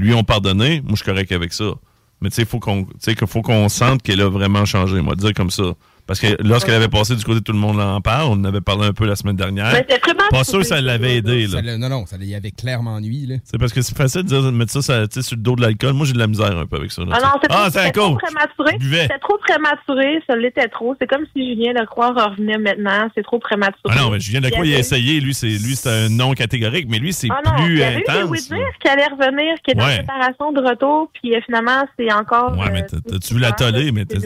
Lui ont pardonné, moi je suis correct avec ça. Mais tu sais, qu'il faut qu'on sente qu'elle a vraiment changé, moi, dire comme ça. Parce que lorsqu'elle avait passé du côté, tout le monde en parle. On en avait parlé un peu la semaine dernière. Mais c'est prématuré, Pas sûr que ça l'avait aidé. Là. Ça non, non, ça y avait clairement nuit. Là. C'est parce que c'est facile de dire de mettre ça, ça tu sais, sur le dos de l'alcool. Moi, j'ai de la misère un peu avec ça. là, Ah tu non, c'est ah, c'était un trop prématuré. Buvait. C'était trop prématuré, ça l'était trop. C'est comme si Julien Lecroix revenait maintenant. C'est trop prématuré. Ah non, mais Julien Lacroix, il a avait- essayé. Lui, c'est lui, c'est un non catégorique, mais lui, c'est Ah non, plus il y avait eu intense. des Whitmer qui allait revenir, qui était Ouais. en préparation de retour, puis euh, finalement, c'est encore. Ouais, mais euh, t'as- t'as-tu vu la tollée? Mais de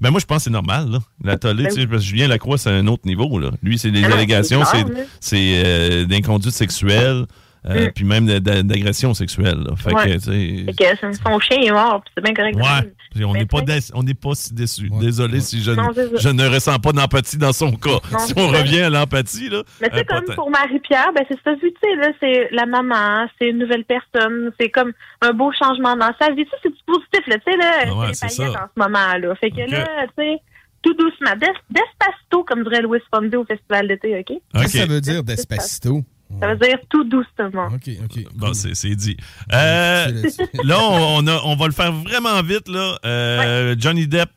ben moi, je pense que c'est normal. Là. La tollée, Ben tu sais, oui. parce que Julien Lacroix, c'est un autre niveau. Là. Lui, c'est des Ah allégations, c'est c'est c'est euh, d'inconduite sexuelle, euh, Mm. puis même d'agression sexuelle. là. Fait Ouais. que, tu sais, Fait que son- chien est mort, puis c'est bien correct. Ouais, Puis on n'est pas, on n'est pas si déçu. Désolé si je, Non, c'est ça. je ne ressens pas d'empathie dans son cas. Non, si c'est on ça. revient à l'empathie, là. Mais tu sais, euh, comme pas pour Marie-Pierre, ben c'est ça, vu, tu sais, là, c'est la maman, c'est une nouvelle personne, c'est comme un beau changement dans sa vie. Tu sais, c'est du positif, là, tu sais, là, Ah ouais, c'est c'est les paillettes ça. en ce moment, là. Fait que là, tu sais, tout doucement, Des- Despacito, comme dirait Louis Fonde au Festival d'été, OK? Qu'est-ce que ça veut dire, Despacito? Ça veut dire tout doucement. OK, OK. Bon, c'est c'est dit. Euh, là, on, on a- on va le faire vraiment vite. Là. Euh, Johnny Depp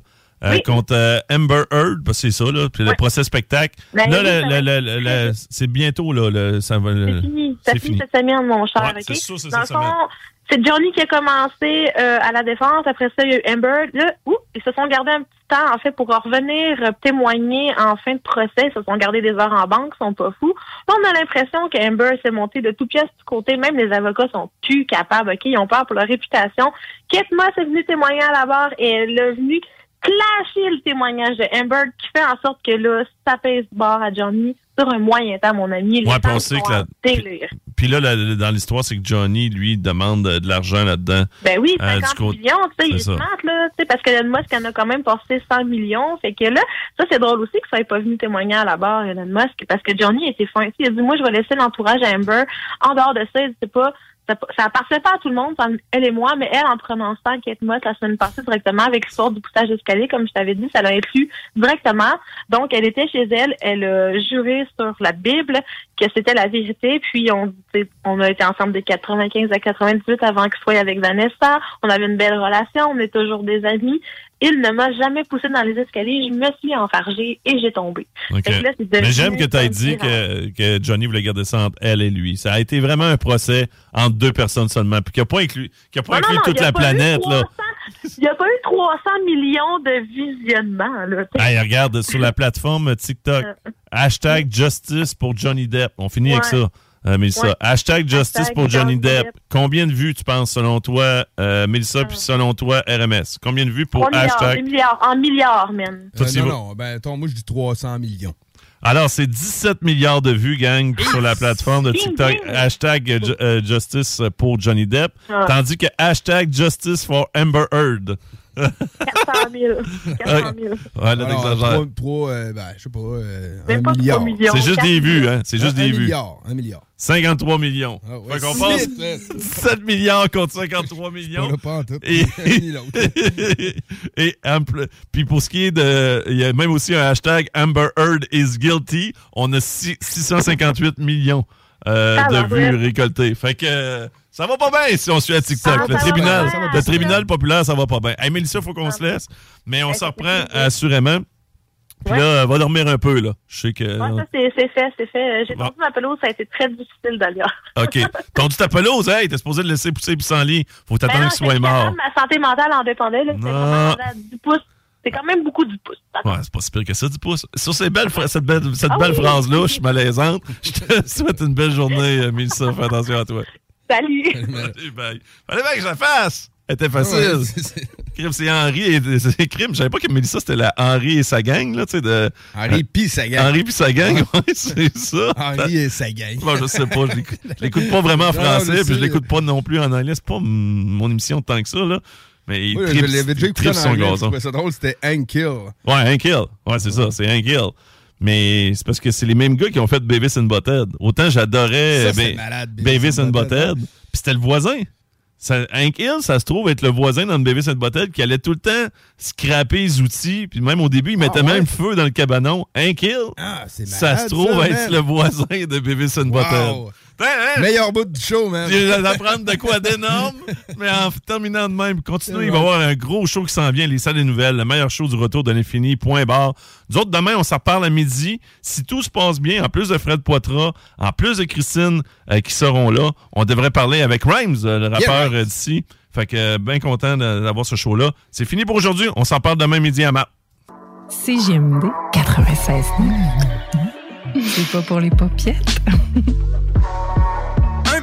euh, Oui. contre euh, Amber Heard, c'est ça, là, puis le procès spectacle. Ben là, c'est bientôt, là, le, ça va. C'est fini. Ça c'est finit cette semaine, mon cher. Ouais, OK? c'est sûr, c'est cette semaine. C'est Johnny qui a commencé euh, à la défense. Après ça, il y a eu Amber. Là, ouh, ils se sont gardés un petit temps, en fait, pour revenir euh, témoigner en fin de procès. Ils se sont gardés des heures en banque, ils sont pas fous. Là, on a l'impression qu'Amber s'est montée de tout pièce du côté. Même les avocats sont plus capables, OK? Ils ont peur pour leur réputation. Kate Moss est venue témoigner à la barre et elle est venue clasher le témoignage de Amber qui fait en sorte que là, ça pèse barre à Johnny sur un moyen temps, mon ami. Ouais, puis que délire. Puis là, la- la- dans l'histoire, c'est que Johnny, lui, demande euh, de l'argent là-dedans. Ben oui, Euh, 50 du côté- millions, tu sais, il ça. smart, là, tu sais, parce que Elon Musk en a quand même passé 100 millions, fait que là, ça, c'est drôle aussi que ça ait pas venu témoigner à la barre, Elon Musk, parce que Johnny était fin, il a dit, moi, je vais laisser l'entourage à Amber, en dehors de ça, il dit, pas, ça, appartient pas à tout le monde, elle et moi, mais elle, en prenant ça, Kate Moss, la semaine passée directement avec l'histoire du poussage d'escalier, comme je t'avais dit, ça l'a inclus directement. Donc, elle était chez elle, elle a juré sur la Bible que c'était la vérité, puis on, on a été ensemble de 95 à 98 avant qu'il soit avec Vanessa. On avait une belle relation, on est toujours des amis. Il ne m'a jamais poussé dans les escaliers, je me suis enfargée et j'ai tombé. Là, Mais j'aime que tu aies dit que, que Johnny voulait garder ça entre elle et lui. Ça a été vraiment un procès entre deux personnes seulement, puis qui n'a pas inclus, qui a pas Non, inclus non, toute la planète. Là. 300 Il n'y a pas eu 300 millions de visionnements. Là. Hey, regarde, sur la plateforme TikTok, hashtag justice pour Johnny Depp. On finit avec ça. Euh, Mélissa, Ouais. hashtag justice Hashtag pour Johnny Depp. Depp. Combien de vues tu penses selon toi, euh, Mélissa, puis selon toi, RMS? Combien de vues pour 3 milliards, hashtag? milliards, en milliards, man. Toi, Euh, non, non, ben, attends, moi, je dis 300 millions. Alors, c'est 17 milliards de vues, gang, sur la plateforme de TikTok. Hashtag ju- euh, justice pour Johnny Depp. Ah. Tandis que hashtag justice for Amber Heard. 400 000. 400 000. Ouais, là, t'exagères. trois, euh, ben, je sais pas, euh, Même un pas milliard. 3 millions. C'est juste des vues, hein? C'est juste un, des un vues. milliard, un milliard. 53 millions. Ah ouais, fait qu'on c'est passe vite, hein. 17 millions contre 53 Pas millions. pas en tout. Et, ample- puis pour ce qui est de, il y a même aussi un hashtag Amber Heard is guilty. On a six- 658 millions euh, Ah, de vues récoltées. Fait que euh, ça va pas bien si on suit à TikTok. Le tribunal, le tribunal populaire, ça va pas bien. Hey, Mélissa, faut qu'on se laisse, mais on s'en reprend assurément. Puis Ouais. là, va dormir un peu, là. Je sais que... Ouais, ça, c'est c'est fait, c'est fait. J'ai Bon. tendu ma pelouse, ça a été très difficile d'ailleurs. OK. Tondu ta pelouse, hey, t'es supposé le laisser pousser puis sans lit. Faut Ben t'attendre non, qu'il soit mort. Ma santé mentale en dépendait. là. C'était Non. vraiment rendu à 10 pouces. C'est quand même beaucoup 10 pouces. Ouais, c'est pas si pire que ça, 10 pouces. Sur ces belles, cette belle, cette Ah belle oui. phrase-là, je suis malaisante. Je te souhaite une belle journée, euh, Mélissa. Fais attention à toi. Salut! Salut, bye. Fallait bien que je la fasse. Elle était facile. Crime, c'est Henri et c'est crime. Je savais pas que Mélissa, c'était la Henri et sa gang, là, tu sais, de. Henri pis sa gang. Henri puis sa gang, ouais, c'est ça. Henri et sa gang. Bon, je sais pas, je l'écoute- pas vraiment en français, puis je l'écoute pas non plus en anglais. C'est pas mon émission tant que ça, là. Mais il Moi, tripe- je l'avais déjà écouté en anglais. Gazon. ça drôle, c'était Hank Kill. Ouais, un kill. Ouais, c'est ça, c'est un kill. Mais c'est parce que c'est les mêmes gars qui ont fait Beavis and Butthead. Autant j'adorais euh, Ba- malade, Beavis and Butthead. Puis c'était le voisin. Ça, Hank Hill, ça se trouve être le voisin dans le Beavis and Butthead qui allait tout le temps scraper les outils. Puis même au début, il mettait Ah, ouais? même feu dans le cabanon. Hank Hill, Ah, malade. ça se trouve ça, être le voisin de Beavis and. Wow. Hein, hein? Meilleur bout du show, man. Il va d'apprendre de quoi d'énorme, mais en terminant de même, continuez, il va y avoir un gros show qui s'en vient, les salles des nouvelles, le meilleur show du retour de l'infini, point barre. Nous autres, demain, on s'en reparle à midi. Si tout se passe bien, en plus de Fred Poitras, en plus de Christine euh, qui seront là, on devrait parler avec Rhymes, euh, le rappeur euh, d'ici. Fait que bien content d'avoir ce show-là. C'est fini pour aujourd'hui. On s'en parle demain midi à ma. CGMD 96 C'est pas pour les popiettes.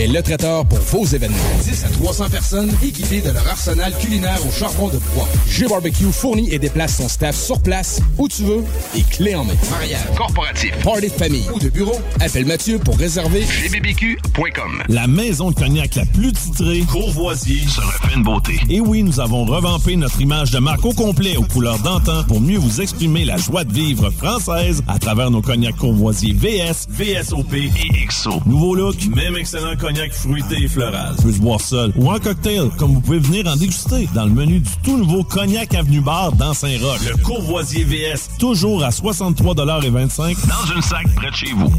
est le traiteur pour vos événements. 10 à 300 personnes équipées de leur arsenal culinaire au charbon de bois. G-Barbecue fournit et déplace son staff sur place, où tu veux, et clé en main. Mariage, corporatif, party de famille ou de bureau, appelle Mathieu pour réserver gbbq.com. La maison de cognac la plus titrée, Courvoisier, se refait une beauté. Et oui, nous avons revampé notre image de marque au complet aux couleurs d'antan pour mieux vous exprimer la joie de vivre française à travers nos cognacs Courvoisier VS, VSOP et XO. Nouveau look, même excellent cognac fruité et floral. Peut se boire seul ou en cocktail, comme vous pouvez venir en déguster dans le menu du tout nouveau Cognac Avenue Bar dans Saint-Roch. Le Courvoisier VS, toujours à 63,25 dans une sac près de chez vous.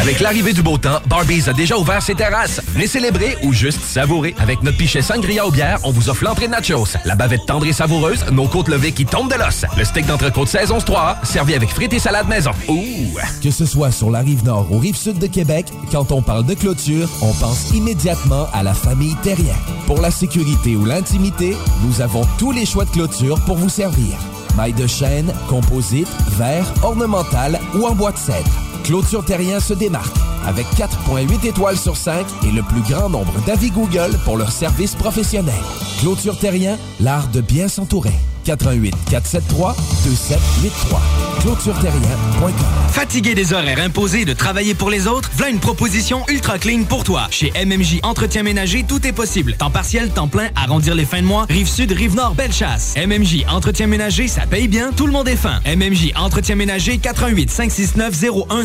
Avec l'arrivée du beau temps, Barbies a déjà ouvert ses terrasses. Venez célébrer ou juste savourer. Avec notre pichet sangria aux bières, on vous offre l'entrée de nachos, la bavette tendre et savoureuse, nos côtes levées qui tombent de l'os, le steak d'entrecôte saison 3 servi avec frites et salade maison. Ouh! Que ce soit sur la rive nord ou rive sud de Québec, quand on parle de clôture, on pense immédiatement à la famille Terrien. Pour la sécurité ou l'intimité, nous avons tous les choix de clôture pour vous servir. Maille de chêne, composite, verre, ornemental ou en bois de cèdre. Clôture Terrien se démarque avec 4.8 étoiles sur 5 et le plus grand nombre d'avis Google pour leur service professionnel. Clôture Terrien, l'art de bien s'entourer. 88 473 2783. ClôtureTerrien.com. Fatigué des horaires imposés de travailler pour les autres, voilà une proposition ultra clean pour toi. Chez MMJ Entretien Ménager, tout est possible. Temps partiel, temps plein, arrondir les fins de mois, rive sud, rive nord, belle chasse. MMJ Entretien Ménager, ça paye bien, tout le monde est fin. MMJ Entretien Ménager, 88 569 01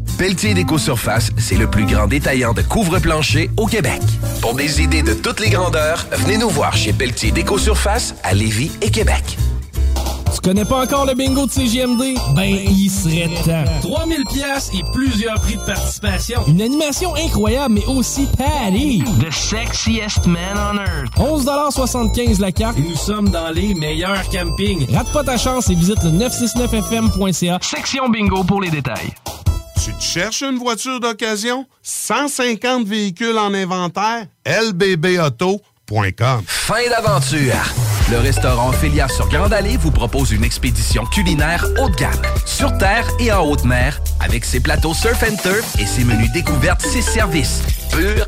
Pelletier Déco-Surface, c'est le plus grand détaillant de couvre-plancher au Québec. Pour des idées de toutes les grandeurs, venez nous voir chez Pelletier Déco-Surface à Lévis et Québec. Tu connais pas encore le bingo de CGMD? Ben, il serait temps. 3000 pièces et plusieurs prix de participation. Une animation incroyable, mais aussi Patty. The sexiest man on earth. 11,75 la carte et nous sommes dans les meilleurs campings. Rate pas ta chance et visite le 969fm.ca. Section bingo pour les détails. Tu te cherches une voiture d'occasion? 150 véhicules en inventaire? lbbauto.com Fin d'aventure! Le restaurant Félia sur Grande Allée vous propose une expédition culinaire haut de gamme, sur terre et en haute mer, avec ses plateaux surf and turf et ses menus découvertes, ses services. Pur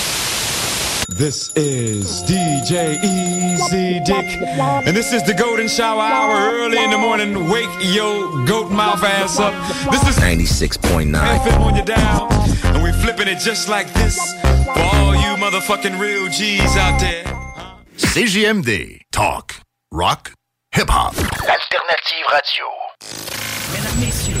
This is DJ Easy Dick, and this is the Golden Shower Hour early in the morning. Wake your goat mouth ass up. This is 96.9. FM on your dial, and we're flipping it just like this for all you motherfucking real G's out there. CJMD. Talk. Rock. Hip-hop. Alternative Radio. Mesdames, Messieurs,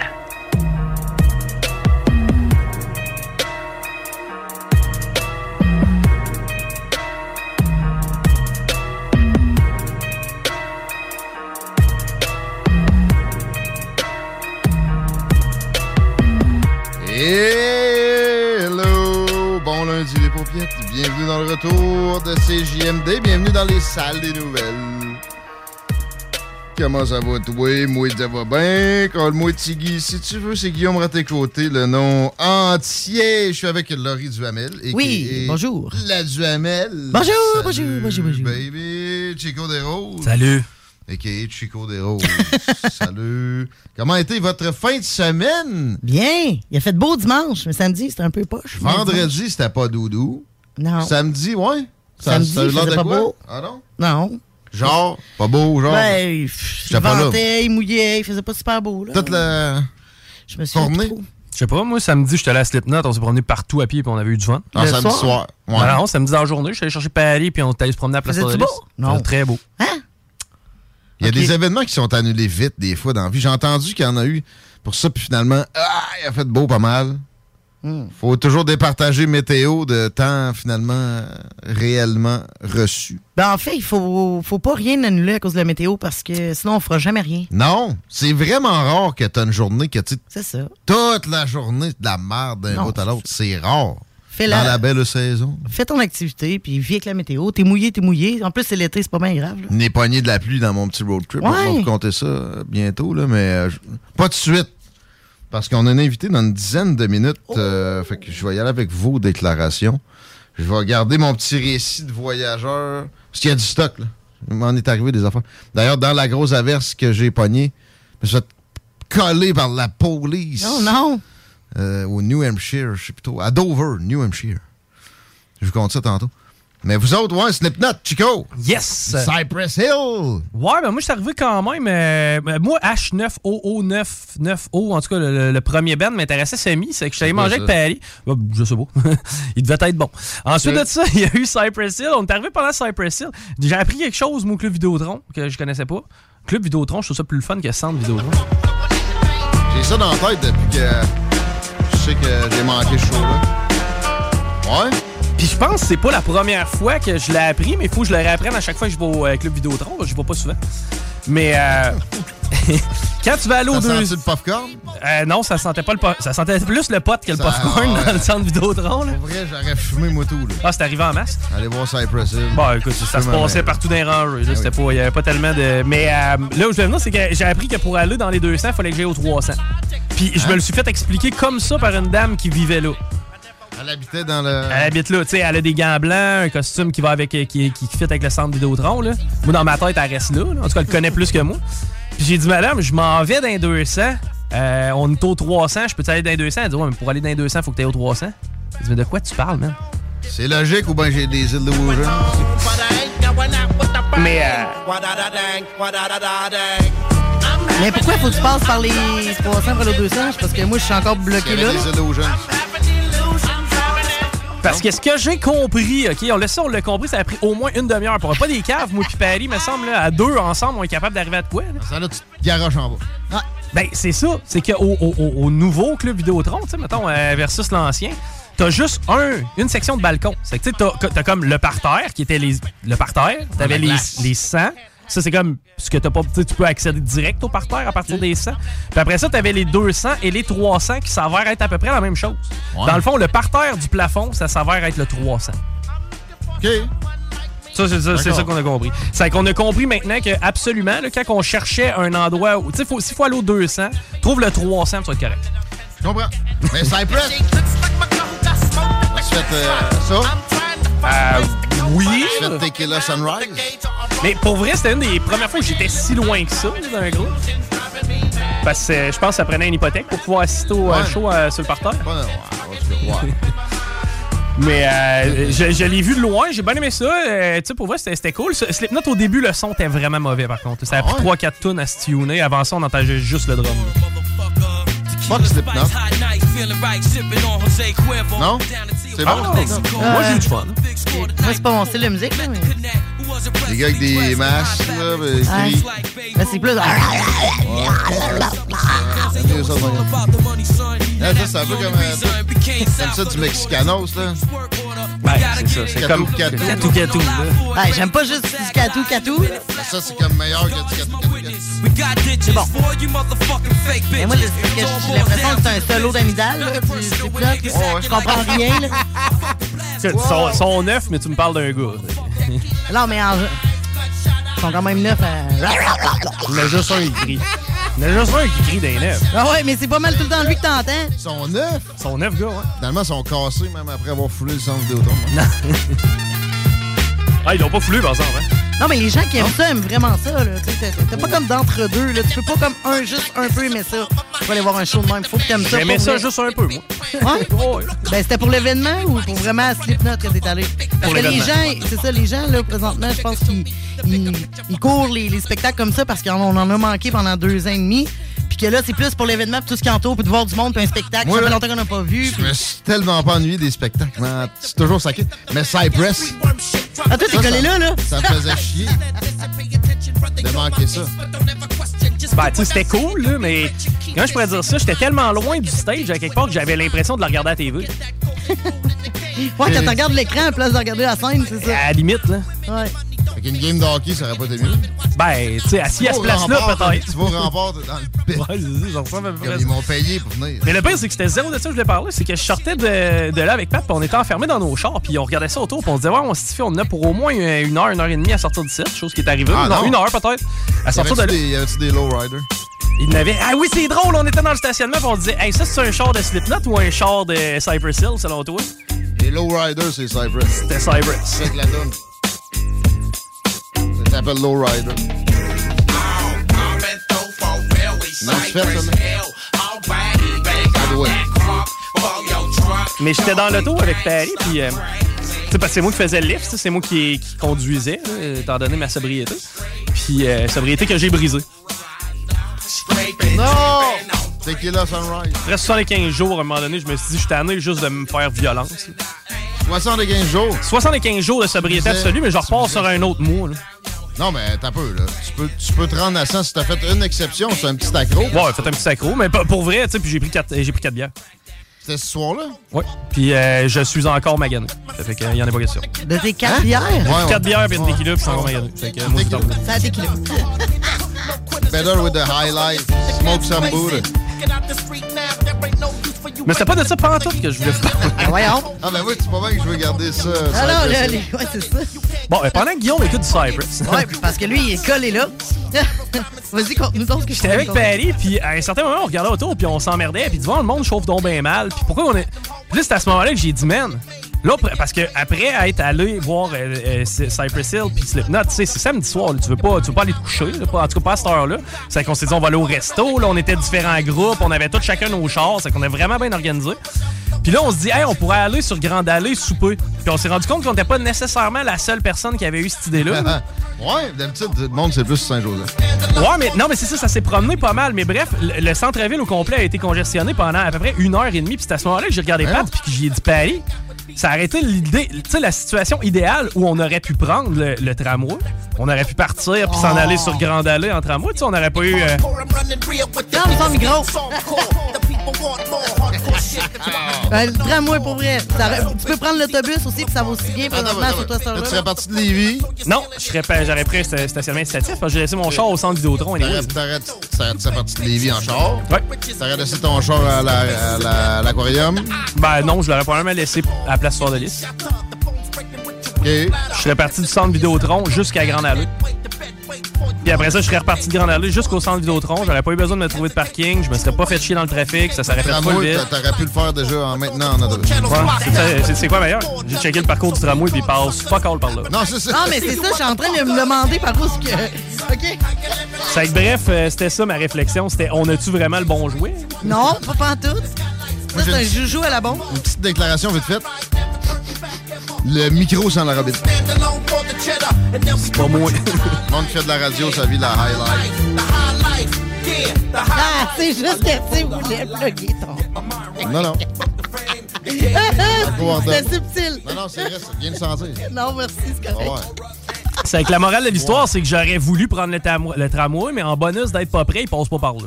Hello! Bon lundi les paupiètes, bienvenue dans le retour de CJMD, bienvenue dans les salles des nouvelles. Comment ça va toi? Moi ça va bien. Colle-moi Tigui. Si tu veux, c'est Guillaume Raté-Côté, le nom entier. Je suis avec Laurie Duhamel. et Oui, bonjour. La Duhamel. Bonjour, Salut, bonjour, bonjour, bonjour. Baby, Chico des Roses. Salut. A.K.A. Chico des Roses. Salut. Comment a été votre fin de semaine? Bien. Il a fait beau dimanche, mais samedi, c'était un peu poche. Vendredi, c'était pas doudou. Non. Samedi, ouais. Ça- Samedi, ça de pas quoi? beau. Ah non? Non. Genre, pas beau, genre. Ben, pff, il ventait, il mouillait, il faisait pas super beau. Là. Toute la. Je me suis trop. Je sais pas, moi, samedi, j'étais allé à Slipknot, on s'est promené partout à pied, puis on avait eu du fun. Ah, Le samedi soir? soir, ouais. Ben non, samedi dans la journée, je suis allé chercher Paris, puis on est allé se promener à la place Florelis. beau? Non. C'était très beau. Hein? Il y a des événements qui sont annulés vite, des fois, dans la vie. J'ai entendu qu'il y en a eu pour ça, puis finalement, ah, il a fait beau pas mal. Hmm. Faut toujours départager météo de temps, finalement, euh, réellement reçu. Ben, en fait, il faut, faut pas rien annuler à cause de la météo parce que sinon, on fera jamais rien. Non, c'est vraiment rare que tu as une journée que tu C'est ça. toute la journée de la merde d'un bout à l'autre. C'est rare. Fais-la. Dans la belle saison. Fais ton activité, puis vis avec la météo. T'es mouillé, t'es mouillé. En plus, c'est l'été, c'est pas bien grave. Une poignées de la pluie dans mon petit road trip. Ouais. On va vous compter ça bientôt, là, mais euh, pas de suite. Parce qu'on a un invité dans une dizaine de minutes. euh, fait que je vais y aller avec vos déclarations. Je vais garder mon petit récit de voyageur. Parce qu'il y a du stock, là. Il m'en est arrivé des affaires. D'ailleurs, dans la grosse averse que j'ai pognée, je me suis fait coller par la police. Non, non. Euh, au New Hampshire, je sais plutôt. À Dover, New Hampshire. Je vous compte ça tantôt. Mais vous autres, ouais, Slipknot, Chico. Yes! Cypress Hill. Ouais, ben moi, je suis arrivé quand même. euh, moi, H9OO99O, en tout cas, le, premier band m'intéressait semi. C'est que je manger ça? avec Paris. Ben, je sais pas. il devait être bon. Ensuite Ok. de ça, il y a eu Cypress Hill. On est arrivé pendant Cypress Hill. J'ai appris quelque chose, au Club Vidéotron, que je connaissais pas. Club Vidéotron, je trouve ça plus le fun que Centre Vidéotron. J'ai ça dans la tête depuis que sais que j'ai manqué ce show-là. Ouais? Puis je pense que c'est pas la première fois que je l'ai appris, mais il faut que je le réapprenne à chaque fois que je vais au euh, Club Vidéotron. Je vais pas souvent. Mais euh, quand tu vas aller au Ça deux... sent-tu le popcorn? Euh, non, ça sentait pas le po- ça sentait plus le pot que le Ça- popcorn ouais. dans le centre Vidéotron. Là. Pour vrai, j'aurais fumé moi tout, là. Ah, c'est arrivé en masse? Allez voir Cypress Hill. Bon, écoute, ça se passait partout dans les rangées. là. Ah C'était oui. pas, il y avait pas tellement de. Mais euh, là où je vais venir, c'est que j'ai appris que pour aller dans les 200, il fallait que j'aille aux 300. Puis je me le suis fait expliquer comme ça par une dame qui vivait là. Elle habitait dans le. Elle habite là, tu sais, elle a des gants blancs, un costume qui va avec, qui, qui, qui fit avec le centre Vidéotron, là. Moi, dans ma tête, elle reste là, là. En tout cas, elle le connaît plus que moi. Puis j'ai dit, madame, je m'en vais dans les 200. Euh, on est au 300, je peux aller dans les 200? Elle dit, ouais, mais pour aller dans les 200, il faut que tu ailles au 300. Je dis, mais de quoi tu parles, man? C'est logique ou bien j'ai des îles de Woujon? Mais, euh, Mais pourquoi faut que tu passes par les 300 pour le 200? C'est Parce que moi, je suis encore bloqué là. Parce que ce que j'ai compris, OK, on le sait, on l'a compris, ça a pris au moins une demi-heure. Pour pas des caves, moi puis Paris, me semble, là, à deux ensemble, on est capable d'arriver à de quoi? là? Ça, là, tu te garoches en bas. Ben, c'est ça. C'est qu'au au, au- au nouveau club Vidéotron, tu sais, mettons, euh, versus l'ancien, t'as juste un, une section de balcon. C'est que, tu sais, t'as, t'as comme le parterre, qui était les, le parterre. T'avais les, les 100. Ça, c'est comme ce que t'as pas. Tu tu peux accéder direct au parterre à partir des 100. Puis après ça, t'avais les 200 et les 300 qui s'avèrent être à peu près la même chose. Ouais. Dans le fond, le parterre du plafond, ça s'avère être le 300. OK. Ça, c'est ça, c'est D'accord. ça qu'on a compris. C'est qu'on a compris maintenant que, absolument, là, quand on cherchait un endroit où. Tu sais, s'il faut aller au 200, trouve le 300, ça va être correct. Je comprends. Mais Cypress, tu fait euh, ça? Euh, oui. Tu fait Tequila Sunrise? Mais pour vrai, c'était une des premières fois que j'étais si loin que ça là, dans un groupe. Parce que euh, je pense que ça prenait une hypothèque pour pouvoir assister au euh, Ouais. show euh, sur le parterre. Mais euh, je, je l'ai vu de loin, j'ai bien aimé ça. Euh, tu sais, pour vrai, c'était cool. Slipknot, au début, le son était vraiment mauvais, par contre. Ça a pris 3-4 tonnes à se tuner. Avant ça, on entendait juste le drum. Fuck Slipknot. Non? C'est bon, Ah? Moi, j'ai eu du fun. Moi, c'est pas mon style de musique, là, mais. Les gars avec des masques, là, ben, Ouais. Ben, c'est plus. C'est mieux ça, c'est un peu comme, euh, comme ça du Mexicanos, là. Ben, c'est ça. C'est comme catou. Catou Catou. là. Ouais, j'aime pas juste du catou catou. Mais ça, c'est comme meilleur que du catou, catou. C'est bon. Mais moi, j'ai l'impression que c'est un solo d'amidal, là, du Slipknot. Je comprends rien, là. Ils sont, sont neufs, mais tu me parles d'un gars. Non, mais en... Ils sont quand même neufs à... A juste un qui crie. Il en a juste un qui crie des neufs. Ah ouais, mais c'est pas mal tout le temps lui que t'entends. Ils sont neufs? Ils sont neufs, gars, ouais. Finalement, ils sont cassés, même après avoir foulé le centre Vidéotron. Ah, ils l'ont pas foulé, par exemple, hein? Non, mais les gens qui aiment ça aiment vraiment ça, T'as pas comme d'entre-deux, là. Tu peux pas comme un, juste un peu aimer ça. Tu vas aller voir un show de même. Faut que t'aimes ça. J'aimais ça vrai. juste un peu, moi. Ouais? Ben, c'était pour l'événement ou pour vraiment à Slipknot que t'es allé? Parce Pour que les gens, c'est ça, les gens, là, présentement, je pense qu'ils ils, ils courent les, les spectacles comme ça parce qu'on en a manqué pendant deux ans et demi. Puis que là, c'est plus pour l'événement, tout ce qui entoure, puis de voir du monde, puis un spectacle. Moi, ça fait longtemps qu'on n'a pas vu. Je me suis tellement pas ennuyé des spectacles. man. C'est toujours sacré. Mais Cypress. Ah, toi, ça, collé ça- là, là? Ça me faisait chier. de manquer ça. Ben, tu sais, c'était cool, là, mais quand je pourrais dire ça, j'étais tellement loin du stage à quelque part que j'avais l'impression de la regarder à TV. Ouais, quand tu regardes l'écran à place de regarder la scène, c'est ça. À la limite, là. Ouais. Fait qu'une game de hockey, ça aurait pas été mieux. Ben, tu sais, assis à ce place-là, peut-être. Tu vas au rempart dans le pit. Ouais, ça, ressemble à peu près Ils m'ont payé pour venir. Mais le pire, c'est que c'était zéro de ça que je voulais parler. C'est que je sortais de, de là avec Pat, puis on était enfermés dans nos chars, puis on regardait ça autour, puis on se disait, ouais, on se fait, on en a pour au moins une heure, une heure et demie à sortir du site, chose qui est arrivée. Ah, non, non. une heure peut-être. À sortir de là. Y avait-tu des, lowriders? Il n'avait. Ah oui, c'est drôle, on était dans le stationnement, puis on se disait, hey, ça, c'est un char de Slipknot ou un char de Cypress Hill, selon toi? Les lowriders, c'est Cypress. C'était Cypress. C'est avec la donne. Ça s'appelle lowrider. Non, c'est fait, ça, là. Ouais. Mais j'étais dans l'auto avec Paris, puis. euh, tu sais, parce que c'est moi qui faisais le lift, c'est moi qui, qui conduisais, là, étant donné ma sobriété. Puis, euh, sobriété que j'ai brisée. Non! Tequila Sunrise. Après 75 jours, à un moment donné, je me suis dit, je suis tanné juste de me faire violence. 75 jours. 75 jours de sobriété absolue, mais je repars sur un autre mois. Là. Non, mais t'as peu, là. Tu peux, tu peux te rendre à 100 si t'as fait une exception, c'est un petit accro. Ouais, fait un petit accro, mais pas- pour vrai, tu sais, puis j'ai pris 4 j'ai pris quatre bières. C'était ce soir-là? Ouais. Puis euh, je suis encore magané. Ça fait qu'il y en a pas question. De tes quatre Hein? bières? Ouais, ouais. 4 bières, puis une tequila, puis je suis encore magané. Fait que moi. Ça a kilos. Better with the highlight. Smoke some Buddha. Mais c'était pas de ça pendant tout que je voulais vous parler. Ah, voyons. Ah, ben oui, c'est pas mal que je veux garder ça. Ah non, Cypress là, les... ouais, c'est ça. Bon, mais pendant que Guillaume écoute du Cypress. Ouais, parce que lui, il est collé là. Vas-y, conte-nous donc ce que je J'étais avec Paris, puis à un certain moment, on regardait autour, puis on s'emmerdait, puis devant le monde chauffe donc bien mal. Puis pourquoi on est. Puis là, c'est à ce moment-là que j'ai dit, man. Là, parce que après être allé voir euh, euh, Cypress Hill puis Slipknot, tu sais, c'est samedi soir, là, tu veux pas, tu veux pas aller te coucher, là, pas- en tout cas pas à cette heure-là. C'est qu'on s'est dit on va aller au resto, là, on était différents groupes, on avait tous chacun nos chars, c'est qu'on est vraiment bien organisé. Puis là, on se dit, hey, on pourrait aller sur Grande Allée souper. Puis on s'est rendu compte qu'on n'était pas nécessairement la seule personne qui avait eu cette idée-là. là. ouais, d'habitude, le monde, c'est plus Saint-Joseph. Ouais, mais non, mais c'est ça, ça s'est promené pas mal. Mais bref, le, le centre-ville au complet a été congestionné pendant à peu près une heure et demie. Puis c'est à ce moment-là que j'ai regardé Pat puis que j'y ai dit Paris. Ça a arrêté l'idée, tu sais, la situation idéale où on aurait pu prendre le, le tramway. On aurait pu partir puis s'en Oh. aller sur Grande Allée en tramway. Tu sais, on n'aurait pas eu. euh, Non, mais ça me gros. Ben, le tramway pour vrai. Tu peux prendre l'autobus aussi, puis ça va aussi bien présentement sur toi, ça. Là, tu serais parti de Lévis? Non, je serais pas- j'aurais pris un sta- stationnement incitatif parce que j'ai laissé mon char au centre Vidéotron. T'aurais- parti de Lévis en char? Ouais. T'aurais laissé ton char à la- à la- à l'aquarium? Ben non, je l'aurais probablement laissé à la place Soir de Lys. OK. Je serais parti du centre Vidéotron jusqu'à Grande Allée. Puis après ça, je serais reparti de Grande Allée jusqu'au centre Vidéotron. J'aurais pas eu besoin de me trouver de parking. Je me serais pas fait chier dans le trafic. Ça s'arrêtait pas vite. t'a- t'aurais pu le faire déjà en maintenant en autobus. Ouais, c'est- quoi meilleur? J'ai checké le parcours du tramway puis il passe fuck all par là. Non, c'est ça. Non, mais c'est ça, je suis en train de me demander par où est-ce que. OK. Fait que bref, euh, c'était ça ma réflexion. C'était on a-tu vraiment le bon jouet? Non, pas pantoute. Ça, c'est un joujou à la bombe. Une petite déclaration vite faite. Le micro sans la robine. C'est pas moi. Le monde qui fait de la radio, ça vit la highlight. Ah, c'est juste que tu voulais plugger ton. Non, non. C'est subtil. Non, non, c'est vrai, ça vient de sentir. Non, merci, c'est correct. ouais. C'est que la morale de l'histoire, c'est que j'aurais voulu prendre le, le tramway, mais en bonus d'être pas prêt, il passe pas par là.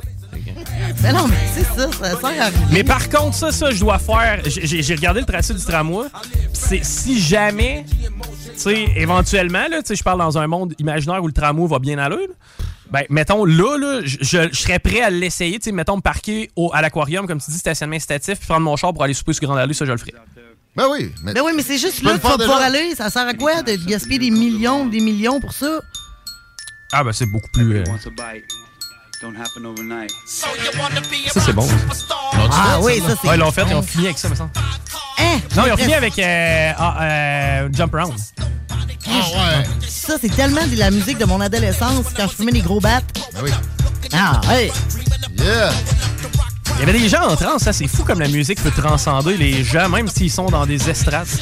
Mais non, mais c'est ça, ça sert à rien. Mais par contre, ça, ça, je dois faire. J'ai regardé le tracé du tramway. C'est si jamais, tu sais, éventuellement, là, tu sais, je parle dans un monde imaginaire où le tramway va bien aller. là, Ben, mettons, là, là, je, je- je serais prêt à l'essayer, tu sais, mettons, me parquer au- à l'aquarium, comme tu dis, stationnement incitatif, puis prendre mon char pour aller souper sur Grande Allée, ça, je le ferais. Ben oui. Mais, Ben oui, mais c'est juste là le qu'il faut pouvoir aller. Ça sert à quoi de gaspiller des millions, des millions pour ça? Ah, ben, c'est beaucoup plus. euh, Ça, c'est bon. Ah oui, ça, c'est Ouais, ils l'ont fait, bon. ils ont fini avec ça, me semble. Hein? Non, ils ont fini avec euh, ah, euh, Jump Around. Ah ouais. Ça, c'est tellement de la musique de mon adolescence quand je fumais des gros battes. Ben oui. Ah, hey! Yeah. Il y avait des gens en transe, ça c'est fou comme la musique peut transcender les gens, même s'ils sont dans des estrades.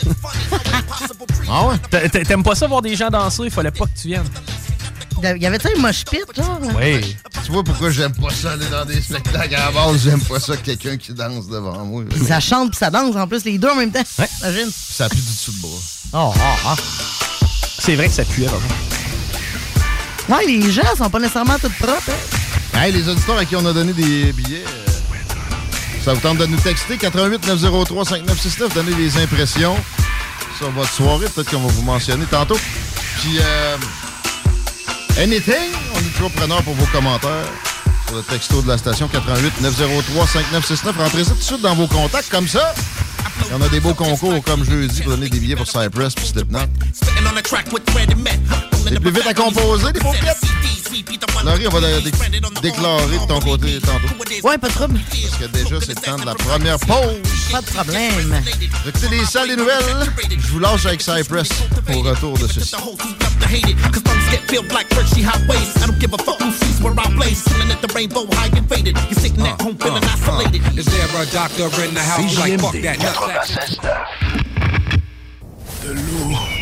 Ah ouais? T'a- t'a- T'aimes pas ça voir des gens danser, il fallait pas que tu viennes. Il y avait-tu un mosh pit, genre? Oui. Tu vois pourquoi j'aime pas ça aller dans des spectacles à la base? J'aime pas ça quelqu'un qui danse devant moi. Ça chante puis ça danse en plus, les deux en même temps. Imagine. Ça pue du dessous de bras. Oh, ah, ah. C'est vrai que ça puait, vraiment. Ouais, les gens sont pas nécessairement tous propres. hein. Hey, les auditeurs à qui on a donné des billets, euh, ça vous tente de nous texter 88 903 5969, donner des impressions sur votre soirée. Peut-être qu'on va vous mentionner tantôt. Puis, euh, anything, on est toujours preneur pour vos commentaires sur le texto de la station 88 903 5969. Rentrez ça tout de suite dans vos contacts comme ça. Il y en a des beaux concours comme jeudi pour donner des billets pour Cypress puis Slipknot. C'est plus vite à composer, des paupiètes. Laurie, on va dé- dé- déclarer de ton côté tantôt. Ouais, pas de trouble. Parce que déjà, c'est le temps de la première pause. Pas de problème. Écoutez les salles nouvelles. Je vous lâche avec Cypress au retour de ceci. to hate it. Cause thumbs get filled like Hershey highways. I don't give a fuck who sees where I blaze. Chilling at the rainbow high and faded. You're sitting at home feeling isolated. Is there a doctor in the house? Like fuck that nutsack? De l'eau.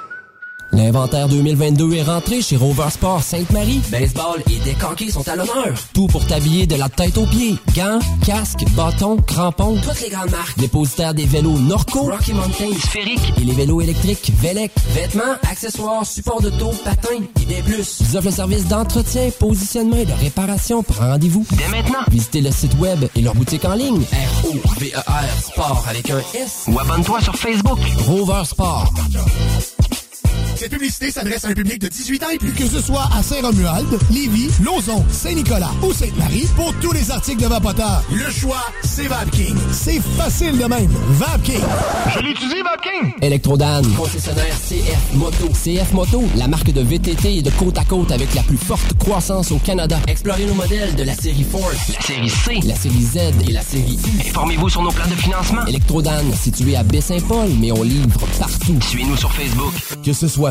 L'inventaire 2022 est rentré chez Rover Sport Sainte-Marie. Baseball et décanqués sont à l'honneur. Tout pour t'habiller de la tête aux pieds. Gants, casques, bâtons, crampons. Toutes les grandes marques. Dépositaire des vélos Norco, Rocky Mountain, Sphérique et les vélos électriques Velec. Vêtements, accessoires, supports de taux, patins et bien plus. Ils offrent le service d'entretien, positionnement et de réparation. Rendez-vous. Dès maintenant. Visitez le site web et leur boutique en ligne. R-O-V-E-R Sport avec un S. Ou abonne-toi sur Facebook. Rover Sport. Cette publicité s'adresse à un public de 18 ans et plus. Que ce soit à Saint-Romuald, Lévis, Lauson, Saint-Nicolas ou Sainte-Marie, pour tous les articles de Vapoteur, le choix, c'est VapKing. C'est facile de même. VapKing. Je l'utilise, VapKing. Electrodan, concessionnaire CF Moto. CF Moto, la marque de VTT et de côte à côte avec la plus forte croissance au Canada. Explorez nos modèles de la série Force, la série C, la série Z et la série U. Informez-vous sur nos plans de financement. Electrodan, situé à Baie-Saint-Paul, mais on livre partout. Suivez-nous sur Facebook. Que ce soit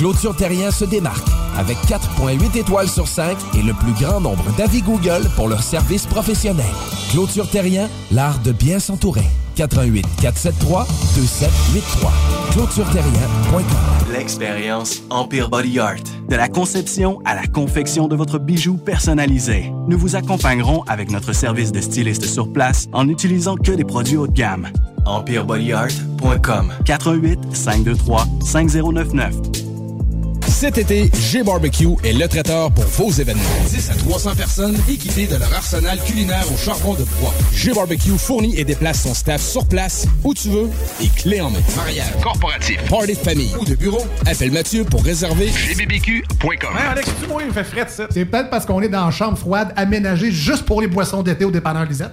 Clôture Terrien se démarque avec 4.8 étoiles sur 5 et le plus grand nombre d'avis Google pour leur service professionnel. Clôture Terrien, l'art de bien s'entourer. 88 473 2783. ClôtureTerrien.com L'expérience Empire Body Art. De la conception à la confection de votre bijou personnalisé. Nous vous accompagnerons avec notre service de styliste sur place en n'utilisant que des produits haut de gamme. EmpireBodyArt.com 418 523 5099 Cet été, G-Barbecue est le traiteur pour vos événements. 10 à 300 personnes équipées de leur arsenal culinaire au charbon de bois. G-Barbecue fournit et déplace son staff sur place, où tu veux, et clé en main. Mariage, corporatif, party de famille ou de bureau, appelle Mathieu pour réserver gbbq.com. Alex, tu il me fait frais de ça. C'est peut-être parce qu'on est dans une chambre froide aménagée juste pour les boissons d'été au dépanneur Lisette.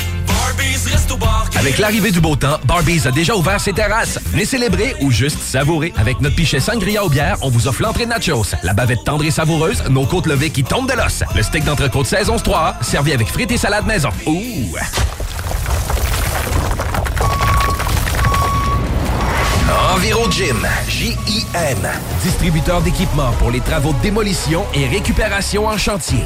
Avec l'arrivée du beau temps, Barbies a déjà ouvert ses terrasses. Venez célébrer ou juste savourer. Avec notre pichet sangria aux bières, on vous offre l'entrée de nachos, la bavette tendre et savoureuse, nos côtes levées qui tombent de l'os, le steak d'entrecôte saison 3 servi avec frites et salade maison. Ouh! Enviro Gym, J-I-M, distributeur d'équipements pour les travaux de démolition et récupération en chantier.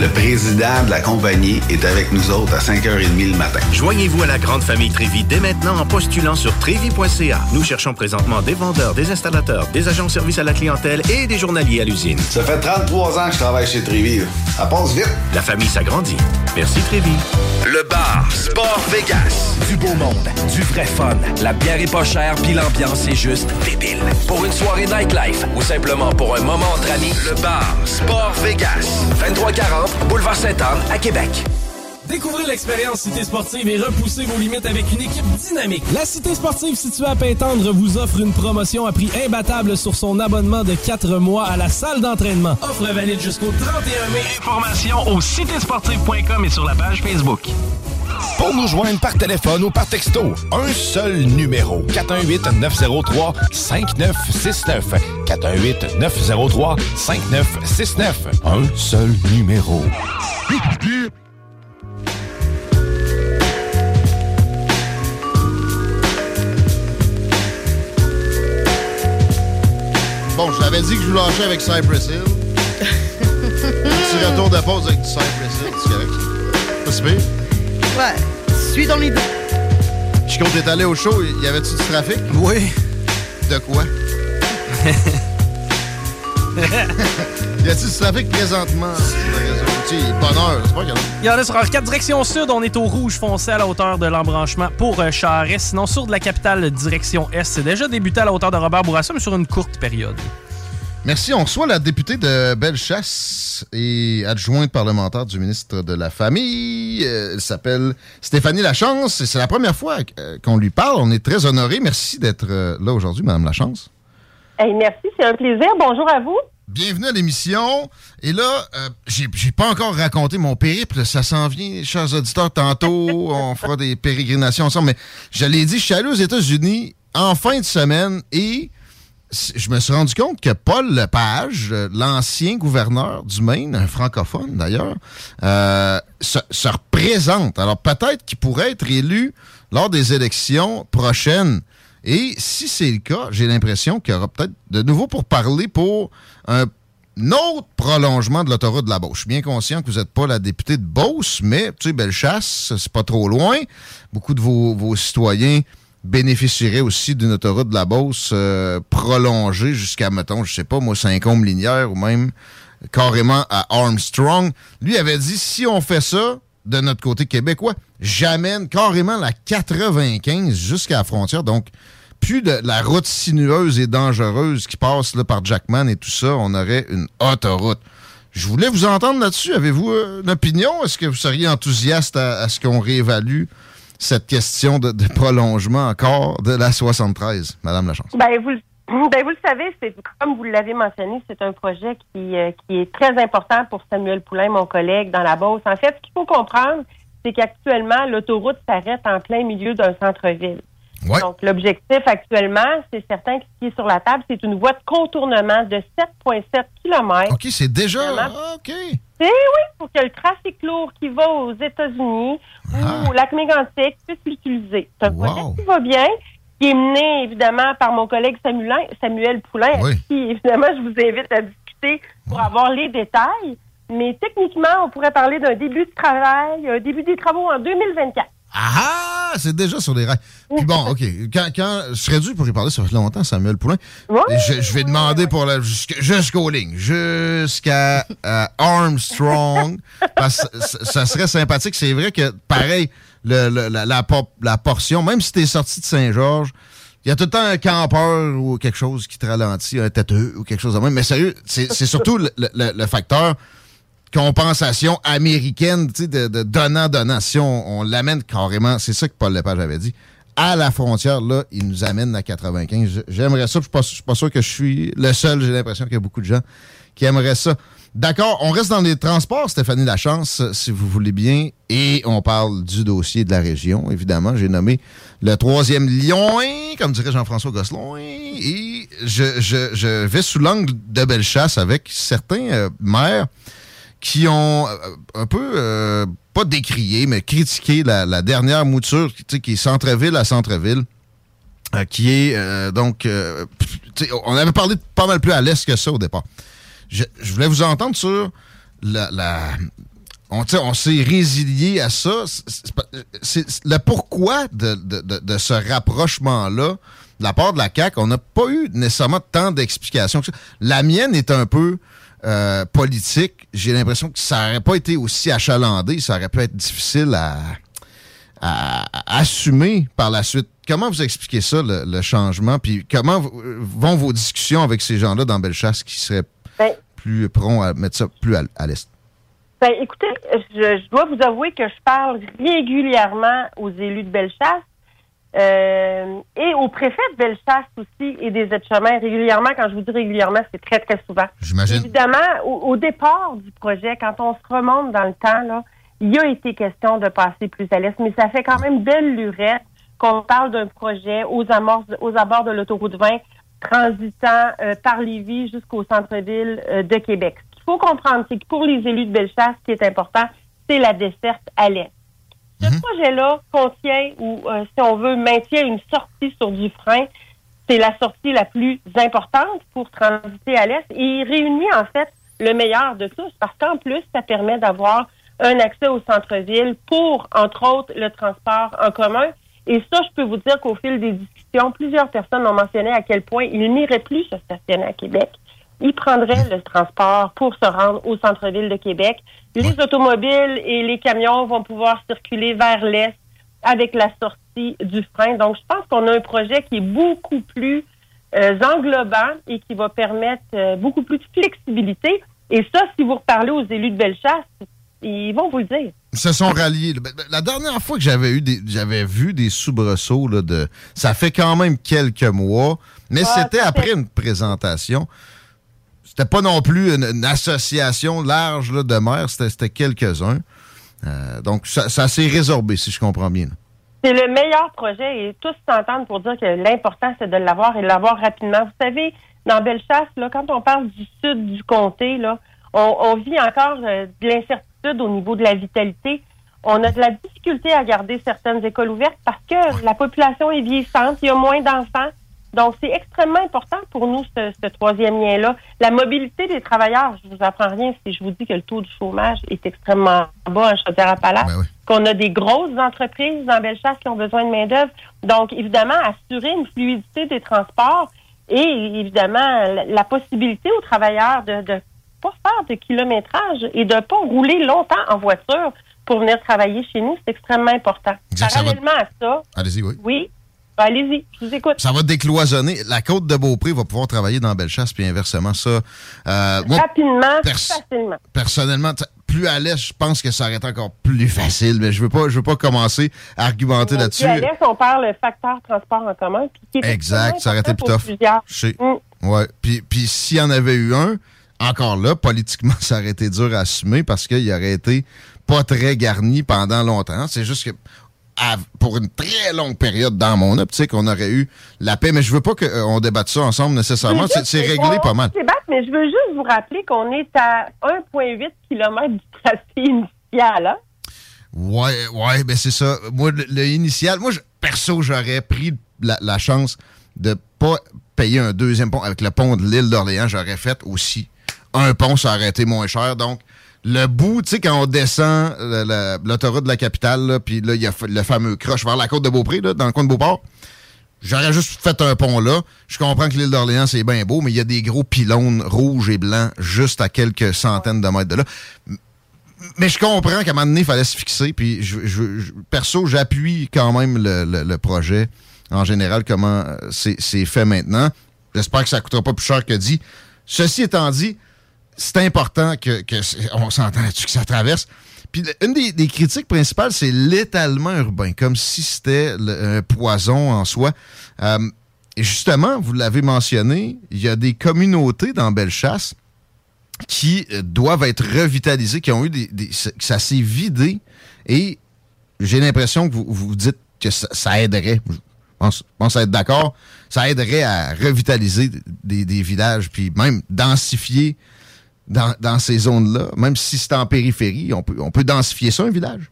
Le président de la compagnie est avec nous autres à 5h30 le matin. Joignez-vous à la grande famille Trévi dès maintenant en postulant sur trévi.ca. Nous cherchons présentement des vendeurs, des installateurs, des agents de service à la clientèle et des journaliers à l'usine. Ça fait 33 ans que je travaille chez Trévi. Ça passe vite. La famille s'agrandit. Merci Trévi. Le bar Sport Vegas. Du beau monde, du vrai fun. La bière est pas chère, puis l'ambiance est juste débile. Pour une soirée nightlife ou simplement pour un moment entre amis, le bar Sport Vegas. 2340 Boulevard Sainte-Anne à Québec. Découvrez l'expérience Cité Sportive et repoussez vos limites avec une équipe dynamique. La Cité Sportive située à Pintendre vous offre une promotion à prix imbattable sur son abonnement de 4 mois à la salle d'entraînement. Offre valide jusqu'au 31 mai. Informations au citésportive.com et sur la page Facebook. Pour nous joindre par téléphone ou par texto, un seul numéro. 418-903-5969. 418-903-5969. Un seul numéro. Bon, je l'avais dit que je vous lâchais avec Cypress Hill. Petit retour de pause avec du Cypress Hill, c'est correct? Pas si pire. Ouais, suis ton idée. Chico, t'es allé au show, y avait-tu du trafic? Oui. De quoi? y a-t-il du trafic présentement bonheur, c'est pas a. Il y en a sur R4 direction sud, on est au rouge foncé à la hauteur de l'embranchement pour euh, Charest. Sinon, sur de la capitale direction est, c'est déjà débuté à la hauteur de Robert Bourassa, mais sur une courte période. Merci. On reçoit la députée de Bellechasse et adjointe parlementaire du ministre de la Famille. Euh, Elle s'appelle Stéphanie Lachance et c'est la première fois euh, qu'on lui parle. On est très honorés. Merci d'être euh, là aujourd'hui, Madame Lachance. Hey, merci, c'est un plaisir. Bonjour à vous. Bienvenue à l'émission. Et là, euh, j'ai pas encore raconté mon périple. Ça s'en vient, chers auditeurs. Tantôt, on fera des pérégrinations ensemble. Mais je l'ai dit, je suis allé aux États-Unis en fin de semaine et je me suis rendu compte que Paul Lepage, euh, l'ancien gouverneur du Maine, un francophone d'ailleurs, euh, se, se représente. Alors peut-être qu'il pourrait être élu lors des élections prochaines. Et si c'est le cas, j'ai l'impression qu'il y aura peut-être de nouveau pour parler pour un autre prolongement de l'autoroute de la Beauce. Je suis bien conscient que vous n'êtes pas la députée de Beauce, mais tu sais, Bellechasse, c'est pas trop loin. Beaucoup de vos, citoyens bénéficieraient aussi d'une autoroute de la Beauce euh, prolongée jusqu'à, mettons, je sais pas, moi, Saint-Côme-Linière ou même carrément à Armstrong. Lui avait dit, si on fait ça de notre côté québécois, j'amène carrément la 95 jusqu'à la frontière. Donc, plus de la route sinueuse et dangereuse qui passe là, par Jackman et tout ça, on aurait une autoroute. Je voulais vous entendre là-dessus. Avez-vous euh, une opinion? Est-ce que vous seriez enthousiaste à, ce qu'on réévalue cette question de, prolongement encore de la 73, Madame Lachance? Ben vous, ben, vous le savez, c'est comme vous l'avez mentionné, c'est un projet qui, euh, qui est très important pour Samuel Poulain, mon collègue, dans la Beauce. En fait, ce qu'il faut comprendre, c'est qu'actuellement, l'autoroute s'arrête en plein milieu d'un centre-ville. Donc, l'objectif actuellement, c'est certain que ce qui est sur la table, c'est une voie de contournement de 7,7 km. OK, c'est déjà. Ah, OK. C'est oui, pour que le trafic lourd qui va aux États-Unis ou au lac Mégantic puisse l'utiliser. C'est un projet qui va bien, qui est mené évidemment par mon collègue Samuel, Samuel Poulain, avec qui évidemment je vous invite à discuter pour avoir les détails. Mais techniquement, on pourrait parler d'un début de travail, un début des travaux en 2024. Ah, c'est déjà sur les rails. Puis bon, OK. Quand, quand je serais dû pour y parler, ça fait longtemps, Samuel Poulain. Et je, je vais demander pour la jusqu'- jusqu'aux lignes, jusqu'à euh, Armstrong, parce que ça, ça serait sympathique. C'est vrai que, pareil, le, le- la, la, por- la portion, même si t'es sorti de Saint-Georges, il y a tout le temps un campeur ou quelque chose qui te ralentit, un têteux ou quelque chose de même. Mais sérieux, c'est surtout le facteur compensation américaine, tu sais, de, de donnant-donnant. Si on, on l'amène carrément, c'est ça que Paul Lepage avait dit, à la frontière, là, il nous amène à 95. Je- J'aimerais ça, je suis pas- je suis pas sûr que je suis le seul, j'ai l'impression qu'il y a beaucoup de gens qui aimeraient ça. D'accord, on reste dans les transports, Stéphanie Lachance, si vous voulez bien, et on parle du dossier de la région, évidemment. J'ai nommé le troisième lion, comme dirait Jean-François Gosselin, et je, je- je vais sous l'angle de Bellechasse avec certains euh, maires qui ont euh, un peu, euh, pas décrié, mais critiqué la, dernière mouture qui est centre-ville à centre-ville, euh, qui est donc on avait parlé de pas mal plus à l'est que ça au départ. Je, voulais vous entendre sur la. on, on s'est résilié à ça. Le pourquoi de, de- de- de ce rapprochement-là de la part de la CAQ. On n'a pas eu nécessairement tant d'explications. La mienne est un peu euh, politique. J'ai l'impression que ça n'aurait pas été aussi achalandé. Ça aurait pu être difficile à, à- à assumer par la suite. Comment vous expliquez ça, le, le changement? Puis comment v- vont vos discussions avec ces gens-là dans Bellechasse qui seraient Ben, plus prompts à mettre ça plus à, à l'est? Ben, écoutez, je, je dois vous avouer que je parle régulièrement aux élus de Bellechasse euh, et aux préfets de Bellechasse aussi et des aides-chemins régulièrement. Quand je vous dis régulièrement, c'est très, très souvent. J'imagine. Évidemment, au, au départ du projet, quand on se remonte dans le temps, là, il y a été question de passer plus à l'est, mais ça fait quand même belle lurette qu'on parle d'un projet aux, amorces, aux abords de l'autoroute 20 transitant euh, par Lévis jusqu'au centre-ville euh, de Québec. Ce qu'il faut comprendre, c'est que pour les élus de Bellechasse, ce qui est important, c'est la desserte à l'est. Ce projet-là contient, ou euh, si on veut, maintient une sortie sur du frein. C'est la sortie la plus importante pour transiter à l'est et il réunit en fait le meilleur de tous parce qu'en plus, ça permet d'avoir un accès au centre-ville pour, entre autres, le transport en commun. Et ça, je peux vous dire qu'au fil des discussions, plusieurs personnes ont mentionné à quel point ils n'iraient plus se stationner à Québec. Ils prendraient le transport pour se rendre au centre-ville de Québec. Les automobiles et les camions vont pouvoir circuler vers l'est avec la sortie du frein. Donc, je pense qu'on a un projet qui est beaucoup plus euh, englobant et qui va permettre euh, beaucoup plus de flexibilité. Et ça, si vous reparlez aux élus de Bellechasse, ils vont vous le dire. Ils se sont ralliés. Ben, ben, La dernière fois que j'avais eu des, j'avais vu des soubresauts là, de, ça fait quand même quelques mois, mais Ah, c'était après une présentation. C'était pas non plus une, une association large là, de maires, c'était, quelques-uns. Euh, donc ça, ça s'est résorbé, si je comprends bien. C'est le meilleur projet et tous s'entendent pour dire que l'important, c'est de l'avoir et de l'avoir rapidement. Vous savez, dans Bellechasse, là, quand on parle du sud du comté, là, on, on vit encore euh, de l'incertitude au niveau de la vitalité. On a de la difficulté à garder certaines écoles ouvertes parce que la population est vieillissante, il y a moins d'enfants. Donc, c'est extrêmement important pour nous, ce, ce troisième lien-là. La mobilité des travailleurs, je vous apprends rien si je vous dis que le taux du chômage est extrêmement bas en Chaudière-Appalaches, qu'on a des grosses entreprises dans Bellechasse qui ont besoin de main-d'œuvre. Donc, évidemment, assurer une fluidité des transports et, évidemment, la, la possibilité aux travailleurs de ne pas faire de kilométrage et de ne pas rouler longtemps en voiture pour venir travailler chez nous, c'est extrêmement important. Exact, ça va- Parallèlement à ça, Allez-y, oui. oui, ben, allez-y, je vous écoute. Ça va décloisonner. La côte de Beaupré va pouvoir travailler dans Bellechasse, puis inversement, ça. euh, moi, Rapidement, pers- facilement. personnellement, plus à l'est, je pense que ça aurait été encore plus facile, mais je veux pas, je veux pas commencer à argumenter là-dessus. Puis à l'est, on parle le facteur transport en commun. qui est Exact, ça aurait été plus tough. Mm. Ouais. Puis, puis s'il y en avait eu un, encore là, politiquement, ça aurait été dur à assumer parce qu'il aurait été pas très garni pendant longtemps. C'est juste que à- pour une très longue période, dans mon optique, on aurait eu la paix. Mais je veux pas qu'on débatte ça ensemble nécessairement. C'est réglé pas mal. Débattre, mais je veux juste vous rappeler qu'on est à 1,8 km du tracé initial. Hein? Ouais, ouais, ben c'est ça. Moi, le, le initial, moi, je- perso, j'aurais pris la, la chance de pas payer un deuxième pont avec le pont de l'île d'Orléans. J'aurais fait aussi un pont, ça aurait été moins cher. Donc, le bout, tu sais, quand on descend l'autoroute de la capitale, puis là, il y a le fameux croche vers la côte de Beaupré, là, dans le coin de Beauport. J'aurais juste fait un pont là. Je comprends que l'île d'Orléans, c'est bien beau, mais il y a des gros pylônes rouges et blancs juste à quelques centaines de mètres de là. Mais je comprends qu'à un moment donné, il fallait se fixer. Puis, je, je- perso, j'appuie quand même le, le- projet en général, comment euh, c'est fait maintenant. J'espère que ça coûtera pas plus cher que dit. Ceci étant dit, c'est important que, que on s'entend là-dessus que ça traverse. Puis une des, critiques principales, c'est l'étalement urbain, comme si c'était un poison en soi. Euh, et justement, vous l'avez mentionné, il y a des communautés dans Bellechasse qui euh, doivent être revitalisées, qui ont eu des. ça- s'est vidé. Et j'ai l'impression que vous vous dites que ça, aiderait. Je pense, je pense être d'accord. Ça aiderait à revitaliser des, des villages, puis même densifier dans, dans ces zones-là. Même si c'est en périphérie, on peut, on peut densifier ça, un village?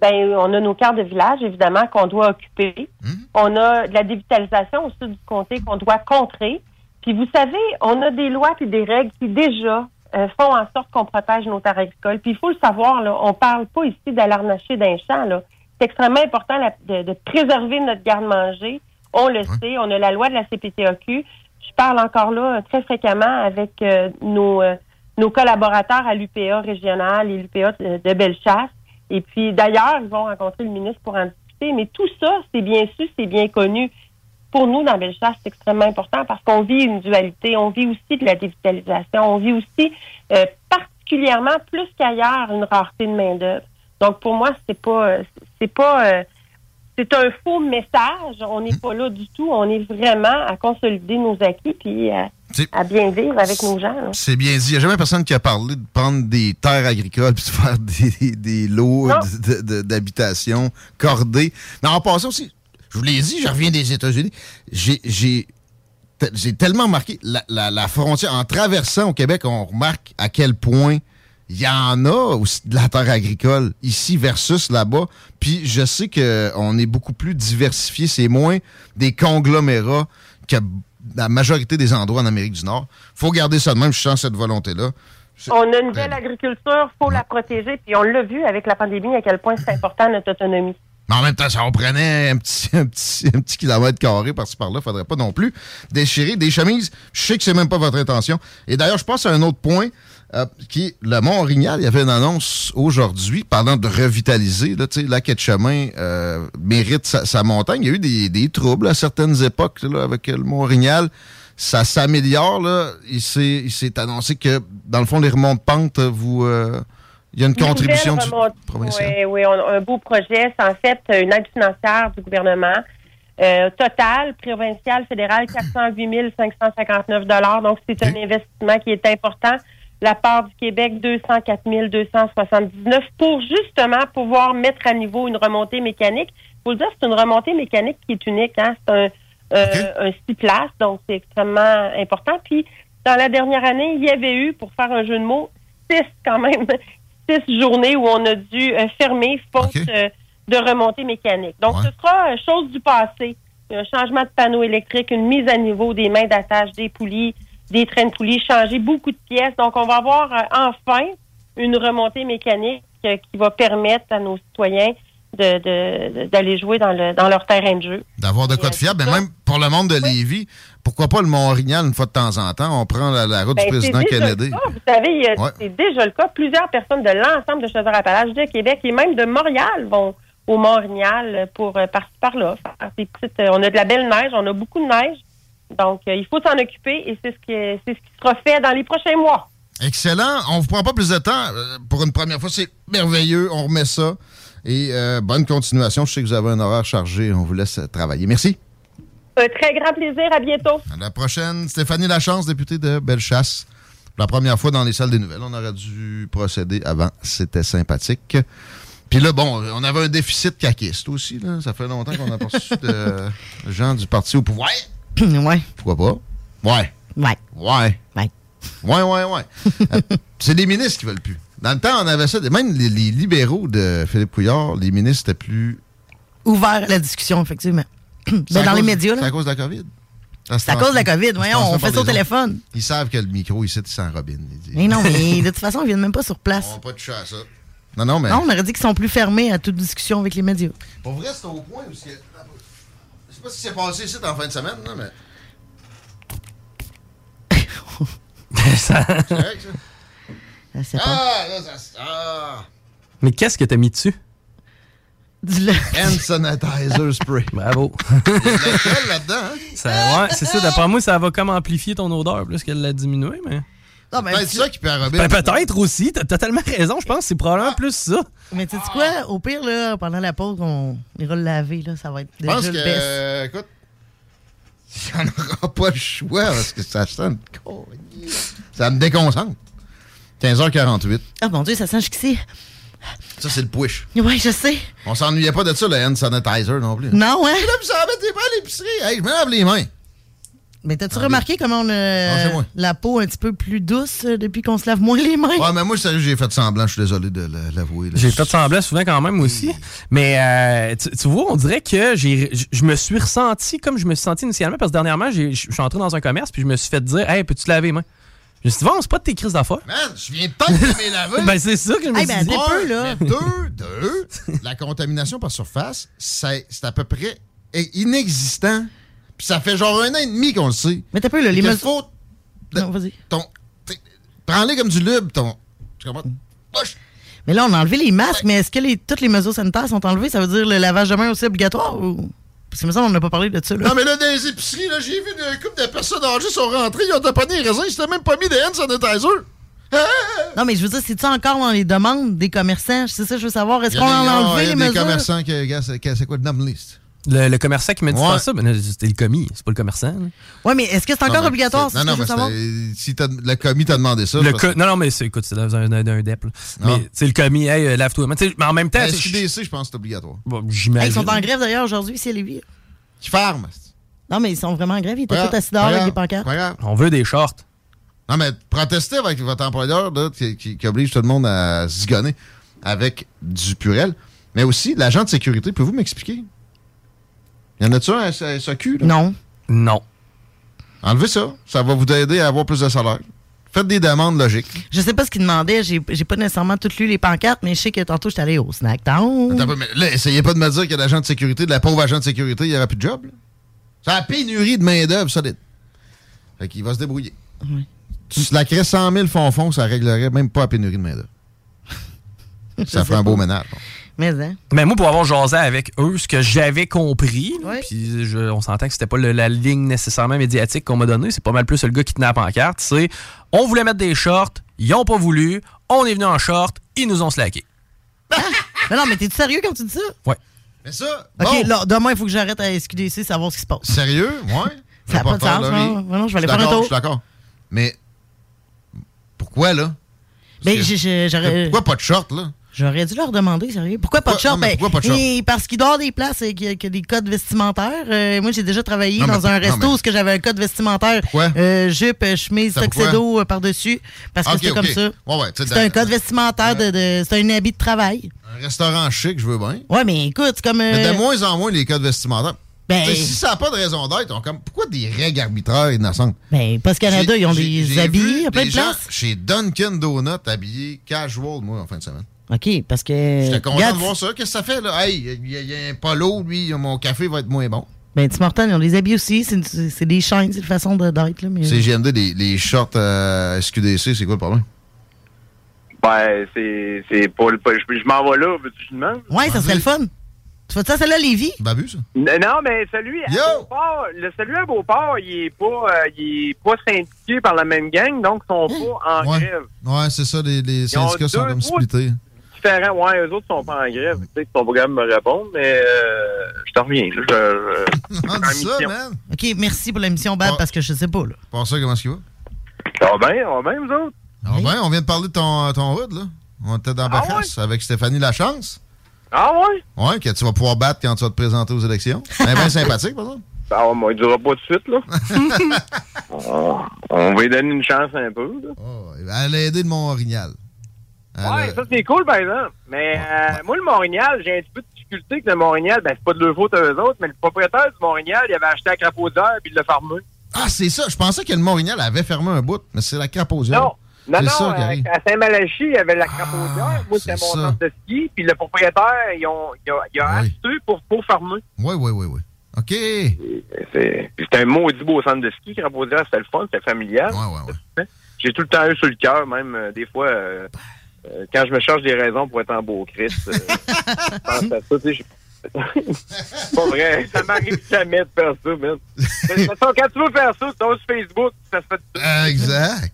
ben, on a nos cartes de village, évidemment, qu'on doit occuper. On a de la dévitalisation au sud du comté qu'on doit contrer. Puis vous savez, on a des lois et des règles qui déjà euh, font en sorte qu'on protège nos terres agricoles. Puis il faut le savoir, là, on parle pas ici d'alarnacher d'un champ. Là. C'est extrêmement important la- de, de préserver notre garde-manger. On le sait, on a la loi de la CPTAQ. Parle encore là euh, très fréquemment avec euh, nos, euh, nos collaborateurs à l'UPA régional et l'UPA de, de Bellechasse. Et puis d'ailleurs, ils vont rencontrer le ministre pour en discuter. Mais tout ça, c'est bien su, c'est bien connu. Pour nous, dans Bellechasse, c'est extrêmement important parce qu'on vit une dualité. On vit aussi de la dévitalisation. On vit aussi, particulièrement plus qu'ailleurs, une rareté de main-d'œuvre. Donc, pour moi, c'est pas, c'est pas, c'est un faux message. On n'est pas là du tout. On est vraiment à consolider nos acquis puis à, à bien vivre avec nos gens. C'est bien dit. Il n'y a jamais personne qui a parlé de prendre des terres agricoles puis de faire des, des lots d'habitation cordés. Mais en passant aussi, je vous l'ai dit, je reviens des États-Unis. J'ai- J'ai te- j'ai tellement la, la- la frontière. En traversant au Québec, on remarque à quel point il y en a aussi de la terre agricole ici versus là-bas. Puis je sais qu'on est beaucoup plus diversifié. C'est moins des conglomérats que la majorité des endroits en Amérique du Nord. faut garder ça de même. Je sens cette volonté-là. On a une belle agriculture, faut la protéger. Puis on l'a vu avec la pandémie à quel point c'est important notre autonomie. Mais en même temps, ça on prenait un petit, un petit, un petit kilomètre carré par-ci par-là. Faudrait pas non plus déchirer des chemises. Je sais que c'est même pas votre intention. Et d'ailleurs, je pense à un autre point. Euh, qui le Mont-Orignal, il y avait une annonce aujourd'hui parlant de revitaliser. Là, tu sais, la quai de chemin euh, mérite sa, sa montagne. Il y a eu des, des troubles à certaines époques là, avec le Mont-Orignal. Ça s'améliore. là. Il s'est annoncé que, dans le fond, les remontes pentes, vous... euh, il y a une contribution du provincial. Oui, oui, on a un beau projet. C'est en fait une aide financière du gouvernement. Euh, total, provincial, fédéral, 408 559 Donc, c'est un investissement qui est important. La part du Québec, 204 279 pour justement pouvoir mettre à niveau une remontée mécanique. Il faut le dire, c'est une remontée mécanique qui est unique. Hein? C'est un, euh, un six places, donc c'est extrêmement important. Puis, dans la dernière année, il y avait eu, pour faire un jeu de mots, six quand même, six journées où on a dû euh, fermer faute euh, de remontée mécanique. Donc, ce sera euh, chose du passé. Un changement de panneau électrique, une mise à niveau des mains d'attache, des poulies, des trains de poulies, changer beaucoup de pièces. Donc, on va avoir euh, enfin une remontée mécanique euh, qui va permettre à nos citoyens de- de- de- d'aller jouer dans, le, dans leur terrain de jeu. D'avoir de quoi de fiable. Mais même pour le monde de Lévis, pourquoi pas le Mont-Orignal une fois de temps en temps? On prend la, la route Ben, du président c'est déjà Kennedy. Vous savez, Ouais. c'est déjà le cas. Plusieurs personnes de l'ensemble de Chaudière-Appalaches, de Québec et même de Montréal vont au Mont-Orignal pour euh, par-ci par-là. euh, on a de la belle neige, on a beaucoup de neige. Donc, euh, il faut s'en occuper et c'est ce, qui, c'est ce qui sera fait dans les prochains mois. Excellent. On vous prend pas plus de temps. Euh, Pour une première fois, c'est merveilleux. On remet ça. Et euh, bonne continuation. Je sais que vous avez un horaire chargé. On vous laisse travailler. Merci. Un très grand plaisir. À bientôt. À la prochaine. Stéphanie Lachance, députée de Bellechasse. Pour la première fois dans les salles des nouvelles. On aurait dû procéder avant. C'était sympathique. Puis là, bon, on avait un déficit caquiste aussi. Là. Ça fait longtemps qu'on n'a pas reçu de gens du parti au pouvoir. ouais. Pourquoi pas? Ouais. Ouais. Ouais. Ouais. Ouais, ouais, ouais. Euh, c'est les ministres qui veulent plus. Dans le temps, on avait ça. Même les, les libéraux de Philippe Couillard, les ministres étaient plus. Ouvert à la discussion, effectivement. Ben, C'est dans les médias, C'est là. à cause de la COVID. C'est à cause de la COVID, voyons, on fait ça au téléphone. Ils savent que le micro ici, c'est sans robine. Mais non, mais de toute façon, ils viennent même pas sur place. On va pas toucher à ça. Non, non, mais. Non, on aurait dit qu'ils sont plus fermés à toute discussion avec les médias. Pour vrai, c'est au point où. Je sais pas ce qui s'est passé ici en fin de semaine, là, mais. Ça- C'est vrai que ça. Pas. Ah, là, ça. Ah! Mais qu'est-ce que t'as mis dessus? Hand sanitizer spray. Bravo. Lequel là-dedans, hein? Ça- ouais, c'est ça. D'après moi, ça va comme amplifier ton odeur plus qu'elle l'a diminué, mais. Non, mais Peut-être ça qui peut enrober. Ben, peut-être aussi. T'as totalement raison. Je pense que c'est Ah. probablement plus ça. Mais tu sais quoi? Au pire, là, pendant la pause, on ira le laver. Là, ça va être Je déjà pense le que, best. euh, écoute, il n'y en aura pas le choix parce que ça sent. Ça me déconcentre. 15h48. Ah mon Dieu, ça sent jusqu'ici. Ça, c'est le push. Ouais, je sais. On s'ennuyait pas de ça, le hand sanitizer non plus. Non, hein? Là, ça va mettre mains à l'épicerie. Hey, je me lave les mains. Mais t'as-tu remarqué comment on a la peau un petit peu plus douce euh, depuis qu'on se lave moins les mains? Ouais, mais moi, sérieux, j'ai fait semblant. Je suis désolé de l'avouer. là. J'ai fait semblant souvent quand même aussi. Mais euh, tu, tu vois, on dirait que je- me suis ressenti comme je me suis senti initialement parce que dernièrement, j'ai- je suis entré dans un commerce puis je me suis fait dire Hey, peux-tu te laver les mains? Je me suis dit, bon, c'est pas de tes crises d'affaires. Man, je viens de temps de me laver. Ben, c'est ça que je me Hey, suis ben, dit. peu, là. Mais deux, deux, la contamination par surface, c'est c'est à peu près inexistant. Puis ça fait genre un an et demi qu'on le sait. Mais t'as peu, là, les mesures- faut Non, vas-y. ton- Prends-les comme du lube, ton. Tu comprends? Mais là, on a enlevé les masques, mais est-ce que les, toutes les mesures sanitaires sont enlevées? Ça veut dire le lavage de mains aussi obligatoire? Ou... Parce que me semble qu'on n'a pas parlé de ça. Là. Non, mais là, dans les épiceries, là, j'ai vu une couple de personnes âgées sont rentrées, ils ont taponné les raisins, ils s'étaient même pas mis de hand sanitizer. Non, mais je veux dire, c'est-tu encore dans les demandes des commerçants? C'est ça, je veux savoir. Est-ce qu'on en des- a ah, enlevé il y a les des mesures? commerçants qui, c'est quoi le nom liste? Le, le commerçant qui m'a dit Ouais. ça, ben, c'était le commis, c'est pas le commerçant. là. Oui, mais est-ce que c'est Non, encore mais obligatoire? c'est- C'est Non, non, mais c'est- si le commis t'a demandé ça. Le parce co- non, non, mais c'est, écoute, c'est dans un, un, un DEP. là. Non. Mais c'est le commis, hey, euh, lave-toi. Mais, mais en même temps, SQDC, je pense que c'est obligatoire. Bon, Hey, j'imagine. ils sont en grève d'ailleurs aujourd'hui, ici à Lévis. Qui ferme. Non, mais ils sont vraiment en grève. Ils étaient tous assis dehors pas avec des pancartes. On veut des shorts. Non, mais protestez avec votre employeur là, qui, qui- qui oblige tout le monde à zigonner avec du purel. Mais aussi, l'agent de sécurité, pouvez-vous m'expliquer? Y en a-tu un à sa- SAQ? Là? Non. Non. Enlevez ça. Ça va vous aider à avoir plus de salaire. Faites des demandes logiques. Je sais pas ce qu'ils demandaient. J'ai j'ai pas nécessairement tout lu les pancartes, mais je sais que tantôt, j'étais allé au Snack Town. Attends mais là, essayez pas de me dire que l'agent de sécurité, de la pauvre agent de sécurité, il n'y aura plus de job. là. C'est la pénurie de main-d'œuvre solide. Fait qu'il va se débrouiller. Tu slackerais 100 000 fonds ça réglerait même pas la pénurie de main-d'œuvre. ça ferait un beau ménage. bon. Mais, hein? Mais moi, pour avoir jasé avec eux, ce que j'avais compris, puis je- on s'entend que c'était pas le- la ligne nécessairement médiatique qu'on m'a donnée, c'est pas mal plus le gars qui tenait la pancarte, c'est on voulait mettre des shorts, ils ont pas voulu, on est venu en short, ils nous ont slacké. Mais non, mais t'es-tu sérieux quand tu dis ça? Ouais. Mais ça, OK, bon. là, demain, il faut que j'arrête à SQDC, savoir ce qui se passe. Sérieux? Ouais. Ça n'a pas de sens, non? Non, je vais aller faire un tour. Je suis d'accord. Mais pourquoi, là? Mais j'aurais. Pourquoi pas de short, là? J'aurais dû leur demander, sérieux. Pourquoi pas de Pourquoi- short? mais Ben, pourquoi pas de short? et parce qu'il avoir des places et qu'il y, a- qu'il y a des codes vestimentaires. Euh, moi, j'ai déjà travaillé Non, mais dans un resto mais- où que j'avais un code vestimentaire. Euh, jupe, chemise, tuxedo euh, par-dessus. Parce que Ok, c'était comme ça. Ouais, ouais, C'est un code vestimentaire, de, de- c'est un habit de travail. Un restaurant chic, je veux bien. Ouais, mais écoute, c'est comme. euh, Mais de moins en moins, les codes vestimentaires. Ben- si ça n'a pas de raison d'être, comme, pourquoi des règles arbitraires innocentes? Ben, parce Canada, ils ont des habits à plein de places. Chez Dunkin' Donut, habillés casual, moi, en fin de semaine. OK, parce que. J'étais content regarde, de voir ça. Qu'est-ce que ça fait, là? Hey, il y, a- il y a un polo, lui, mon café va être moins bon. Ben, Tim Hortons, ils ont des habits aussi. C'est des chaînes, c'est une façon de- d'être. là, mais- C'est GMD, les, les shorts euh, SQDC, c'est quoi le problème? Ben, c'est c'est pas le. pas- Je, je m'en vais là, veux-tu que je demande? Ouais, ça serait le fun. Tu fais ça, celle-là, Lévi? Babu, ça? Non, mais celui à Beauport, le celui à Beauport, il est pas, euh, il est pas syndiqué par la même gang, donc ils sont pas en Ouais. grève. Ouais, c'est ça, les, les Ils ont syndicats sont comme splittés. Différents, ouais, eux autres sont pas en grève. Tu sais, ils sont pas capables de me répondre, mais euh, je te reviens. là, Je, je, On en dit ça, man. OK, merci pour la mission, Bab, parce que je sais pas, là. Pour ça, comment est-ce qu'il va? Ça va bien, ça va bien, vous autres? Ah ben, on vient de parler de ton, ton hood, là. On était dans Ah avec Stéphanie Lachance. Ah ouais? Ouais, que tu vas pouvoir battre quand tu vas te présenter aux élections. Est bien sympathique, par exemple. Ah, moi, il durera pas tout de suite, là. on, on va lui donner une chance un peu, là. Elle a aidé de Mont-Orignal. Elle a- Ouais, ça c'est cool par exemple. Mais euh, moi, le Montréal, j'ai un petit peu de difficulté avec le Montréal. Ben, c'est pas de leur faute à eux autres, mais le propriétaire du Montréal, il avait acheté la crapaudière puis il l'a fermé. Ah, c'est ça. Je pensais que le Mont-Orignal avait fermé un bout, mais c'est la crapaudière. Non, non, C'est non. ça euh. Ah, à Saint-Malachie, il y avait la crapaudière. moi, c'était mon centre de ski. Puis le propriétaire, ils ont, il a, a acheté pour, pour fermer. Oui, oui, oui, oui. OK. C'était un maudit beau centre de ski, crapaudière. C'était le fun, c'était familial. J'ai tout le temps eu sur le cœur, même euh, des fois. euh, euh, quand je me cherche des raisons pour être en beau Christ, euh, je pense à ça, tu sais, je- C'est pas vrai. Ça m'arrive jamais de faire ça, man. De toute façon, quand tu veux faire ça, tu sur Facebook, ça se fait tout. Exact.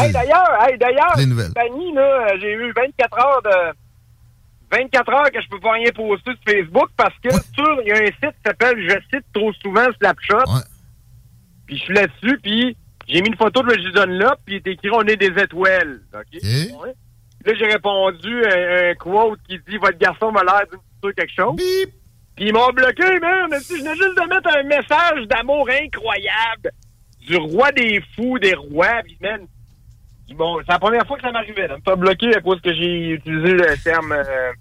Hey, d'ailleurs, hey, d'ailleurs, Les nouvelles. Fanny, là, euh, j'ai eu 24 heures de. 24 heures que je peux pas rien poster sur Facebook parce que sur, il y a un site qui s'appelle, je cite trop souvent, Snapshot. Puis je suis là-dessus, puis j'ai mis une photo de Reggie Dunlop, puis il est écrit On est des étoiles. OK? Ouais. Là, j'ai répondu un, un quote qui dit Votre garçon m'a l'air d'une quelque chose. Puis ils m'ont bloqué, man. Si je venais juste de mettre un message d'amour incroyable. du roi des fous, des rois, puis man, bon, c'est la première fois que ça m'arrivait, là, me faire bloquer à cause que j'ai utilisé le terme euh,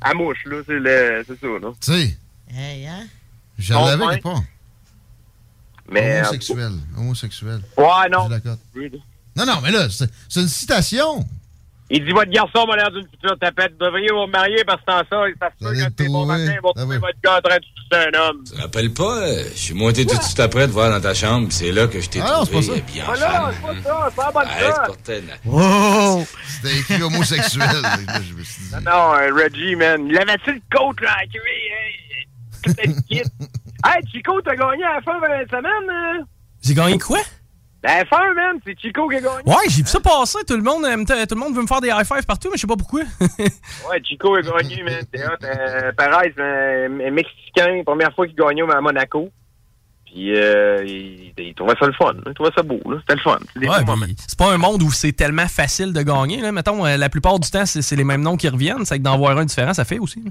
à mouche, là, c'est le- c'est ça, là. Tu sais, Hey, hein? Bon, part. Mais, euh, Homosexuel. Homosexuel. Ouais, non. Je. Non, non, mais là, c'est c'est une citation. Il dit, votre garçon m'a l'air d'une future tapette. Vous devriez vous marier parce que sans ça, ça se peut que c'est bon matin, vous retrouvez votre gars en train de sucer un homme. te rappelles pas, euh, je suis monté tout de suite après te voir dans ta chambre, pis c'est là que je t'ai Ah non, trouvé c'est pas ça. bien Ah non, c'est pas ça, c'est pas bonne Arrête. Wow! C'était écrit homosexuel. Là, je me suis dit. Non, non, euh, Reggie, man. Il avait-tu le coach, là, à cuire? Tout le kit? Hey, Chico, t'as gagné à la fin de la semaine, hein? J'ai gagné quoi? La fin, man, c'est Chico qui a gagné. Ouais, j'ai vu ça passer. Tout le monde, aime- tout le monde veut me faire des high five partout, mais je sais pas pourquoi. Ouais, Chico a gagné, man. C'est. Euh, pareil, c'est un, un Mexicain, première fois qu'il gagnait à Monaco. Puis, euh, il, il trouvait ça le fun. hein. Il trouvait ça beau, là. C'était le fun. Ouais, c'est pas un monde où c'est tellement facile de gagner. Là. Mettons, euh, la plupart du temps, c'est c'est les mêmes noms qui reviennent. C'est que d'en voir un différent, ça fait aussi. là.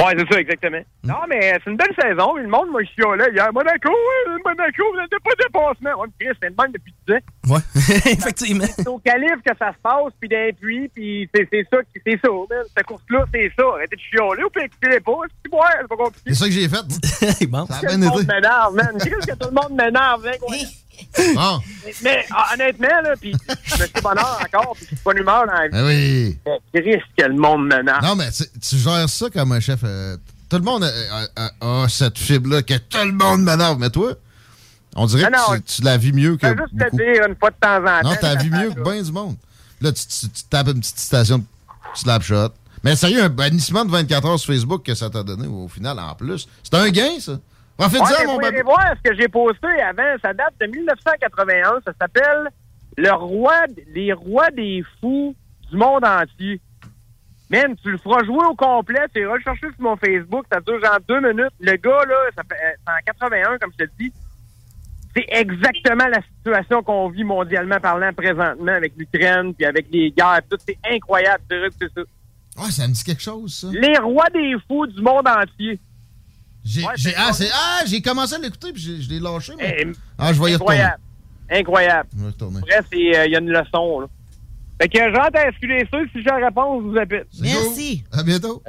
Ouais, c'est ça, exactement. Non, mais c'est une belle saison. Le monde m'a chiolé hier. Monaco, ouais, Monaco, vous n'êtes pas dépassement. Ouais, mais Chris, c'est le même depuis 10 ans. Ouais, effectivement. C'est au calibre que ça se passe, puis d'un puits, puis c'est c'est ça, qui- c'est ça, man. Cette course-là, c'est ça. Arrêtez de chioler ou puis écoutez pas. C'est ouais, c'est pas compliqué. C'est ça que j'ai fait. bon. Ça a Tout le bien monde été. m'énerve, man. Chris, que tout le monde m'énerve, hein, quoi. Bon. Mais ah, honnêtement, là, puis je me suis bonheur encore, puis je suis pas d'humeur dans la vie. Ah oui. Mais Chris, que le monde m'énerve. Non, mais tu tu gères ça comme un chef. euh, tout le monde a, a- a cette fibre-là que tout le monde m'énerve. Mais toi, on dirait Ah non, que tu, tu la vis mieux que. Je juste beaucoup. te dire une fois de temps en temps. Non, t'as la vis mieux que bien du monde. Là, tu, tu- tu tapes une petite station de Slapshot. Mais sérieux, un bannissement de 24 heures sur Facebook que ça t'a donné au final en plus. C'est un gain, ça. Profite-en, Ouais, mon voir ce que j'ai posté avant. Ça date de 1981. Ça s'appelle le roi, les rois des fous du monde entier. Man, tu le feras jouer au complet. Tu iras le chercher sur mon Facebook. Ça dure genre deux minutes. Le gars, là, ça fait, euh, c'est en 81, comme je te dis. C'est exactement la situation qu'on vit mondialement parlant présentement avec l'Ukraine puis avec les guerres. Tout, c'est incroyable. C'est ça. Ouais, ça me dit quelque chose, ça. Les rois des fous du monde entier. J'ai, Ouais, j'ai- c'est ah, c'est- ah, j'ai commencé à l'écouter puis je l'ai lâché. mais- Eh, ah, je vais y retourner. Incroyable. Incroyable. Je vais y retourner. Bref, euh, il y a une leçon, là. Fait que je rentre à SQDC, si j'ai la réponse, je vous appelle. Merci. À bientôt.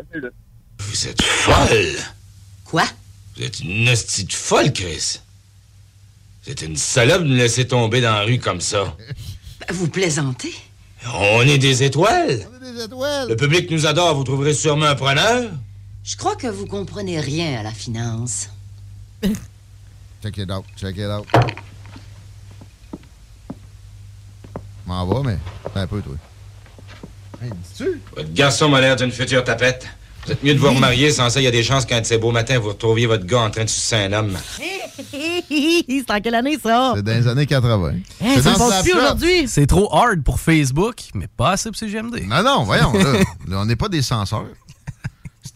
Vous êtes folle. Quoi? Vous êtes une hostie de folle, Chris. Vous êtes une salope de nous laisser tomber dans la rue comme ça. Vous plaisantez? On est des étoiles. Des étoiles. Le public nous adore, vous trouverez sûrement un preneur. Je crois que vous comprenez rien à la finance. Check it out. Check it out. M'en va, mais c'est un peu, toi. Hey, dis-tu? Votre garçon m'a l'air d'une future tapette. Vous êtes mieux de vous remarier, sans ça, il y a des chances qu'un de ces beaux matins, vous retrouviez votre gars en train de sucer un homme. c'est en quelle année, ça? C'est dans les années 80. Hein, ça dans passe plus aujourd'hui. C'est trop hard pour Facebook, mais pas assez pour CGMD. Non, non, voyons, là. Là, on n'est pas des censeurs.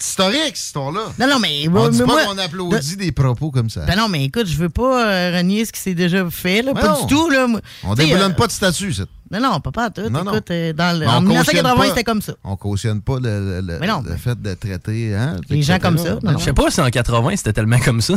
C'est historique, cette histoire-là. Non, non, mais, On dit mais pas qu'on applaudit des propos comme ça. Ben non, mais écoute, je veux pas euh, renier ce qui s'est déjà fait, là. Ben pas non. du tout, là. moi. On déboulonne euh, pas de statut, ça. Non, non, pas pas tout. Non, non. Écoute, euh, dans le- en cautionne 1980, pas- c'était comme ça. On cautionne pas le, le- non, le fait de traiter hein, Les gens comme ça, non, Je sais pas si en 80 c'était tellement comme ça.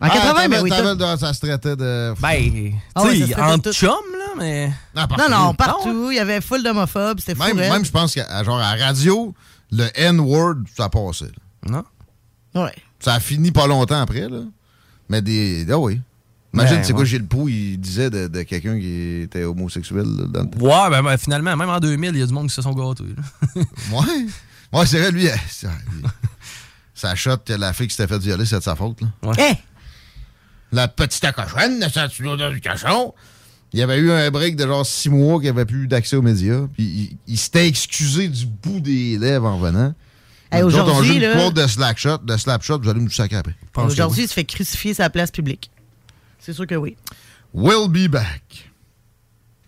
En 80, Ah, mais oui, ça se traitait de. Ben, tu Ah ouais, ça sais, en tout- chum, là, mais. Non, Non, non, partout. Il y avait full d'homophobes. C'était fou. Même je pense qu'à genre à la radio, le N-word, ça passait. là. Non? Ouais. Ça a fini pas longtemps après, là. Mais des. Ah oui. Imagine, Ben, c'est quoi ouais. Gilles Proux, il disait de, de quelqu'un qui était homosexuel là, dans le temps. Ouais, ben, ben, finalement, même en 2000, il y a du monde qui se sont gâtés. Ouais. Ouais, c'est vrai, lui, euh, ça, lui, ça shot la fille qui s'était fait violer, c'est de sa faute, là. Hein? La petite cochonne, le centurion du cochon. Il y avait eu un break de genre six mois qu'il n'y avait plus d'accès aux médias. Puis il, il s'était excusé du bout des lèvres en venant. Hey, aujourd'hui, une là- de Slackshot, de Slapshot, vous allez nous après. Aujourd'hui, il se fait crucifier sa place publique. C'est sûr que oui. We'll be back.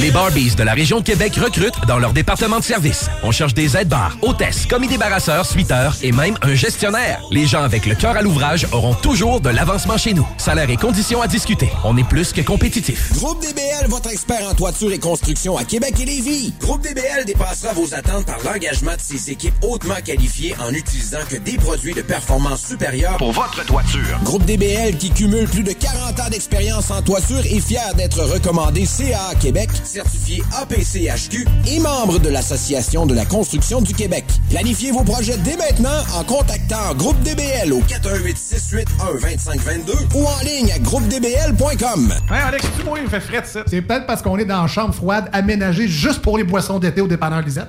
Les Barbies de la région de Québec recrutent dans leur département de service. On cherche des aides-bars, hôtesses, commis débarrasseurs, suiteurs et même un gestionnaire. Les gens avec le cœur à l'ouvrage auront toujours de l'avancement chez nous. Salaire et conditions à discuter. On est plus que compétitif. Groupe DBL, votre expert en toiture et construction à Québec et Lévis. Groupe DBL dépassera vos attentes par l'engagement de ses équipes hautement qualifiées en utilisant que des produits de performance supérieure Pour votre toiture. Groupe DBL qui cumule plus de 40 ans d'expérience en toiture est fier d'être recommandé CA Québec, certifié APCHQ et membre de l'Association de la construction du Québec. Planifiez vos projets dès maintenant en contactant Groupe DBL au 418 681 2522 ou en ligne à groupedbl.com. Hey Alex, tu moi, il me fait frais de ça. C'est peut-être parce qu'on est dans une chambre froide aménagée juste pour les boissons d'été au dépanneur Lisette.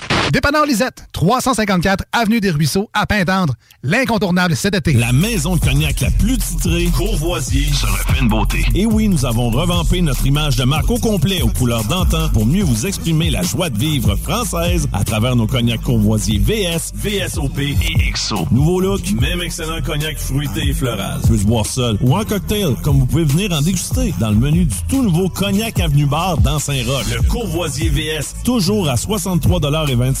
Dépanneur Lisette, 354 Avenue des Ruisseaux, à Pintendre. L'incontournable cet été. La maison de cognac la plus titrée, Courvoisier, se refait une beauté. Et oui, nous avons revampé notre image de marque au complet aux couleurs d'antan pour mieux vous exprimer la joie de vivre française à travers nos cognacs Courvoisier VS, VSOP et XO. Nouveau look, même excellent cognac fruité et floral. Peut se boire seul ou en cocktail, comme vous pouvez venir en déguster dans le menu du tout nouveau Cognac Avenue Bar dans Saint-Roch. Le Courvoisier VS, toujours à 63,25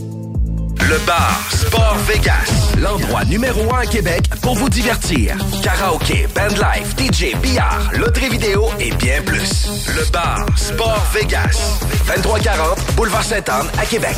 Le bar Sport Vegas, l'endroit numéro un à Québec pour vous divertir. Karaoke, bandlife, DJ, billard, loterie vidéo et bien plus. Le bar Sport Vegas, 2340 Boulevard Sainte-Anne à Québec.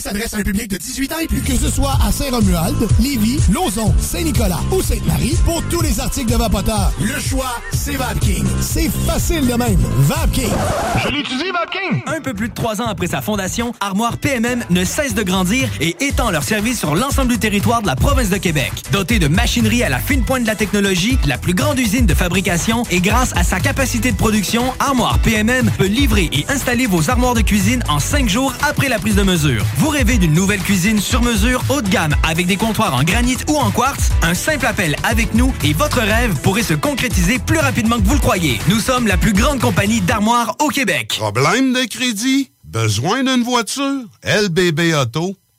s'adresse à un public de 18 ans et plus. Que ce soit à Saint-Romuald, Lévis, Lauson, Saint-Nicolas ou Sainte-Marie, pour tous les articles de Vapoteur, le choix, c'est VapKing. C'est facile de même. VapKing. Je l'utilise, VapKing! Un peu plus de trois ans après sa fondation, Armoire PMM ne cesse de grandir et étend leur service sur l'ensemble du territoire de la province de Québec. Dotée de machinerie à la fine pointe de la technologie, la plus grande usine de fabrication et grâce à sa capacité de production, Armoire PMM peut livrer et installer vos armoires de cuisine en cinq jours après la prise de mesure. Vous rêvez d'une nouvelle cuisine sur mesure haut de gamme avec des comptoirs en granit ou en quartz? Un simple appel avec nous et votre rêve pourrait se concrétiser plus rapidement que vous le croyez. Nous sommes la plus grande compagnie d'armoires au Québec. Problème de crédit? Besoin d'une voiture? LBBauto.com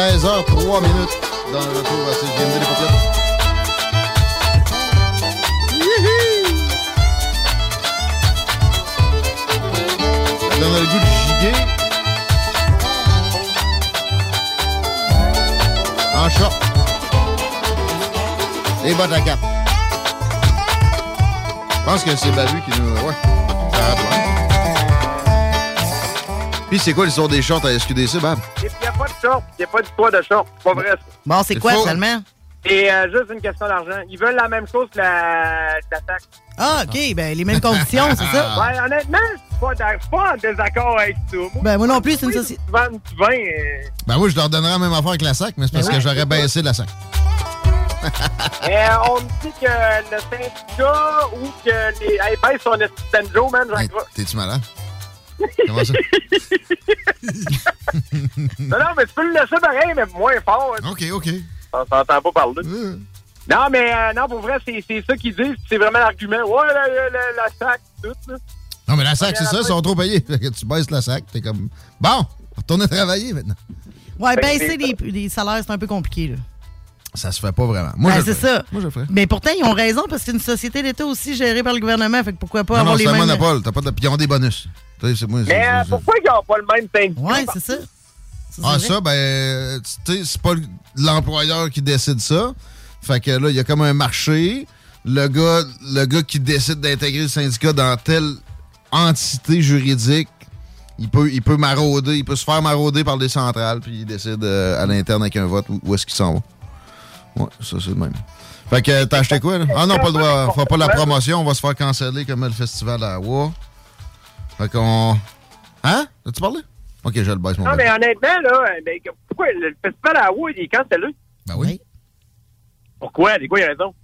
16h03 minutes dans le retour à CGMD les paupiètes. Ça donne le goût de giguer. En short. Les bottes à cap. Je pense que c'est Babu qui nous. Ouais. Ça. Puis c'est quoi l'histoire des shorts à SQDC, Bab? Short, il n'y a pas d'histoire de short. C'est pas vrai, ça. Bon, c'est quoi, faux. finalement? C'est euh, juste une question d'argent. Ils veulent la même chose que la, la taxe. Ah, OK, ben les mêmes conditions, c'est ça? Ouais, honnêtement, je suis pas, en désaccord avec ça. Moi, Ben, moi non plus, c'est une société. Euh, Ben moi, je leur donnerais la même affaire que la SAC, mais c'est parce Ben que ouais, j'aurais baissé la SAC. euh, on me dit que le syndicat ou que les. Hey, baisse son banjo, man, j'en crois. T'es-tu malade? Comment ça? Non, non, mais tu peux le laisser pareil, mais moins fort. hein. OK, OK. On s'entend pas parler. Non, mais euh, non, pour vrai, c'est c'est ça qu'ils disent. C'est vraiment l'argument. Ouais, la, la, la, la SAC, tout, là. Non, mais la SAC, c'est ça, ils sont trop payés. Tu baisses la SAC, t'es comme. Bon, retourne travailler maintenant. Ouais, Ben, baisser les, les salaires, c'est un peu compliqué, là. Ça se fait pas vraiment. Moi, Ben, c'est ferais. ça. Moi, je le ferais. Mais pourtant, ils ont raison parce que c'est une société d'État aussi gérée par le gouvernement. Fait que pourquoi pas Non, avoir non, les c'est un mêmes. monopole. T'as pas de... Puis ils ont des bonus. Moi. Mais euh, pourquoi ils n'ont pas le même syndicat? Ouais, c'est ça. Ah, ça, ben, tu sais, c'est pas l'employeur qui décide ça. Fait que là, il y a comme un marché. Le gars, le gars qui décide d'intégrer le syndicat dans telle entité juridique, il peut, il peut marauder, il peut se faire marauder par des centrales, puis il décide euh, à l'interne avec un vote où, où est-ce qu'il s'en va. Ouais, ça, c'est le même. Fait que t'as acheté quoi, là? Ah non, pas le droit. On fera pas la promotion, on va se faire canceller comme le festival à Oua. Fait qu'on. Hein? As-tu parlé? Ok, je le baisse mon Non, mais honnêtement, là, ben, pourquoi le festival à Hawaii, il est cancellé? Ben oui. Pourquoi? C'est quoi les raisons?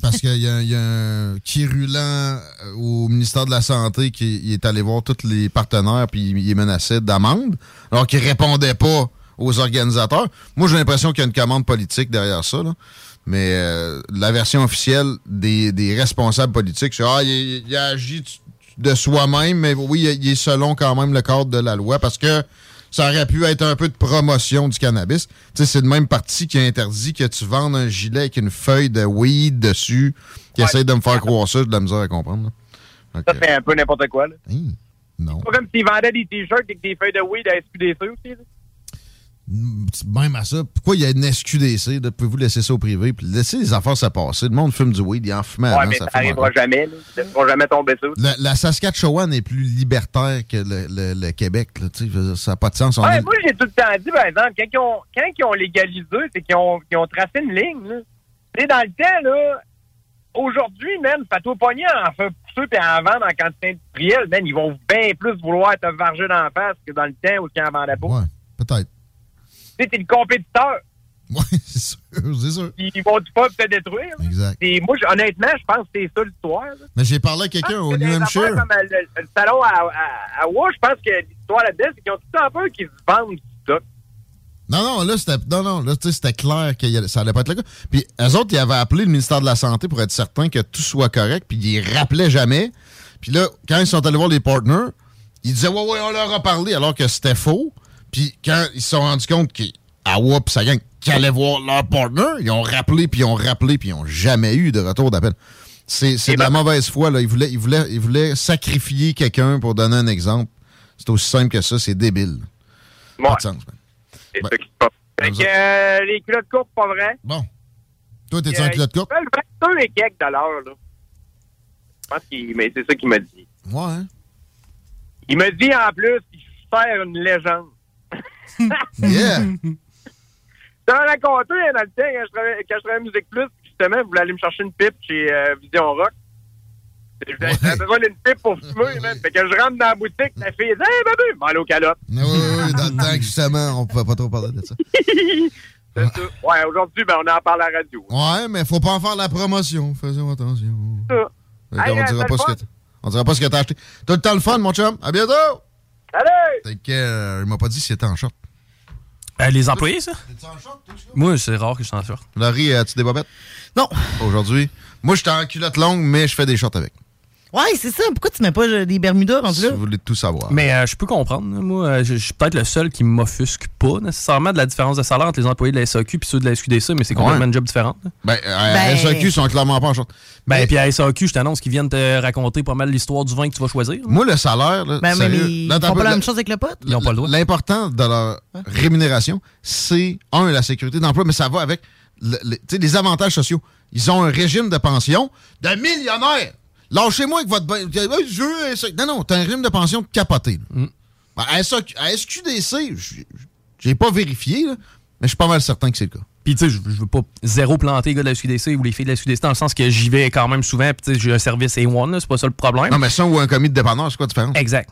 Parce qu'il y, a- il y a un quirulant euh, au ministère de la Santé qui il est allé voir tous les partenaires puis il les menaçait d'amende, alors qu'il répondait pas aux organisateurs. Moi, j'ai l'impression qu'il y a une commande politique derrière ça. là. Mais euh, la version officielle des, des responsables politiques, c'est Ah, il, il a agi de soi-même, mais oui, il, est selon quand même le cadre de la loi parce que ça aurait pu être un peu de promotion du cannabis. Tu sais, c'est le même parti qui a interdit que tu vendes un gilet avec une feuille de weed dessus, qui essaie de me faire croire ça, j'ai de la misère à comprendre. Ça fait un peu n'importe quoi, là. non. C'est pas comme s'ils vendaient des t-shirts avec des feuilles de weed à SQDC aussi, là. Même à ça, pourquoi il y a une SQDC? Pouvez-vous laisser ça au privé? Puis laissez les affaires se passer? Le monde fume du weed, il en fume Ouais, avant, mais ça ça n'arrivera jamais, là. Ils ne jamais tomber ça. La, la Saskatchewan est plus libertaire que le, le- le Québec. là, ça n'a pas de sens. On Ouais, est- moi, j'ai tout le temps dit, par exemple, quand ils ont, quand ils ont légalisé, c'est qu'ils ont, qu'ils ont tracé une ligne, là. Dans le temps, là, aujourd'hui, même, fais-toi pogner en faire pousser et en vendre en quantité industrielle, man, ils vont bien plus vouloir te varger d'en face que dans le temps où ils en vendaient pas. Ouais, peut-être. Tu sais, t'es le compétiteur. Ouais, c'est sûr, c'est sûr. Ils vont tout pas te détruire. Exact. Et moi, honnêtement, je pense que c'est ça l'histoire. Mais j'ai parlé à quelqu'un au New Hampshire. Comme euh, le, le salon à, à, je pense que l'histoire là-dedans, c'est qu'ils ont tout le temps peur qu'ils se vendent du stock. Non, non, là, c'était, non, non, là, c'était clair que ça allait pas être le cas. Puis, eux autres, ils avaient appelé le ministère de la Santé pour être certain que tout soit correct, puis ils rappelaient jamais. Puis là, quand ils sont allés voir les partners, ils disaient, ouais, ouais, on leur a parlé, alors que c'était faux. Puis quand ils se sont rendus compte qu'à WAP, ça gagne, qu'ils allaient voir leur partner, ils ont rappelé, puis ils ont rappelé, puis ils ont jamais eu de retour d'appel. C'est, c'est de la mauvaise foi, là. Ils voulaient, ils voulaient, ils voulaient sacrifier quelqu'un pour donner un exemple. C'est aussi simple que ça, c'est débile. Pas de sens, Ben, ça qui se passe. Fait que euh, les culottes courtes, pas vrai? Bon. Toi, t'es-tu Euh, un culotte courte? Ils veulent 22 et quelques dollars, là. Je pense qu'il, mais c'est ça qu'il m'a dit. Ouais. hein? Il m'a dit, en plus, qu'il sert une légende. Yeah! Je t'en raconté dans le temps, quand je travaillais, quand je travaillais à Musique Plus, justement, vous voulez aller me chercher une pipe chez euh, Vision Rock. J'avais besoin d'une pipe pour fumer. Fait que je rentre dans la boutique, la fille dit Hey, babu, mal aux calottes. Oui, oui, oui, dans le temps justement, on pouvait pas trop parler de ça. C'est ça. Ouais, aujourd'hui, ben, on en parle à la radio. Ouais, mais faut pas en faire la promotion. Faisons attention. Ça. Hey, dira pas ce que on dira pas ce que t'as acheté. Tout le temps le fun, mon chum. À bientôt! Salut! T'es que, euh, il m'a pas dit s'il était en short. Euh, les employés, ça? Moi, c'est rare que je suis en short. Laurie, as-tu des bobettes? Non. Aujourd'hui? Moi, j'étais en culotte longue, mais je fais des shorts avec. Ouais, c'est ça. Pourquoi tu mets pas euh, des Bermudas rendu là? Si vous voulez tout savoir. Mais euh, je peux comprendre. Moi, euh, je je suis peut-être le seul qui m'offusque pas nécessairement de la différence de salaire entre les employés de la SAQ et ceux de la SQDC, mais c'est complètement Ouais. une job différente. là. Ben, euh, à SAQ sont clairement pas en short. Ben, puis à SAQ, je t'annonce qu'ils viennent te raconter pas mal l'histoire du vin que tu vas choisir. Moi, le salaire, là, Ben, mais sérieux, ils là, font pas la même chose avec le pote? Ils ont pas le droit. L'important de leur rémunération, c'est, un, la sécurité d'emploi, mais ça va avec le- le- les avantages sociaux. Ils ont un régime de pension de millionnaires. Lâchez-moi avec votre... je veux SAQ. Non, non, t'as un régime de pension capoté. Mm. Ben, à, SQDC, j'ai pas vérifié, là, mais je suis pas mal certain que c'est le cas. Puis, tu sais, je veux pas zéro planter les gars de la SQDC ou les filles de la SQDC dans le sens que j'y vais quand même souvent. Puis, tu sais, j'ai un service A1, là, c'est pas ça le problème. Non, mais ça ou un commis de dépanneur, c'est quoi la différence? Exact.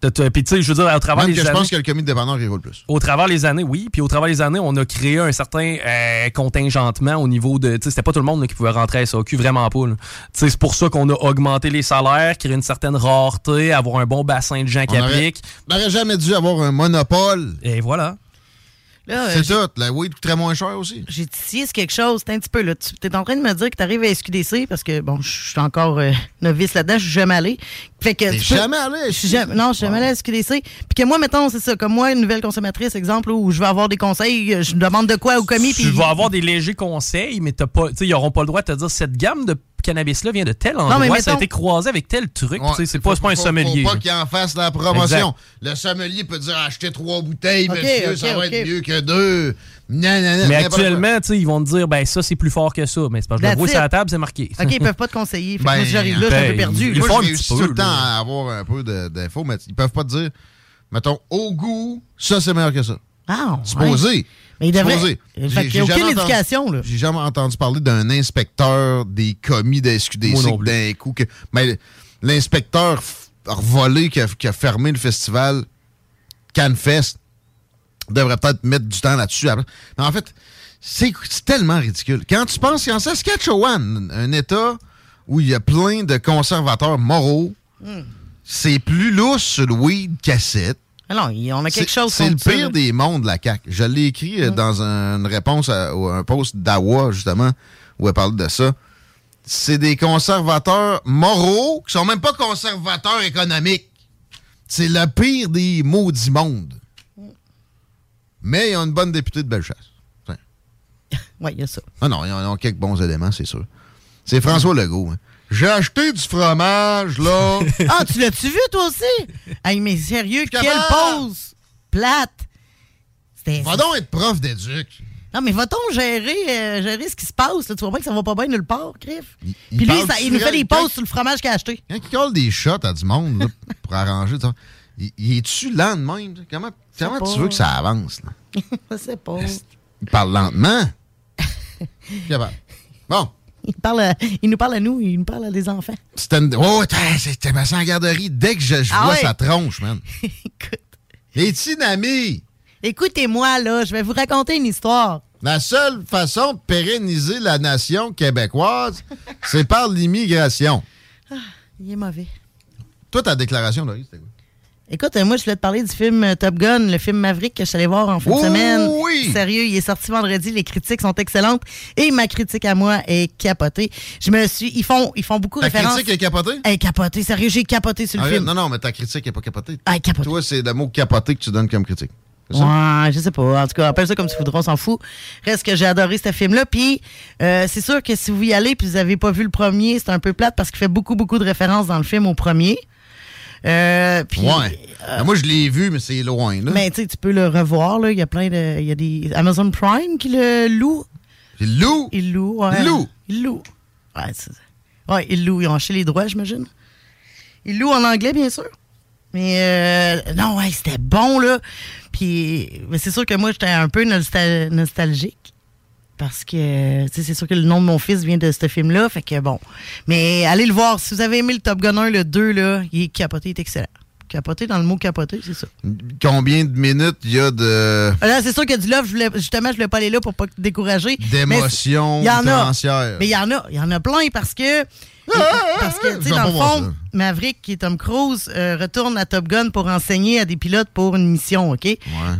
Puis, tu sais, je veux dire, au travers Même des que je années- pense que le commis de dépanneur, il roule plus. Au travers les années, oui. Puis au travers les années, on a créé un certain euh, contingentement au niveau de. Tu sais, c'était pas tout le monde là, qui pouvait rentrer à SAQ, vraiment pas. Tu sais, c'est pour ça qu'on a augmenté les salaires, créé une certaine rareté, avoir un bon bassin de gens qui aurait- appliquent. On n'aurait jamais dû avoir un monopole. Et voilà. Là, euh, C'est tout. La weed coûterait moins cher aussi. J'ai sur quelque chose. C'est un petit peu là. Tu es en train de me dire que tu arrives à SQDC parce que, bon, je suis encore euh, novice là-dedans, je suis jamais allé. Fait que T'es tu peux- jamais allé à Je suis jamais- Non, je suis jamais allé à SQDC. Puis que moi, mettons, c'est ça, comme moi, une nouvelle consommatrice, exemple, où je veux avoir des conseils, je me demande de quoi au commis. Tu puis- vas avoir des légers conseils, mais t'as pas. Ils auront pas le droit de te dire cette gamme de cannabis-là vient de tel endroit, mais ça a mettons- été croisé avec tel truc. Ouais, Tu sais, c'est pas, pas un sommelier. Faut pas qu'il en fasse la promotion. Exact. Le sommelier peut dire achetez trois bouteilles, Ok, monsieur, ça va être mieux que deux. Mais actuellement, tu sais, ils vont te dire, ben ça, c'est plus fort que ça. Mais c'est parce que je le vois sur la table, c'est marqué. OK, ils peuvent pas te conseiller. Fait que moi, si j'arrive là, je suis un peu ben, perdu. ils Moi, font tout le temps à avoir un peu d'infos, mais ils peuvent pas te dire, mettons, au goût, ça c'est meilleur que ça. Ah, Supposé. ouais. Mais il devrait- Supposé. Fait qu'il J'ai- y a aucune jamais entendu- éducation, là. J'ai jamais entendu parler d'un inspecteur des commis de SQDC d'un coup. Que, mais l'inspecteur revolé qui a, qui a fermé le festival Canfest devrait peut-être mettre du temps là-dessus. Mais en fait, c'est tellement ridicule. Quand tu penses qu'en Saskatchewan, un État où il y a plein de conservateurs moraux, Hmm. c'est plus lousse sur le weed cassette. Ah non, il- on a quelque C'est- chose C'est le pire des mondes, la CAQ. Je l'ai écrit euh, dans un- une réponse à, à un post d'Awa, justement, où elle parle de ça. C'est des conservateurs moraux qui sont même pas conservateurs économiques. C'est le pire des maudits mondes. Mais ils ont une bonne députée de Bellechasse. Oui, il y a ça. Ah non, ils ont, ils ont quelques bons éléments, c'est sûr. C'est François Legault. hein. J'ai acheté du fromage, là. Ah, tu l'as-tu vu, toi aussi? Hey, mais sérieux, quelle pause plate! Va donc être prof d'éduc. Non, mais va-t-on gérer, euh, gérer ce qui se passe? Là? Tu vois pas que ça va pas bien nulle part, Griff? il Puis lui, ça- il nous fait des pauses sur le fromage qu'il a acheté. Quand il colle des shots à du monde là, pour arranger, ça, il, il est-tu lent de même? Comment, comment tu veux que ça avance? Là? Je sais pas. Il parle lentement? Bon, Il, parle à- il nous parle à nous, il nous parle à des enfants. c'était une... Oh, c'était ma en garderie. Dès que je, je Ah vois ouais? sa tronche, man. Les Tinami, Écoutez-moi, là, je vais vous raconter une histoire. la seule façon de pérenniser la nation québécoise, c'est par l'immigration. Il est mauvais. Toi, ta déclaration, Laurie, c'était quoi? Écoute, euh, moi, je voulais te parler du film euh, Top Gun, le film Maverick que je suis allé voir en fin de semaine. oui! Sérieux, il est sorti vendredi, les critiques sont excellentes et ma critique à moi est capotée. Je me suis, ils font, ils font beaucoup Ta référence. critique est capotée? Elle est capotée, sérieux, j'ai capoté sur le Arrête, film. Non, non, mais ta critique n'est pas capotée. Ah, capoté. Toi, c'est le mot capoté que tu donnes comme critique. Ouais, je sais pas. En tout cas, appelle ça comme tu voudras, on s'en fout. Reste que j'ai adoré ce film-là. Puis, euh, c'est sûr que si vous y allez puis vous avez pas vu le premier, c'est un peu plate parce qu'il fait beaucoup, beaucoup de références dans le film au premier. Euh, puis, Ouais. Ben, moi, je l'ai vu, mais c'est loin, là. Mais tu sais, tu peux le revoir. Là. Il y a plein de. Il y a des. Amazon Prime qui le loue. Il loue? Il loue, ouais. Il loue? Il loue. Ouais, il loue. Ils ont acheté les droits, j'imagine. Il loue en anglais, bien sûr. Mais euh, non, ouais, c'était bon, là. Puis, mais c'est sûr que moi, j'étais un peu nostal- nostalgique. Parce que, c'est sûr que le nom de mon fils vient de ce film-là. Fait que bon. Mais allez le voir. Si vous avez aimé le Top Gun 1, le 2, là, il est capoté, il est excellent. Capoté dans le mot capoté, c'est ça. Combien de minutes il y a de Là, c'est sûr que du love, je voulais- justement, je voulais pas aller là pour pas te décourager. d'émotions Mais il y en a. Mais il y en a. Il y en a plein parce que. Parce que, tu sais, dans le fond. Maverick, qui est Tom Cruise, euh, retourne à Top Gun pour enseigner à des pilotes pour une mission, OK?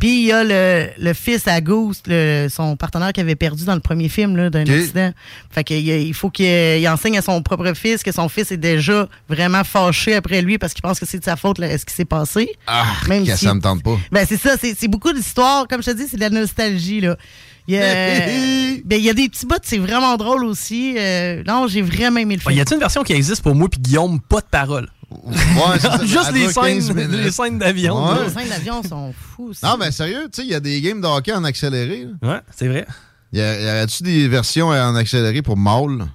Puis il y a le, le fils à Goose, le- son partenaire qui avait perdu dans le premier film là, d'un accident. Fait qu'il il faut qu'il il enseigne à son propre fils que son fils est déjà vraiment fâché après lui parce qu'il pense que c'est de sa faute là, ce qui s'est passé? Ah, Même que si- ça me tente pas. Ben, c'est ça, c'est c'est beaucoup d'histoires. Comme je te dis, c'est de la nostalgie, là. Il y a, ben, il y a des petits bouts, c'est vraiment drôle aussi. Euh, non, j'ai vraiment aimé le Ouais, film. y a-t-il une version qui existe pour moi puis Guillaume, pas de parole? Ouais, ça. Juste les dure 15 scènes, les scènes d'avion. Ouais. Les scènes d'avion sont fous. aussi. Non, mais sérieux, tu sais, il y a des games de hockey en accéléré. là. Ouais, c'est vrai. Y a- y aurait-tu des versions en accéléré pour Maul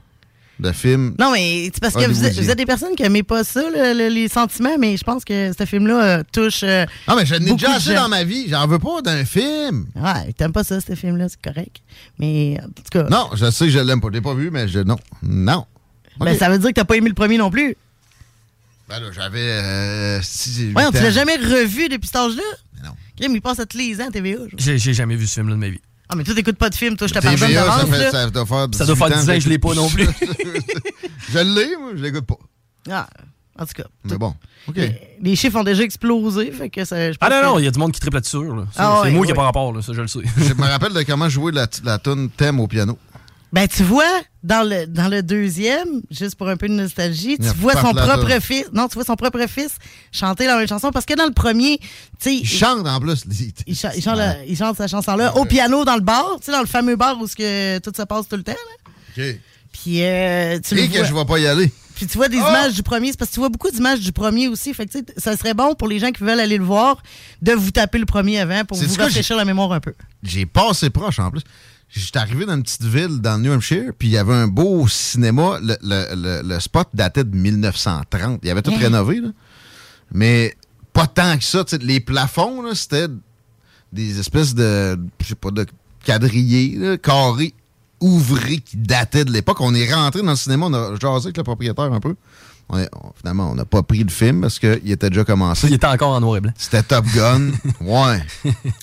de films? Non, mais c'est parce que vous êtes, hollywoodiens? vous êtes des personnes qui n'aimaient pas ça, le- le- les sentiments, mais je pense que ce film-là euh, touche. euh, Non, mais j'en ai beaucoup déjà assez dans ma vie. J'en veux pas d'un film. Ouais, t'aimes pas ça, ce film-là, c'est correct. Mais en tout cas. Non, je sais que je l'aime pas. Je l'ai pas vu, mais je. Non. Non. Ben, Ok. ça veut dire que t'as pas aimé le premier non plus. Ben là, j'avais. Euh, Ouais, tu l'as jamais revu depuis cet âge-là? Mais non. Crime, il passe à tous les ans à TVA. j'ai jamais vu ce film-là de ma vie. Ah, mais toi, t'écoutes pas de film, toi, je te pardonne ça, d'avance, ça doit faire Ça doit faire 18 ans 10 ans que je l'ai pas non plus. je l'ai, moi, je l'écoute pas. Ah, en tout cas. Mais bon. OK. Les, les chiffres ont déjà explosé, fait que ça. je Ah non, non, il y a du monde qui triple là-dessus. là. C'est Ah c'est ouais, moi qui n'ai pas rapport, là, ça je le sais. Je me rappelle de comment jouer la, la tune thème au piano. Ben, tu vois, dans le, dans le deuxième, juste pour un peu de nostalgie, tu vois son propre fils. Non, tu vois son propre fils chanter la même chanson. Parce que dans le premier, tu sais. Il chante en plus. Il, il cha- il chante, la- il chante sa chanson-là au piano dans le bar, tu sais, dans le fameux bar où que tout se passe tout le temps. Là. OK. Puis euh, tu le Et que vois. je vais pas y aller. Puis tu vois des images du premier, c'est parce que tu vois beaucoup d'images du premier aussi. Fait que ça serait bon pour les gens qui veulent aller le voir de vous taper le premier avant pour vous rafraîchir la mémoire un peu. J'ai passé proche en plus. J'étais arrivé dans une petite ville dans le New Hampshire, puis il y avait un beau cinéma. Le, le- le- le spot datait de 1930. Il avait tout rénové, là. Mais pas tant que ça. Les plafonds, là, c'était des espèces de, je sais pas, de quadrillés, là, carrés, ouvrés qui dataient de l'époque. On est rentré dans le cinéma, on a jasé avec le propriétaire un peu. On est- on- finalement, on n'a pas pris le film parce qu'il était déjà commencé. Il était encore en noir et blanc. C'était Top Gun. ouais.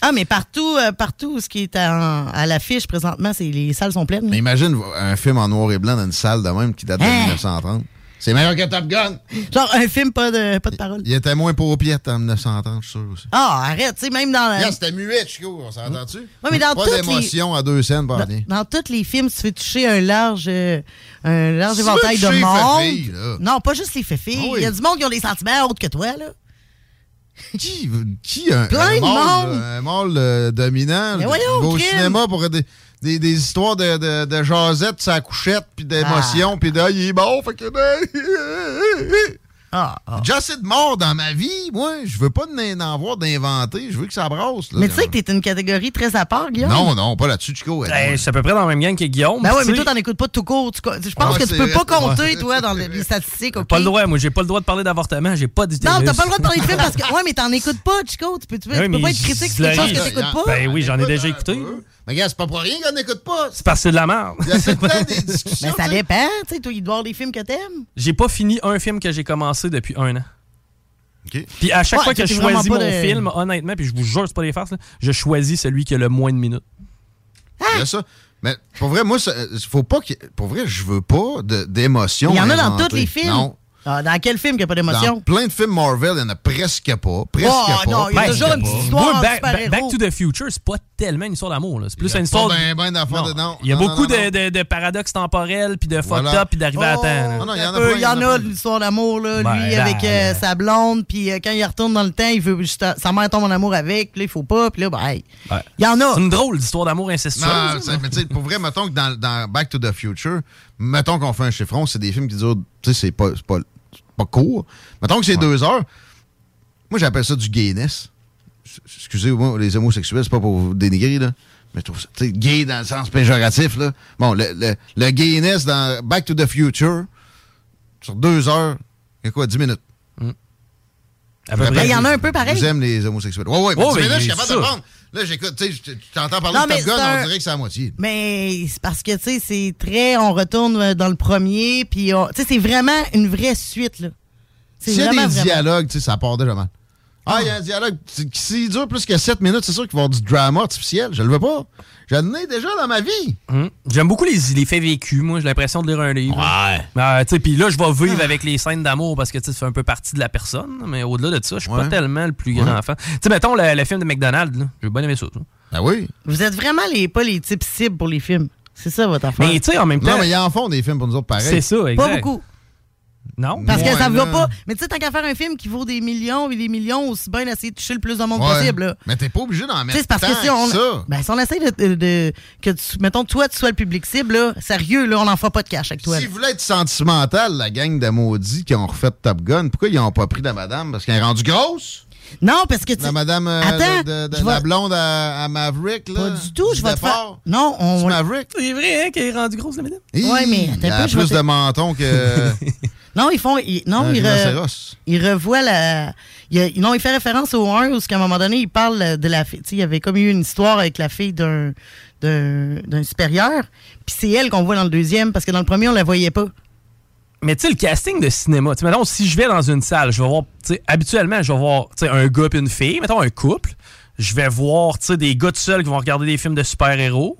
Ah, mais partout, euh, partout, ce qui est en- à l'affiche présentement, c'est les salles sont pleines. Mais imagine un film en noir et blanc dans une salle de même qui date de Hein? 1930. C'est meilleur que Top Gun. Genre un film, pas de, pas de parole. Il était moins paupiette en 1930, je suis sûr aussi. Ah, arrête, tu sais, même dans. Regarde, c'était muet, Chico, on s'entend-tu? Mais dans Pas les- d'émotion à deux scènes, pas rien. Dans tous les films, tu fais toucher un large, euh, un large éventail de monde. féfilles, là. Non, pas juste les féfilles. Ah oui. Il y a du monde qui ont des sentiments autres que toi, là. Qui, qui un, Plein un de mâle, monde. là, un mâle euh, dominant Mais voyons, au cinéma pour des, des, des histoires de, de, de jasette, sa couchette, puis d'émotion, Ah. puis de « il est bon », fait que... Ah, ah. J'ai assez de morts dans ma vie, moi. Je veux pas d'en en voir d'inventer. Je veux que ça brasse. Là. Mais tu sais que t'es une catégorie très à part, Guillaume. Non, non, pas là-dessus, Chico. Ben, c'est à peu près dans la même gang que Guillaume. Ben ouais, tu mais toi, t'en écoutes pas tout court. Je pense Ouais, que tu peux pas compter, toi, dans le- les statistiques? Pas le droit, moi, j'ai pas le droit de parler d'avortement, j'ai pas d'idée. Non, t'as pas le droit de parler de film parce que. Ouais, mais t'en écoutes pas, Chico. Tu peux, tu peux, Oui, tu peux pas être critique sur quelque chose que t'écoutes pas. Ben oui, j'en ai déjà écouté. Mais gars, c'est pas pour rien qu'on n'écoute pas. C'est parce que c'est de la merde. Il y a cette temps des discussions. Mais ça dépend, tu sais, toi, il doit y avoir des films que t'aimes. J'ai pas fini un film que j'ai commencé depuis un an. Puis à chaque Ouais, fois que je choisis mon de- film, honnêtement, puis je vous jure, c'est pas des farces, là, je choisis celui qui a le moins de minutes. Il y a ça. Mais pour vrai, moi, ça- faut pas que. Pour vrai, je veux pas d'émotion. Il y en a dans tous les films. Non. Ah, dans quel film qu'il n'y a pas d'émotion? Dans plein de films Marvel, il y en a presque pas. Presque Oh, pas. non, il y a toujours une petite histoire Moi, Back, to the Future, c'est pas tellement une histoire d'amour. là. C'est plus Il y a une histoire. ben, ben d'affaires de- non. Il y a Non, beaucoup non, non, de, de- de paradoxes temporels, puis de fucked Voilà. up, puis d'arriver à temps. Non, non, il y en a Euh, pas, Il y en a de l'histoire d'amour, là. Ben, lui, là, avec euh, sa blonde, puis euh, quand il retourne dans le temps, il veut juste, sa mère tombe en amour avec, puis là, il faut pas, puis là, ben, hey, Ouais. il y en a. C'est une drôle d'histoire d'amour incestueuse. Non, mais tu sais, pour vrai, mettons que dans, Back to the Future, mettons qu'on fait un chiffron, c'est des films qui durent, tu sais, c'est pas, pas, court. Mettons que c'est deux heures. Moi, j'appelle ça du gayness. Excusez-moi, les homosexuels, c'est pas pour vous dénigrer, là. Mais je trouve ça, gay dans le sens péjoratif, là. Bon, le, le, le gayness dans Back to the Future, sur deux heures, il y a quoi, dix minutes? Près. Ben, il y en a un peu pareil. Vous aimez les homosexuels. Ouais, ouais, mais Oh, mais minutes, je suis capable de prendre. Là, j'écoute, tu sais, t'entends parler Non, de Top Gun, un- on dirait que c'est à moitié. Mais c'est parce que, tu sais, c'est très. On retourne euh, dans le premier, puis on- tu sais, c'est vraiment une vraie suite, là. C'est S'il y a des dialogues, tu sais, ça part déjà mal. Ah, il y a un dialogue. c'est- S'il dure plus que 7 minutes, c'est sûr qu'il va y avoir du drama artificiel. Je le veux pas. J'en ai déjà dans ma vie. Hum. J'aime beaucoup les, les faits vécus, moi. J'ai l'impression de lire un livre. Ouais. sais, puis là, je vais Ah. vivre avec les scènes d'amour parce que ça fait un peu partie de la personne. Mais au-delà de ça, je suis Ouais. pas tellement le plus grand Ouais. enfant. Tu sais, mettons le, le film de McDonald's, là. J'ai bien aimé ça. ça. Ben oui. Vous êtes vraiment les, pas les types cibles pour les films. C'est ça votre affaire. Mais tu sais, en même temps. Non, mais ils en font des films pour nous autres pareil. C'est ça, exact. Pas beaucoup. Non? Parce que Ouais, ça ne va pas. Mais tu sais, tant qu'à faire un film qui vaut des millions et des millions, aussi bien d'essayer de toucher le plus de monde Ouais. possible. là. Mais t'es pas obligé d'en mettre c'est parce que si on, ça. ben, si on essaie de, de- de- que tu, mettons, toi, tu sois le public cible, là, sérieux, là, on n'en fera pas de cash avec toi. S'ils voulaient être sentimental, la gang de maudits qui ont refait Top Gun, pourquoi ils n'ont pas pris la madame? Parce qu'elle est rendue grosse? Non, parce que tu. La madame euh, Attends, de, la blonde à, à Maverick, là. Pas du tout, je vais te faire. Non, on. C'est Maverick? C'est vrai, hein, qu'elle est rendue grosse, la madame? Ouais, mais a vais plus de menton que. Non, ils font. ils- non, ils, re- ils revoient la. il non, il fait référence au 1 où, à un moment donné, il parle de la fille. Tu sais, il y avait comme eu une histoire avec la fille d'un d'un d'un supérieur. Puis c'est elle qu'on voit dans le deuxième, parce que dans le premier, on la voyait pas. Mais tu sais, le casting de cinéma, tu sais, mettons, si je vais dans une salle, je vais voir, tu sais, habituellement, je vais voir, tu sais, un gars et une fille, mettons un couple. Je vais voir, tu sais, des gars tout seuls qui vont regarder des films de super-héros,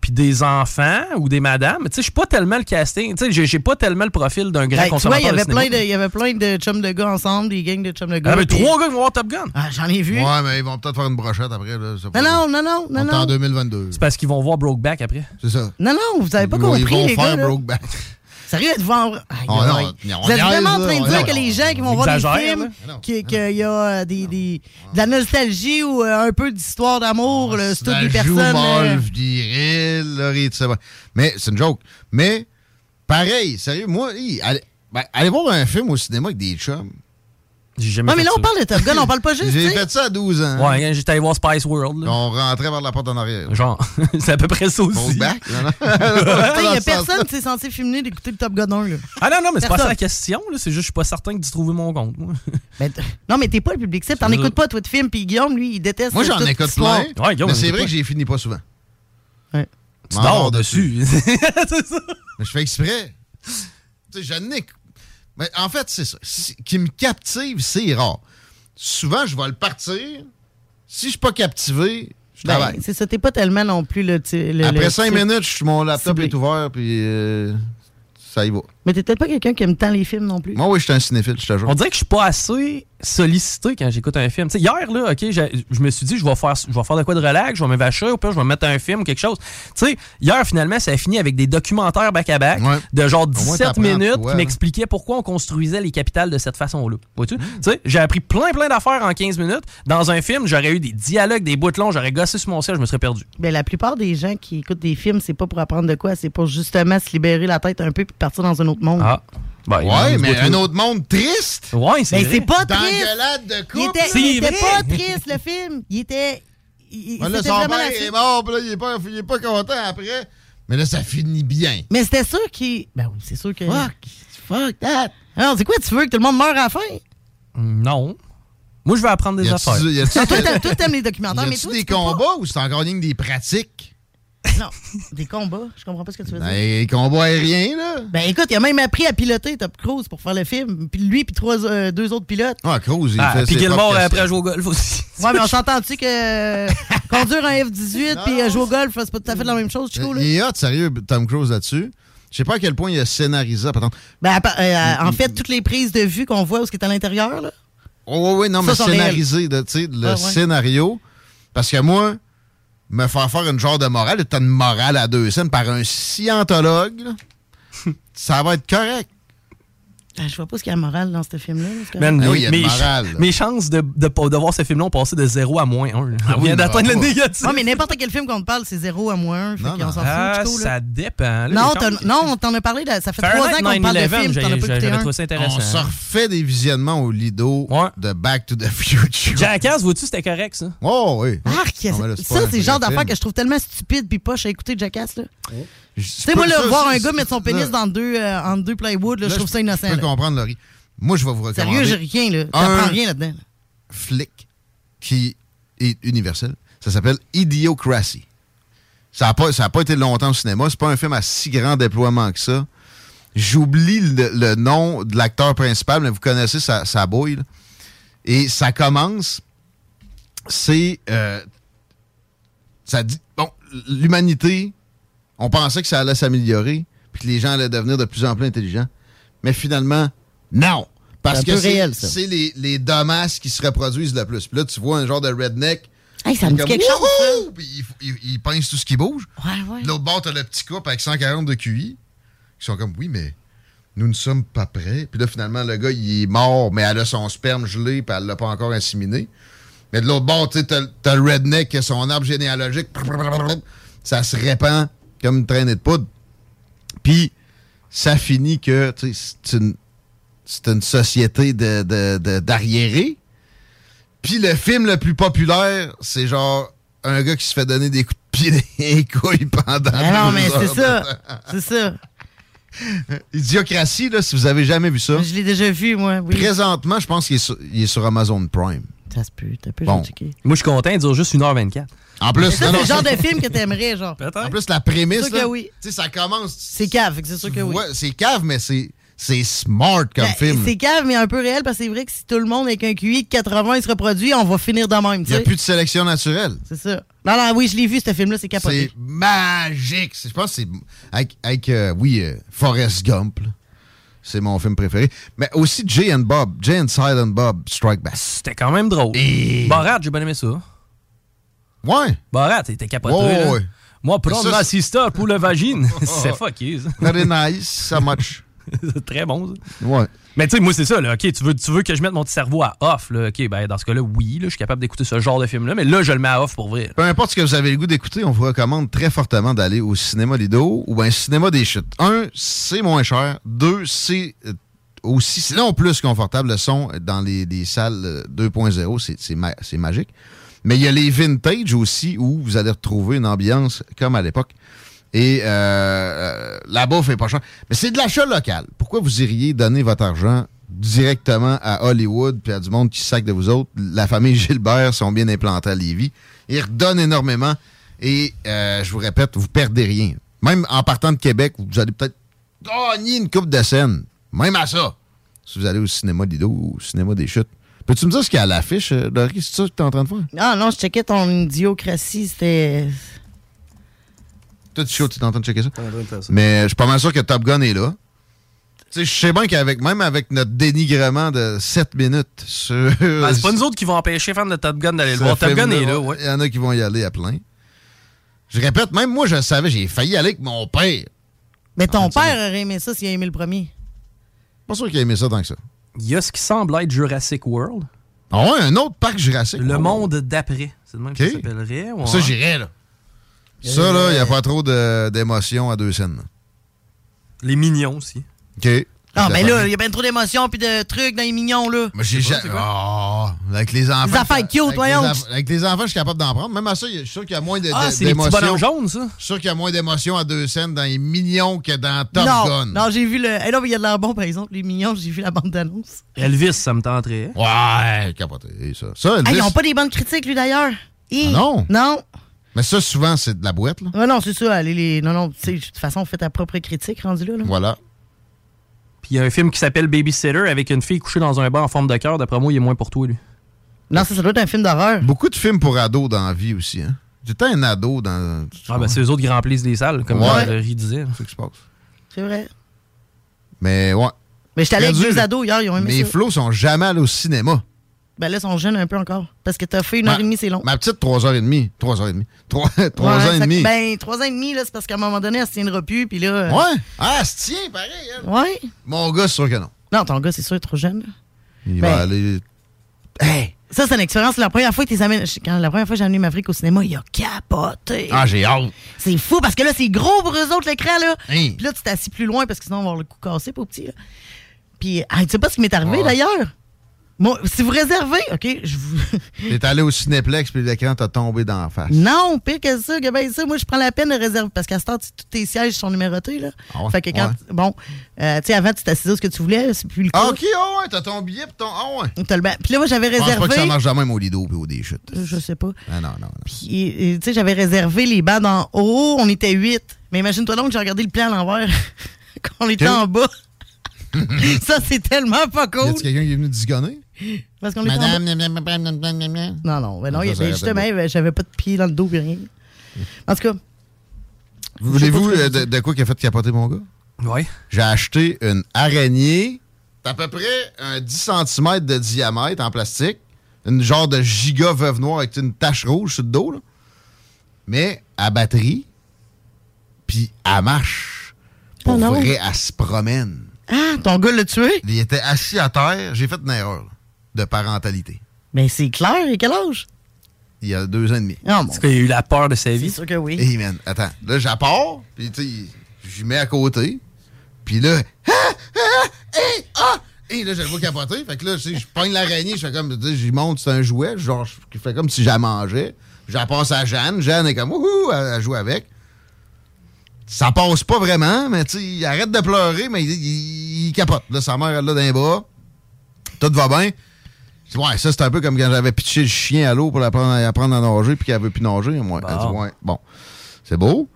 puis des enfants ou des madames. Mais tu sais, je suis pas tellement le casting, tu sais, j'ai- j'ai pas tellement le profil d'un grand Ben, tu vois, il y consommateur avait de cinéma. plein de, il y avait plein de chums de gars ensemble, des gangs de chums de gars. Ah, mais puis- trois gars qui vont voir Top Gun. Ah, j'en ai vu. Ouais, mais ils vont peut-être faire une brochette après. Là, Non, pas- non, non, non, non, On en non. 2022. C'est parce qu'ils vont voir Brokeback après. C'est ça. Non, non, vous avez pas Ils vont- compris, Ils vont les faire gars. là. Brokeback. Sérieux, Oh, non, on Vous êtes vraiment en train de dire non, que les gens qui vont on voir des films, qu'il y a euh, des, des- de la nostalgie ou euh, un peu d'histoire d'amour, là, c'est toutes des personnes... euh, molle, viril, là, et tout ça. Mais c'est une joke. Mais, pareil, sérieux, moi, allez, ben, allez voir un film au cinéma avec des chums. Jamais Ouais, mais là, on parle de Top Gun, on parle pas juste, J'ai fait ça à 12 ans. Ouais, j'étais allé voir Spice World. là. On rentrait par la porte en arrière. Genre, c'est à peu près ça aussi. Non? Il y Dans a personne qui s'est censé filmer d'écouter le Top Gun 1. Là. Ah non, non, mais c'est pas ça la question. là. C'est juste, je suis pas certain que tu trouves mon compte. moi. T- non, mais t'es pas le public cible. T'en écoutes pas, toi, de films. Puis Guillaume, lui, il déteste Moi, j'en écoute plein. Ouais, Guillaume, mais j'en c'est écoute vrai pas. que j'ai fini pas souvent. Ouais. Tu dors dessus. c'est ça. Mais je fais exprès. tu sais, je n'ai que- Mais en fait, c'est ça. Qui me captive, c'est rare. Souvent, je vais le partir. Si je suis pas captivé, je Ben, travaille. c'est ça, t'es pas tellement non plus le. Après le cinq minutes, mon laptop ciblé. est ouvert, puis euh, ça y va. Mais t'es peut-être pas quelqu'un qui aime tant les films non plus. Moi, oui, je suis un cinéphile, je te jure. On dirait que je suis pas assez sollicité quand j'écoute un film. Hier, là, OK, je me suis dit, je vais faire, je vais faire de quoi de relax, je vais m'évacher, ou pire, je vais mettre un film ou quelque chose. Tu sais, hier, finalement, ça a fini avec des documentaires back-à-back Ouais. de genre moins, 17 t'apprends de minutes qui hein. m'expliquaient pourquoi on construisait les capitales de cette façon-là. Vois-tu? Mm. Tu sais, j'ai appris plein, plein d'affaires en 15 minutes. Dans un film, j'aurais eu des dialogues, des bouts longs, j'aurais gossé sur mon ciel, je me serais perdu. Ben, la plupart des gens qui écoutent des films, c'est pas pour apprendre de quoi, c'est pour justement se libérer la tête un peu puis partir dans un autre monde. Ah. Ben, Ouais, mais un autre monde triste. Ouais, c'est Ben, vrai. c'est pas triste. D'engueulade de Il était, C'est il était vrai. pas triste, le film. Il était. Il, il- Ouais, là, c'était son vraiment père la est mort, puis là, il est, pas, il est pas content après. Mais là, ça finit bien. Mais c'était sûr qu'il. Ben oui, c'est sûr que. Fuck. Fuck that. Alors, c'est quoi, tu veux que tout le monde meure à la fin? Non. Moi, je vais apprendre des affaires. a-tu y a-tu- Ah, toi, t'aimes- toi, t'aimes les documentaires, mais toi, des tu peux pas. combats ou c'est encore que des pratiques? Non, des combats. Je comprends pas ce que tu veux dire. Ben, Les combats aériens, là. Ben écoute, il a même appris à piloter Top Cruise pour faire le film. Puis lui, puis trois, euh, deux autres pilotes. Ah, Cruz, il Ah, fait puis Gilmore après jouer au golf aussi. Ouais, mais on s'entend-tu que conduire un F-18 puis euh, jouer au golf, c'est pas tout à fait la même chose, Chico, là? Il est hot, sérieux, Tom Cruise là-dessus. Je sais pas à quel point il a scénarisé. Attends. Ben, euh, en fait, toutes les prises de vue qu'on voit où ce qui est à l'intérieur, là. Oh, oui, oui, non, Ça, mais scénarisé, de, tu sais, le Ah, ouais. scénario. Parce que moi, me faire faire une genre de morale, une morale à deux scènes par un scientologue, là, ça va être correct. Ah, je vois pas ce qu'il y a de moral dans ce film-là. Ah oui, il y a de mes, morale, chances de, de, de voir ce film-là ont passé de 0 à moins 1. Ah oui, on vient mais d'atteindre le négatif. Ouais, mais n'importe quel film qu'on te parle, c'est 0 à moins 1. Fait Non, qu'on non. s'en Ah, là. ça dépend. là, Non, non, on t'en a parlé, de- ça fait trois Fahrenheit ans qu'on te parle de 9/11, film, t'en as j'ai- pas écouté j'avais un. trouvé ça intéressant. On se refait des visionnements au Lido de Back to the Future. Jackass, vois-tu, c'était correct, ça? Oh, oui. Arc, Non, ça, c'est le genre d'affaire que je trouve tellement stupide puis poche à écouter Jackass. Là. Tu sais, moi, ça, là, voir un gars mettre son pénis là, dans deux, euh, entre deux plywood, là, je trouve ça innocent. Je peux comprendre, Laurie. Moi, je vais vous recommander. Sérieux, j'ai rien, là. T'apprends rien là-dedans. flic qui est universel. Ça s'appelle Idiocracy. Ça n'a pas, ça a pas été longtemps au cinéma. C'est pas un film à si grand déploiement que ça. J'oublie le, le nom de l'acteur principal, mais vous connaissez sa, sa bouille. là. Et ça commence, c'est... euh, ça dit... Bon, l'humanité, on pensait que ça allait s'améliorer, puis que les gens allaient devenir de plus en plus intelligents. Mais finalement, non. Parce que c'est les, les dommages qui se reproduisent le plus. Puis là, tu vois un genre de redneck. Hey, ça me dit comme, quelque chose! Puis il, il- il pince tout ce qui bouge. Ouais, ouais. L'autre bord, t'as le petit couple avec 140 de QI. Qui sont comme, oui, mais nous ne sommes pas prêts. Puis là, finalement, le gars, il est mort, mais elle a son sperme gelé, puis elle l'a pas encore inséminé. Mais de l'autre bord, tu sais, t'as t'as le redneck qui a son arbre généalogique. Ça se répand comme une traînée de poudre. Puis, ça finit que, c'est une, c'est une société de- de- de- d'arriérés. Puis le film le plus populaire, c'est genre un gars qui se fait donner des coups de pied dans les couilles pendant Ah non, mais c'est ça. C'est ça. Idiocratie, là, si vous avez jamais vu ça. Je l'ai déjà vu, moi. Oui. Présentement, je pense qu'il est, sur- il est sur Amazon Prime. Ça se peut. T'as peu Bon. Moi, je suis content, il dure juste 1h24. En plus, c'est le genre de film que t'aimerais, genre. En plus, la prémisse, C'est sûr que oui. tu sais, ça commence. C'est cave, c'est sûr que oui. Ouais, c'est cave, mais c'est c'est smart comme Ben, film. C'est cave, mais un peu réel, parce que c'est vrai que si tout le monde avec un QI de 80 il se reproduit, on va finir de même. Il n'y a plus de sélection naturelle. C'est ça. Non, non, oui, je l'ai vu, ce film-là, c'est capoté. C'est magique. Je pense que c'est avec, avec, euh, oui, euh, Forrest Gump. C'est mon film préféré. Mais aussi Jay and Bob. Jay and Silent Bob Strike Back. C'était quand même drôle. Et- Borat, j'ai bien aimé ça. Ouais. Borat, t'étais capoté. Ouais, là. ouais. Moi, prendre Ça, ma sister pour le vagine. c'est fucké, ça. Very nice, so much. c'est très bon, ça. Ouais. Mais tu sais, moi, c'est ça, là. OK, tu veux, tu veux que je mette mon petit cerveau à off, là. OK, ben, dans ce cas-là, oui, là, je suis capable d'écouter ce genre de film-là, mais là, je le mets à off pour vrai. Peu importe ce que vous avez le goût d'écouter, on vous recommande très fortement d'aller au cinéma Lido ou bien cinéma des chutes. Un, c'est moins cher. Deux, c'est euh, aussi, sinon plus confortable. Le son dans les, les salles euh, 2.0, c'est- c'est ma- c'est magique. Mais il y a les vintage aussi où vous allez retrouver une ambiance comme à l'époque. Et euh, euh, la bouffe est pas chère. Mais c'est de l'achat local. Pourquoi vous iriez donner votre argent directement à Hollywood puis à du monde qui sac de vous autres? La famille Gilbert sont bien implantés à Lévis. Ils redonnent énormément. Et euh, je vous répète, vous perdez rien. Même en partant de Québec, vous allez peut-être gagner une coupe de scène. Même à ça. Si vous allez au cinéma Lido ou au cinéma des chutes. Peux-tu me dire ce qu'il y a à l'affiche, euh, Dory? C'est ça que tu es en train de faire? Ah non, je checkais ton idiocratie, c'était. Toi, tu es en train de checker ça? Mais je suis pas mal sûr que Top Gun est là. Tu sais, je sais bien qu'avec même avec notre dénigrement de 7 minutes sur. Ben, c'est pas nous autres qui vont empêcher fan de Top Gun d'aller le voir. Top Gun est là, ouais. Il y en a qui vont y aller à plein. Je répète, même moi, je savais, j'ai failli aller avec mon père. Mais ton En de père aurait aimé ça s'il a aimé le premier. Pas sûr qu'il a aimé ça tant que ça. Il y a ce qui semble être Jurassic World. Ah ouais, un autre parc Jurassique. Le monde d'après. C'est le même Ok. que ça s'appellerait. ouais. Ça, j'irais, là. Ça, là, il n'y a pas trop d'émotions à deux scènes. Les mignons aussi. OK. Ah, Je ben l'apprends. là, il y a bien trop d'émotions puis de trucs dans les mignons, là. Moi, j'ai C'est ja- quoi? Ah, avec les enfants. Les affaires cute, avec voyons. Avec les enfants, je suis capable d'en prendre. Même à ça, je suis sûr qu'il y a moins Ah, de- c'est les petits d'émotions. bonhommes jaunes, ça? Je suis sûr qu'il y a moins d'émotions à deux scènes dans les mignons que dans Top non, Gun. non, j'ai vu le. Eh non, mais il y a de l'air bon, par exemple. Les mignons, j'ai vu la bande d'annonce. Elvis, ça me tenterait. Ouais, capoté, ça. Ça, Elvis. Ah, ils ont pas des bonnes critiques, lui, d'ailleurs. Ah non? Non. Mais ça, souvent, c'est de la boîte, là. Ouais, non, c'est ça. Allez, les... Non, non, tu sais, de toute façon, fais ta propre critique rendu là. là. Voilà. Puis il y a un film qui s'appelle Babysitter avec une fille couchée dans un banc en forme de cœur. D'après moi, il est moins pour toi, lui. Non, ça, ça doit être un film d'horreur. Beaucoup de films pour ados dans la vie aussi, hein. J'étais un ado dans. Ah, ben c'est eux autres qui remplissent les salles, comme Ouais. Valérie disait. C'est ce qui se passe. C'est vrai. Mais ouais. Mais j'étais allé avec deux ados hier, ils ont aimé Mes ça. flots sont jamais allés au cinéma. Ben là, ils sont jeunes un peu encore. Parce que t'as fait une heure et demie, c'est long. Ma petite, 3h30. 3h30. 3, Ouais, ans et ça- demi. Ben, trois ans et demi, là, c'est parce qu'à un moment donné, elle se tiendra plus, puis là. euh, Ouais. Ah, elle se tient, pareil. elle. Ouais. Mon gars, c'est sûr que non. Non, ton gars, c'est sûr, il est trop jeune. là. Il Ben, va aller. Ça, c'est une expérience. La première fois que t'es amènes- quand la première fois que j'ai amené Maverick au cinéma, il a capoté. Ah, j'ai hâte. C'est fou parce que là, c'est gros pour eux autres, l'écran, là. Hein. Puis là, tu t'es assis plus loin parce que sinon, on va avoir le cou cassé, pour petit, là. Puis, ah, tu sais pas ce qui m'est arrivé, Ouais. d'ailleurs? Moi, si vous réservez, OK, je vous. T'es allé au Cinéplex, puis l'écran t'a tombé dans la face. Non, pire que ça, que ben ça, moi je prends la peine de réserver parce qu'à ce temps, tous tes sièges sont numérotés là. Ah ouais? Fait que quand Ouais. bon, euh, tu sais avant tu t'assisais ce que tu voulais, c'est plus le cas. Ah, ok, ah ouais, t'as ton billet, puis ton. Ah ouais. T'as le ban- Puis là moi j'avais Je pense réservé pas que ça marche jamais au Lido puis au. Euh, je sais pas. Ah non, non, non. Puis tu sais j'avais réservé les bancs d'en haut, on était huit. Mais imagine-toi donc que j'ai regardé le plan à l'envers quand on était en bas. ça c'est tellement pas Y cool. a-tu quelqu'un qui est venu disgonner? Parce qu'on est Madame, Non, non, ben non, Ça, il y ça arrêtait justement, j'avais pas de pied dans le dos, puis rien. En tout cas, Voulez-vous euh, de, de quoi qui a fait capoter mon gars? Oui. J'ai acheté une araignée d'à peu près un 10 cm de diamètre en plastique. Une genre de giga veuve noire avec une tache rouge sur le dos. là. Mais à batterie. Puis à marche. Pour Oh vrai, elle se promène. ah, ton gars l'a tué? Il était assis à terre. J'ai fait une erreur là, de parentalité. Mais c'est clair, et quel âge? Il y a deux ans et demi. Bon. Est-ce qu'il a eu la peur de sa vie? C'est sûr que oui. Hey man, attends. Là, j'appars, puis tu sais, j'y mets à côté. Puis là, ah, ah, hey, ah! Et là, je le vois capoter. Fait que là, tu sais, je pogne l'araignée, je fais comme, tu sais, j'y monte, c'est un jouet, genre, je fais comme si j'en mangeais. J'en passe à Jeanne. Jeanne est comme, wouhou, elle, elle joue avec. Ça passe pas vraiment, mais tu sais, il arrête de pleurer, mais il, il- il capote. Là, sa mère, elle l'a les bras. Tout va bien. Ouais, ça, c'est un peu comme quand j'avais pitché le chien à l'eau pour l'apprendre à, apprendre à nager, puis qu'elle veut plus nager. Moi, elle dit, Bon. ouais, bon, c'est beau.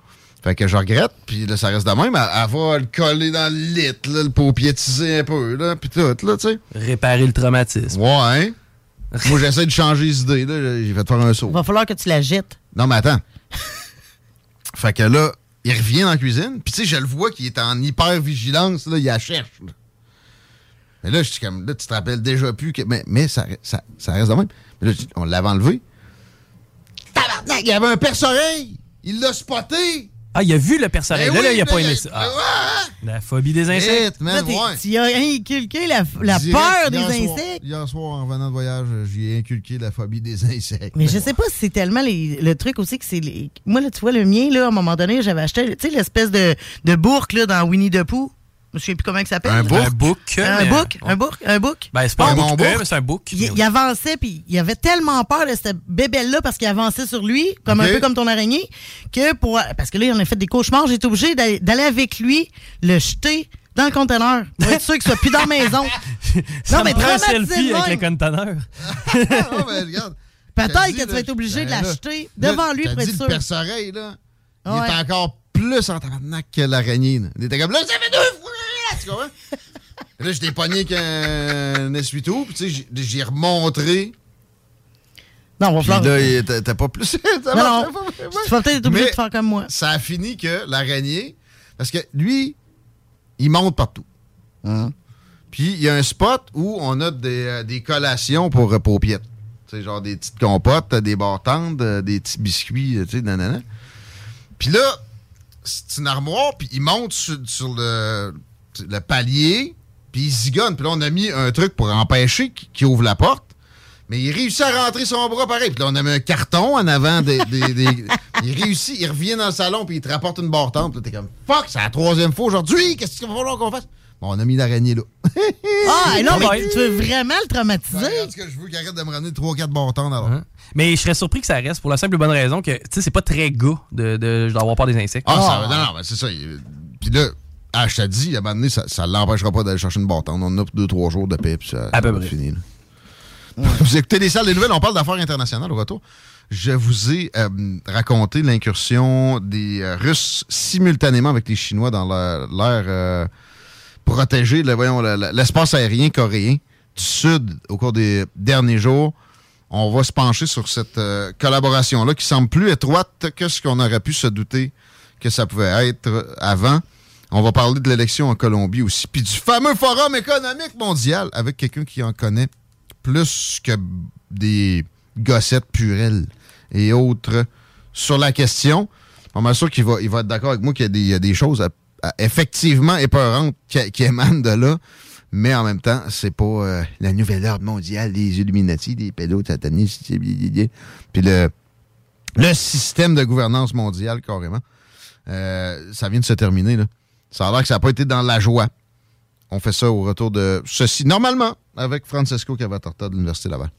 Fait que je regrette, puis là, ça reste de même. Elle, elle va le coller dans le lit, là, pour piétiser un peu, là, puis tout, là, tu sais. Réparer le traumatisme. Ouais. Moi, j'essaie de changer les idées, là. J'ai fait faire un saut. Il va falloir que tu la jettes. Non, mais attends. fait que là, il revient dans la cuisine, puis tu sais, je le vois qu'il est en hyper vigilance, là, il la cherche. là. Mais là, je suis comme, là, tu te rappelles déjà plus que. Mais, mais ça, ça, ça reste de même. Mais là, on l'avait enlevé. Tabarnak, il y avait un perce-oreille! Il l'a spoté! Ah, il a vu le perce-oreille. Ben là, là, oui, il a pas là, aimé ça. Ah. La phobie des insectes. Là. Tu as inculqué la, la peur des hier soir- insectes. hier soir, en revenant de voyage, j'ai inculqué la phobie des insectes. Mais je sais pas si c'est tellement les- le truc aussi que c'est. les- Moi, là, tu vois, le mien, là, à un moment donné, j'avais acheté, tu sais, l'espèce de, de bourque, là, dans Winnie the Pooh. Je sais plus comment il s'appelle. Un book? Un book, Un book? Un book? Un book? Ben, c'est pas un Bon, book, euh, mais c'est un book. Il, il avançait, puis il avait tellement peur de cette bébelle-là parce qu'il avançait sur lui, comme un peu comme ton araignée, que pour. Parce que là, il en a fait des cauchemars, été obligé d'aller avec lui, le jeter dans le conteneur pour être sûr qu'il soit plus dans la maison. Ça mais me prend un selfie avec le conteneur. non, mais regarde. Peut-être que tu vas être obligé de ben l'acheter devant lui pour dit être le sûr. perce-oreille, là. Il est encore plus en tabarnak que l'araignée. Il était comme là, ça fait deux fois! Là, Tu comprends? J'étais pogné avec un essuie-tout, puis tu sais, j'ai- remontré. Non, on va falloir. là, t'as pas plus. Non, non. Tu vas peut-être être obligé Mais de faire comme moi. Ça a fini que l'araignée, parce que lui, il monte partout. Hein? Puis il y a un spot où on a des, euh, des collations pour euh, paupiètes. Tu sais, genre des petites compotes, euh, des bartendes, euh, des petits biscuits, tu sais, nanana. Puis là, c'est une armoire, puis il monte sur, sur le, le palier, puis il zigonne. Puis là, on a mis un truc pour empêcher qu'il ouvre la porte. Mais il réussit à rentrer son bras pareil. Puis là, on a mis un carton en avant des. des- des- il réussit, il revient dans le salon, puis il te rapporte une. Puis là, t'es comme, fuck, c'est la troisième fois aujourd'hui. Qu'est-ce qu'il va falloir qu'on fasse? Bon, on a mis l'araignée là. Ah, non, mais tu veux vraiment le traumatiser? En tout cas, je veux qu'il arrête de me ramener 3-4 bartendes alors. Mais je serais surpris que ça reste pour la simple et bonne raison que, tu sais, c'est pas très gars de, de, d'avoir peur des insectes. Ah, ça, non, non, mais c'est ça. il- Puis là, ah, je t'ai dit, à un moment donné, ça ne l'empêchera pas d'aller chercher une bartende. On en a pour 2-3 jours de paix, puis ça, À peu ça va près. fini. Vous écoutez les salles des nouvelles, on parle d'affaires internationales au retour. Je vous ai euh, raconté l'incursion des euh, Russes simultanément avec les Chinois dans leur- l'air euh, protégé, le- voyons, le- le- l'espace aérien coréen du Sud au cours des derniers jours. On va se pencher sur cette euh, collaboration-là qui semble plus étroite que ce qu'on aurait pu se douter que ça pouvait être avant. On va parler de l'élection en Colombie aussi, puis du fameux Forum économique mondial avec quelqu'un qui en connaît plus que des gossettes purelles et autres sur la question. Mal sûr qu'il va, il va être d'accord avec moi qu'il y a des, choses effectivement épeurantes qui, émanent de là, mais en même temps, c'est pas euh, la nouvelle ordre mondiale des Illuminati, des pédos satanistes, puis le, le système de gouvernance mondiale carrément. Euh, ça vient de se terminer. Là. Ça a l'air que ça n'a pas été dans la joie. On fait ça au retour de ceci, normalement, avec Francesco Cavatorta de l'Université Laval.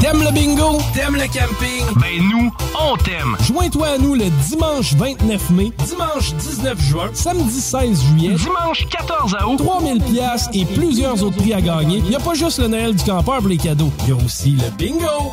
T'aimes le bingo? T'aimes le camping? Ben nous, on t'aime! Joins-toi à nous le dimanche 29 mai, dimanche 19 juin, samedi 16 juillet, dimanche 14 août, 3000 pièces et plusieurs autres prix à gagner. Il n'y a pas juste le Noël du campeur pour les cadeaux, il y a aussi le bingo!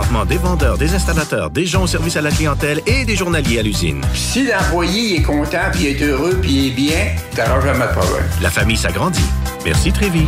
présentement des vendeurs, des installateurs, des gens au service à la clientèle et des journaliers à l'usine. Si l'employé est content, puis est heureux, puis il est bien, t'auras jamais de problème. La famille s'agrandit. Merci Trévis.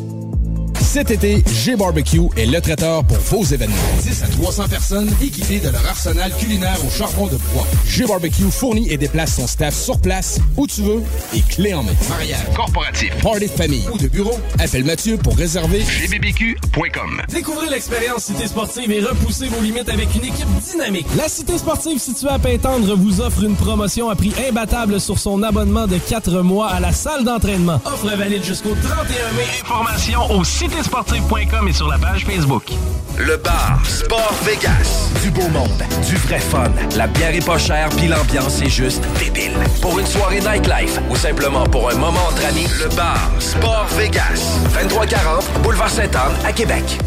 Cet été, G-Barbecue est le traiteur pour vos événements. 10 à 300 personnes équipées de leur arsenal culinaire au charbon de bois. G-Barbecue fournit et déplace son staff sur place, où tu veux, et clé en main. Mariage, corporatif, party de famille ou de bureau, appelle Mathieu pour réserver gbbq.com. Découvrez l'expérience Cité Sportive et repoussez vos limites avec une équipe dynamique. La Cité Sportive située à Pintendre vous offre une promotion à prix imbattable sur son abonnement de 4 mois à la salle d'entraînement. Offre valide jusqu'au 31 mai. Informations au citésportive.com et sur la page Facebook. Le bar Sport Vegas. Du beau monde, du vrai fun. La bière est pas chère, puis l'ambiance est juste débile. Pour une soirée nightlife ou simplement pour un moment entre amis, le bar Sport Vegas. 2340 Boulevard Sainte-Anne à Québec.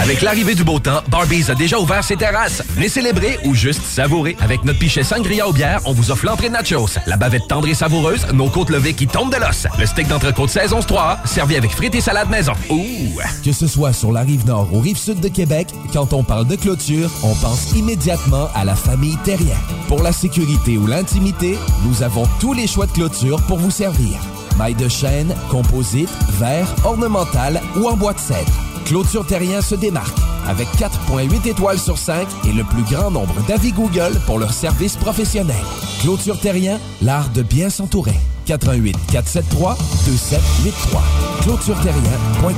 Avec l'arrivée du beau temps, Barbies a déjà ouvert ses terrasses. Venez célébrer ou juste savourer. Avec notre pichet sangria aux bières, on vous offre l'entrée de nachos, la bavette tendre et savoureuse, nos côtes levées qui tombent de l'os, le steak d'entrecôte saison 3, servi avec frites et salade maison. Ouh! Que ce soit sur la rive nord ou rive sud de Québec, quand on parle de clôture, on pense immédiatement à la famille Terrien. Pour la sécurité ou l'intimité, nous avons tous les choix de clôture pour vous servir. Maille de chêne, composite, verre, ornemental ou en bois de cèdre. Clôture Terrien se démarque avec 4.8 étoiles sur 5 et le plus grand nombre d'avis Google pour leur service professionnel. Clôture Terrien, l'art de bien s'entourer. 88 473 2783. ClôtureTerrien.com.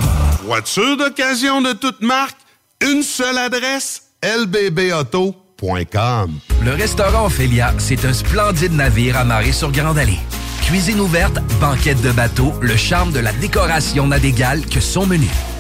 Voiture d'occasion de toute marque, une seule adresse, lbbauto.com. Le restaurant Ophélia, c'est un splendide navire amarré sur Grande Allée. Cuisine ouverte, banquette de bateau, le charme de la décoration n'a d'égal que son menu.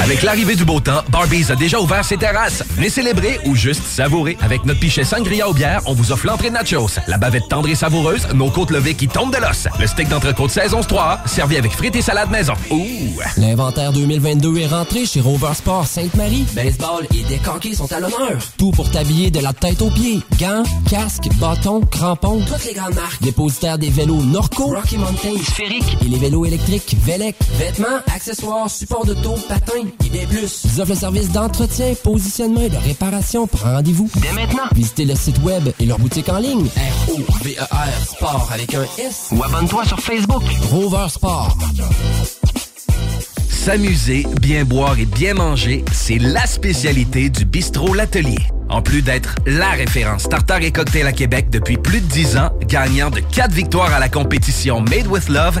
Avec l'arrivée du beau temps, Barbies a déjà ouvert ses terrasses. Venez célébrer ou juste savourer. Avec notre pichet sangria au bière, on vous offre l'entrée de nachos, la bavette tendre et savoureuse, nos côtes levées qui tombent de l'os, le steak d'entrecôte saison 3 servi avec frites et salade maison. Ouh! L'inventaire 2022 est rentré chez Rover Sport Sainte-Marie. Baseball et décanqués sont à l'honneur. Tout pour t'habiller de la tête aux pieds. Gants, casques, bâtons, crampons. Toutes les grandes marques. Dépositaire des vélos Norco, Rocky Mountain, Sphérique et les vélos électriques Velec. Vêtements, accessoires, supports de taux, patins et bien plus. Ils offrent le service d'entretien, positionnement et de réparation. Prends rendez-vous dès maintenant. Visitez le site web et leur boutique en ligne. R-O-V-E-R Sport avec un S. Ou abonne-toi sur Facebook. Rover Sport. S'amuser, bien boire et bien manger, c'est la spécialité du bistrot L'Atelier. En plus d'être la référence tartare et cocktail à Québec depuis plus de 10 ans, gagnant de 4 victoires à la compétition Made with Love,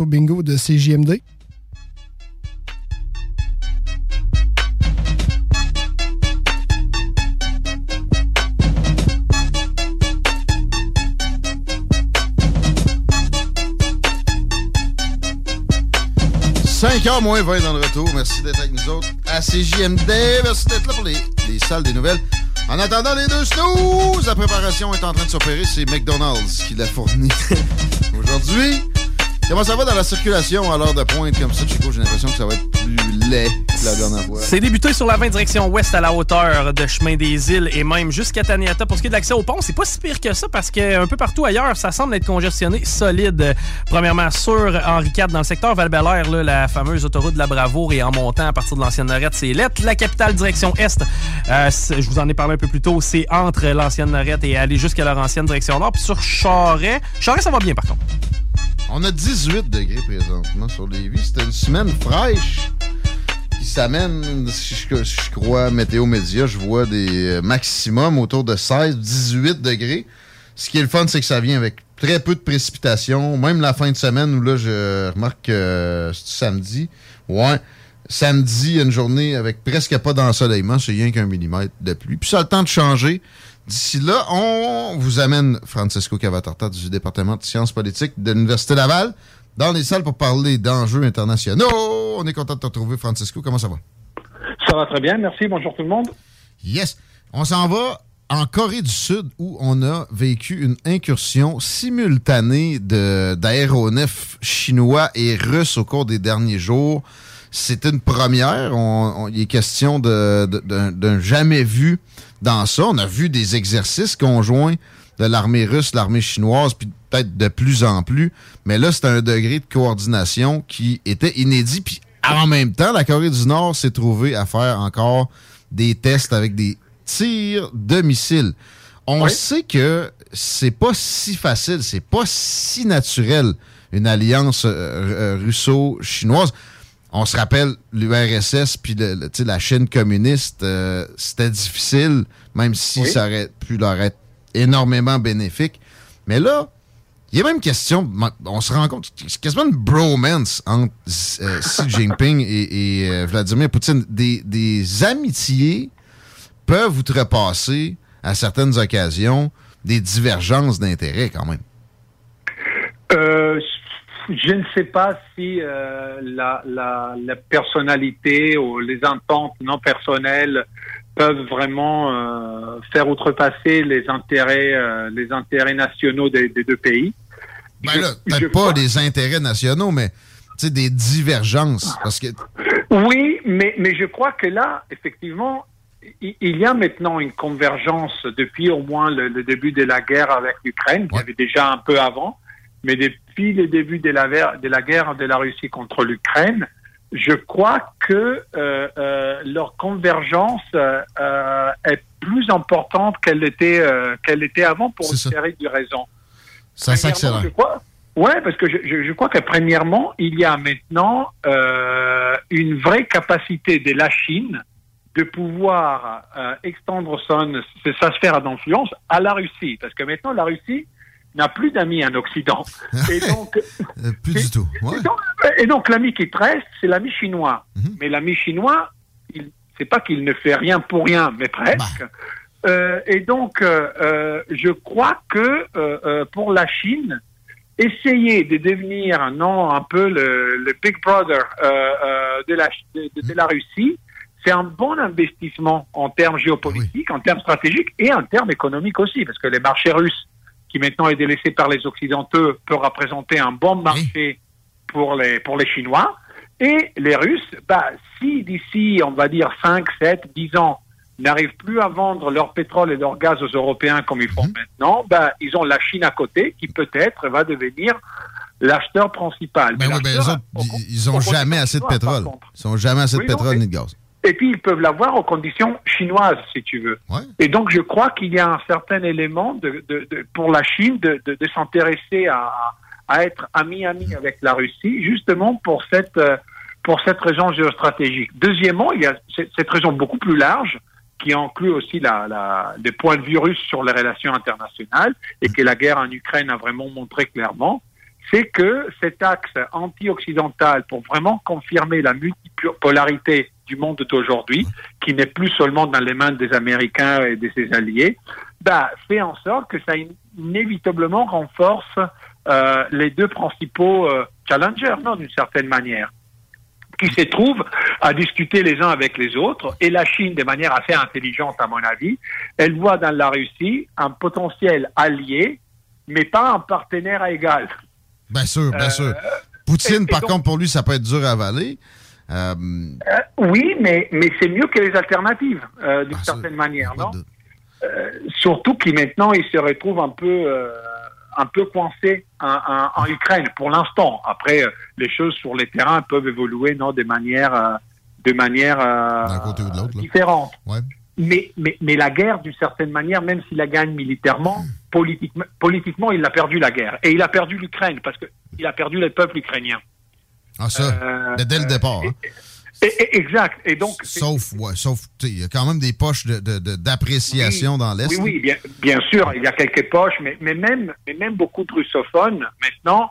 au bingo de CJMD. « 5h moins 20 dans le retour. Merci d'être avec nous autres à CJMD. Merci d'être là pour les, les salles des nouvelles. En attendant les deux snooze, la préparation est en train de s'opérer. C'est McDonald's qui l'a fourni aujourd'hui. Comment ça va dans la circulation à l'heure de pointe comme ça, Chico? J'ai l'impression que ça va être plus laid que la dernière fois. C'est débuté sur la 20 direction ouest à la hauteur de Chemin des Îles et même jusqu'à Taniata. Pour ce qui est de l'accès au pont, c'est pas si pire que ça parce qu'un peu partout ailleurs, ça semble être congestionné solide. Premièrement, sur Henri IV, dans le secteur val là, la fameuse autoroute de la Bravoure et en montant à partir de l'ancienne Norette, c'est lettre. La capitale direction est, euh, je vous en ai parlé un peu plus tôt, c'est entre l'ancienne Norette et aller jusqu'à leur ancienne direction nord. Puis sur Charret, Charret, ça va bien par contre. On a 18 degrés présentement sur Lévis. C'était une semaine fraîche qui s'amène, si je, crois Météo Média, je vois des euh, maximums autour de 16-18 degrés. Ce qui est le fun, c'est que ça vient avec très peu de précipitations. Même la fin de semaine où là, je remarque que euh, c'est samedi. Ouais. Samedi, une journée avec presque pas d'ensoleillement, c'est rien qu'un millimètre de pluie. Puis ça a le temps de changer. D'ici là, on vous amène Francisco Cavatorta du département de sciences politiques de l'Université Laval dans les salles pour parler d'enjeux internationaux. On est content de te retrouver, Francisco. Comment ça va? Ça va très bien, merci. Bonjour tout le monde. Yes. On s'en va en Corée du Sud où on a vécu une incursion simultanée d'aéronefs chinois et russes au cours des derniers jours. C'est une première. Il est question de- de- d'un d'un jamais vu dans ça. On a vu des exercices conjoints de l'armée russe, l'armée chinoise, puis peut-être de plus en plus. Mais là, c'est un degré de coordination qui était inédit. Puis en même temps, la Corée du Nord s'est trouvée à faire encore des tests avec des tirs de missiles. On sait que c'est pas si facile, c'est pas si naturel une alliance euh, euh, russo-chinoise. On se rappelle l'URSS puis le- la Chine communiste, euh, c'était difficile, même si Oui. ça aurait pu leur être énormément bénéfique. Mais là, il y a même question, on se rend compte, c'est quasiment une bromance entre euh, Xi Jinping et, et, euh, Vladimir Poutine. Des, des amitiés peuvent outrepasser à certaines occasions des divergences d'intérêts quand même. Euh, je ne sais pas si euh, la, la, la personnalité ou les ententes non personnelles peuvent vraiment euh, faire outrepasser les intérêts, euh, les intérêts nationaux des, des deux pays. Ben là, peut-être pas des intérêts nationaux, mais des divergences. Parce que Oui, mais, mais je crois que là, effectivement, il y a maintenant une convergence depuis au moins le, le début de la guerre avec l'Ukraine, qui avait déjà un peu avant, mais depuis le début de la, ver- de la guerre de la Russie contre l'Ukraine, je crois que euh, euh, leur convergence euh, est plus importante qu'elle était, qu'elle était avant pour une série de raisons. ça s'accélère. Ouais, parce que je, je, je crois que premièrement, il y a maintenant une vraie capacité de la Chine de pouvoir extendre son, sa sphère d'influence à la Russie, parce que maintenant la Russie n'a plus d'amis en Occident. Et donc, Euh, plus du tout. Ouais. et donc, donc, l'ami qui te reste, c'est l'ami chinois. Mais l'ami chinois, il, c'est pas qu'il ne fait rien pour rien, mais presque. Euh, et donc, euh, je crois que euh, pour la Chine, essayer de devenir non un peu le, le big brother de, la, de, de- de la Russie, c'est un bon investissement en termes géopolitiques, en termes stratégiques et en termes économiques aussi, parce que les marchés russes, qui maintenant est délaissé par les Occidentaux, peut représenter un bon marché pour les, pour les Chinois. Et les Russes, bah, si d'ici, on va dire 5, 7, 10 ans, n'arrivent plus à vendre leur pétrole et leur gaz aux Européens comme ils font maintenant, bah, ils ont la Chine à côté qui peut-être va devenir l'acheteur principal. Ben Mais oui, ben ils- ils ont jamais assez de pétrole. Ils ont jamais assez de pétrole ni de gaz. Et puis, ils peuvent l'avoir aux conditions chinoises, si tu veux. Et donc, je crois qu'il y a un certain élément de, de- de- pour la Chine de, de- de s'intéresser à, à être ami-ami avec la Russie, justement pour cette, euh, pour cette raison géostratégique. Deuxièmement, il y a cette raison beaucoup plus large qui inclut aussi la, la, les points de vue russes sur les relations internationales et que la guerre en Ukraine a vraiment montré clairement, c'est que cet axe anti-occidental pour vraiment confirmer la multipolarité du monde d'aujourd'hui, qui n'est plus seulement dans les mains des Américains et de ses alliés, bah, fait en sorte que ça inévitablement renforce euh, les deux principaux euh, challengers, non, d'une certaine manière qui se trouvent à discuter les uns avec les autres. Et la Chine, de manière assez intelligente, à mon avis, elle voit dans la Russie un potentiel allié, mais pas un partenaire à égal. Bien sûr, bien Euh, sûr. Poutine, et- et par donc- contre, pour lui, ça peut être dur à avaler. Euh, oui, mais, mais c'est mieux que les alternatives, euh, d'une certaine manière, non Euh, Surtout qu'il maintenant, il se retrouve un peu, un peu coincé en, en- en Ukraine pour l'instant. Après, les choses sur les terrains peuvent évoluer, non, de manière, euh, de manière euh, différente. Mais, mais, mais la guerre, d'une certaine manière, même s'il la gagne militairement, politiquement, politiquement, il a perdu la guerre. Et il a perdu l'Ukraine, parce qu'il a perdu le peuple ukrainien. Ah, ça, Euh, dès le départ. hein. Et- et- exact. Et donc, Sauf, ouais, sauf, il y a quand même des poches de- de- de- d'appréciation dans l'Est. Oui, oui, bien, bien sûr, il y a quelques poches, mais, mais, même, mais même beaucoup de russophones, maintenant,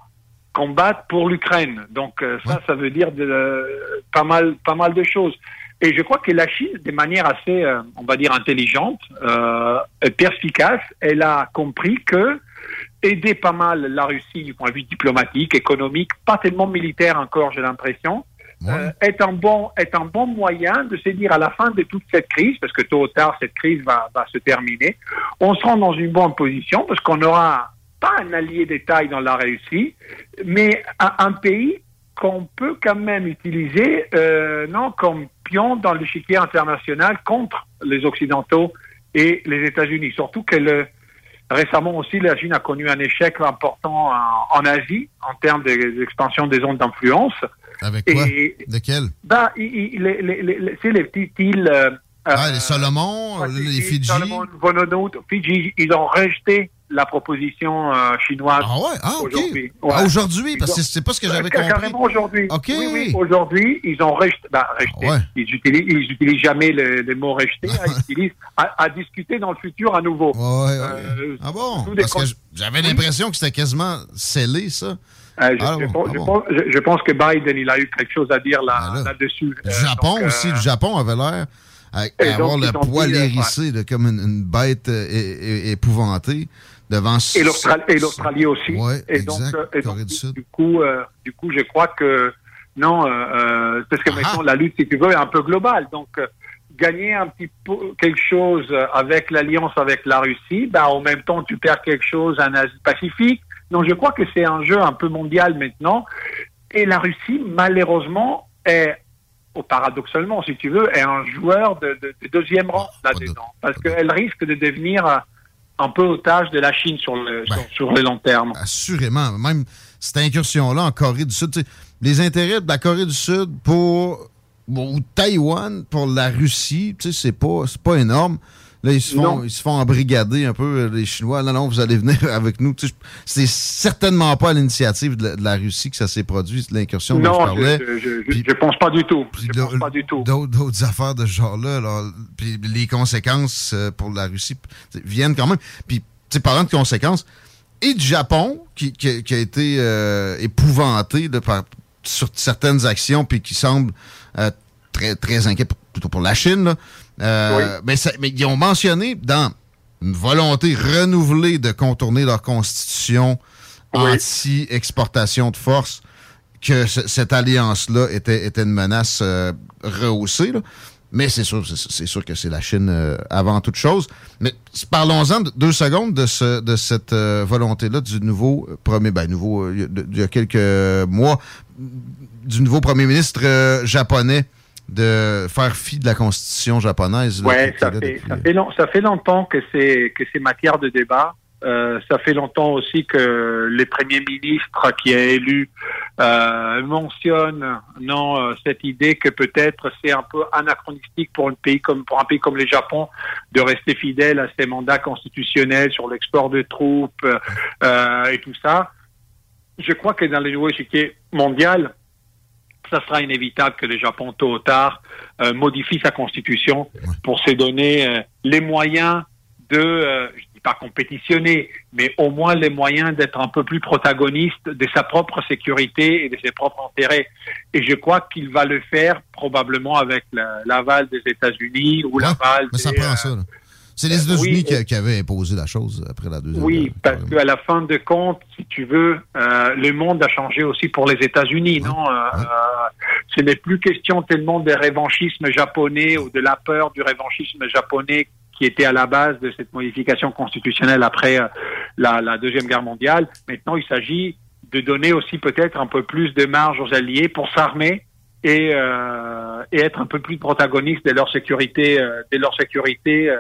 combattent pour l'Ukraine. Donc, euh, ça, ça veut dire euh, pas, mal, pas mal de choses. Et je crois que la Chine, de manière assez, euh, on va dire, intelligente, euh, perspicace, elle a compris que aider pas mal la Russie du point de vue diplomatique, économique, pas tellement militaire encore, j'ai l'impression, euh, est un bon est un bon moyen de se dire à la fin de toute cette crise, parce que tôt ou tard cette crise va, va se terminer, on sera dans une bonne position parce qu'on aura pas un allié de taille dans la Russie, mais un, un pays qu'on peut quand même utiliser euh, non comme pion dans l'échiquier international contre les occidentaux et les États-Unis. Surtout que le, récemment aussi la Chine a connu un échec important en, en Asie en termes de- d'expansion des zones d'influence. Avec quoi? Et- De quel? bah, c'est les petites îles. euh, Ah, les euh, Salomon, les Fidji. Salomon, Vanuatu, Fidji, ils ont rejeté la proposition euh, chinoise Ah ouais? Ah, OK. aujourd'hui. Ah, aujourd'hui, parce que c'est pas ce que Ouais, j'avais compris. Carrément aujourd'hui. OK. Oui, oui, aujourd'hui, ils ont rejeté. Rejeté. Ouais. Ils utilisent, ils utilisent jamais le, le mot rejeté. hein, ils utilisent à, à discuter dans le futur à nouveau. Euh, Ah bon? Parce que j'avais l'impression que c'était quasiment scellé, ça. Euh, je, Ah pense, ah je bon. pense- je- je pense que Biden, il a eu quelque chose à dire là- Ah, là. là-dessus. Le Euh, Japon donc, euh, aussi, le Japon avait l'air à, Et avoir donc, le poil euh, hérissé comme une, une bête euh, é- é- épouvantée devant Et l'Austral- et l'Australie aussi. Ouais, et donc, exact, euh, et donc, Corée du Sud. du coup, euh, du coup, je crois que non, euh, euh, parce que maintenant la lutte, si tu veux, est un peu globale. Donc, euh, gagner un petit peu quelque chose euh, avec l'alliance avec la Russie, ben en même temps, tu perds quelque chose en Asie-Pacifique. Donc, je crois que c'est un jeu un peu mondial maintenant. Et la Russie, malheureusement, est ou paradoxalement, si tu veux, est un joueur de, de- de deuxième rang là-dedans, parce qu'elle risque de devenir euh, un peu otage de la Chine sur le, sur, sur le long terme. Assurément. Même cette incursion-là en Corée du Sud, les intérêts de la Corée du Sud pour ou Taïwan pour la Russie, c'est pas, c'est pas énorme. Là, ils se, font, Non. ils se font embrigader un peu, euh, les Chinois. Non, non, vous allez venir avec nous. Tu sais, C'est certainement pas à l'initiative de, la- de la Russie que ça s'est produit, l'incursion dont je Non, je, parlais. je, je, je- je pense pas du tout. Je pense pas du tout. D'autres affaires de ce genre-là. alors, Puis les conséquences euh, pour la Russie viennent quand même. Puis, tu sais, parlant de conséquences, et du Japon, qui, qui- qui a été euh, épouvanté par, sur certaines actions, puis qui semble euh, très, très inquiet, plutôt pour la Chine. là. Euh, mais, ça- mais ils ont mentionné dans une volonté renouvelée de contourner leur constitution anti-exportation de force que ce- cette alliance-là était, était une menace euh, rehaussée. là. Mais c'est sûr, c'est sûr que c'est la Chine euh, avant toute chose. Mais parlons-en de- deux secondes de, ce, de cette euh, volonté-là du nouveau premier, ben nouveau, il y a- quelques mois, du nouveau premier ministre japonais de faire fi de la constitution japonaise. qui ça est fait, depuis- ça fait, long- ça fait longtemps que c'est que c'est matière de débat. Euh, ça fait longtemps aussi que les premiers ministres qui a élu euh, mentionnent non euh, cette idée que peut-être c'est un peu anachronistique pour un pays comme pour un pays comme le Japon de rester fidèle à ses mandats constitutionnels sur l'export de troupes euh, et tout ça. Je crois que dans le nouveau échiquier mondial, ça sera inévitable que le Japon, tôt ou tard, euh, modifie sa constitution pour se donner euh, les moyens de, euh, je dis pas compétitionner, mais au moins les moyens d'être un peu plus protagoniste de sa propre sécurité et de ses propres intérêts. Et je crois qu'il va le faire probablement avec la- l'aval des États-Unis ou l'aval des, euh. C'est les États-Unis oui, qui, qui avaient imposé la chose après la deuxième oui, parce qu'à la fin de compte, si tu veux, euh, le monde a changé aussi pour les États-Unis, non Euh, euh, Ce n'est plus question tellement de révanchisme japonais ou de la peur du révanchisme japonais qui était à la base de cette modification constitutionnelle après euh, la, la deuxième guerre mondiale. Maintenant, il s'agit de donner aussi peut-être un peu plus de marge aux alliés pour s'armer et, euh, et être un peu plus protagonistes de leur sécurité, euh, de leur sécurité. euh,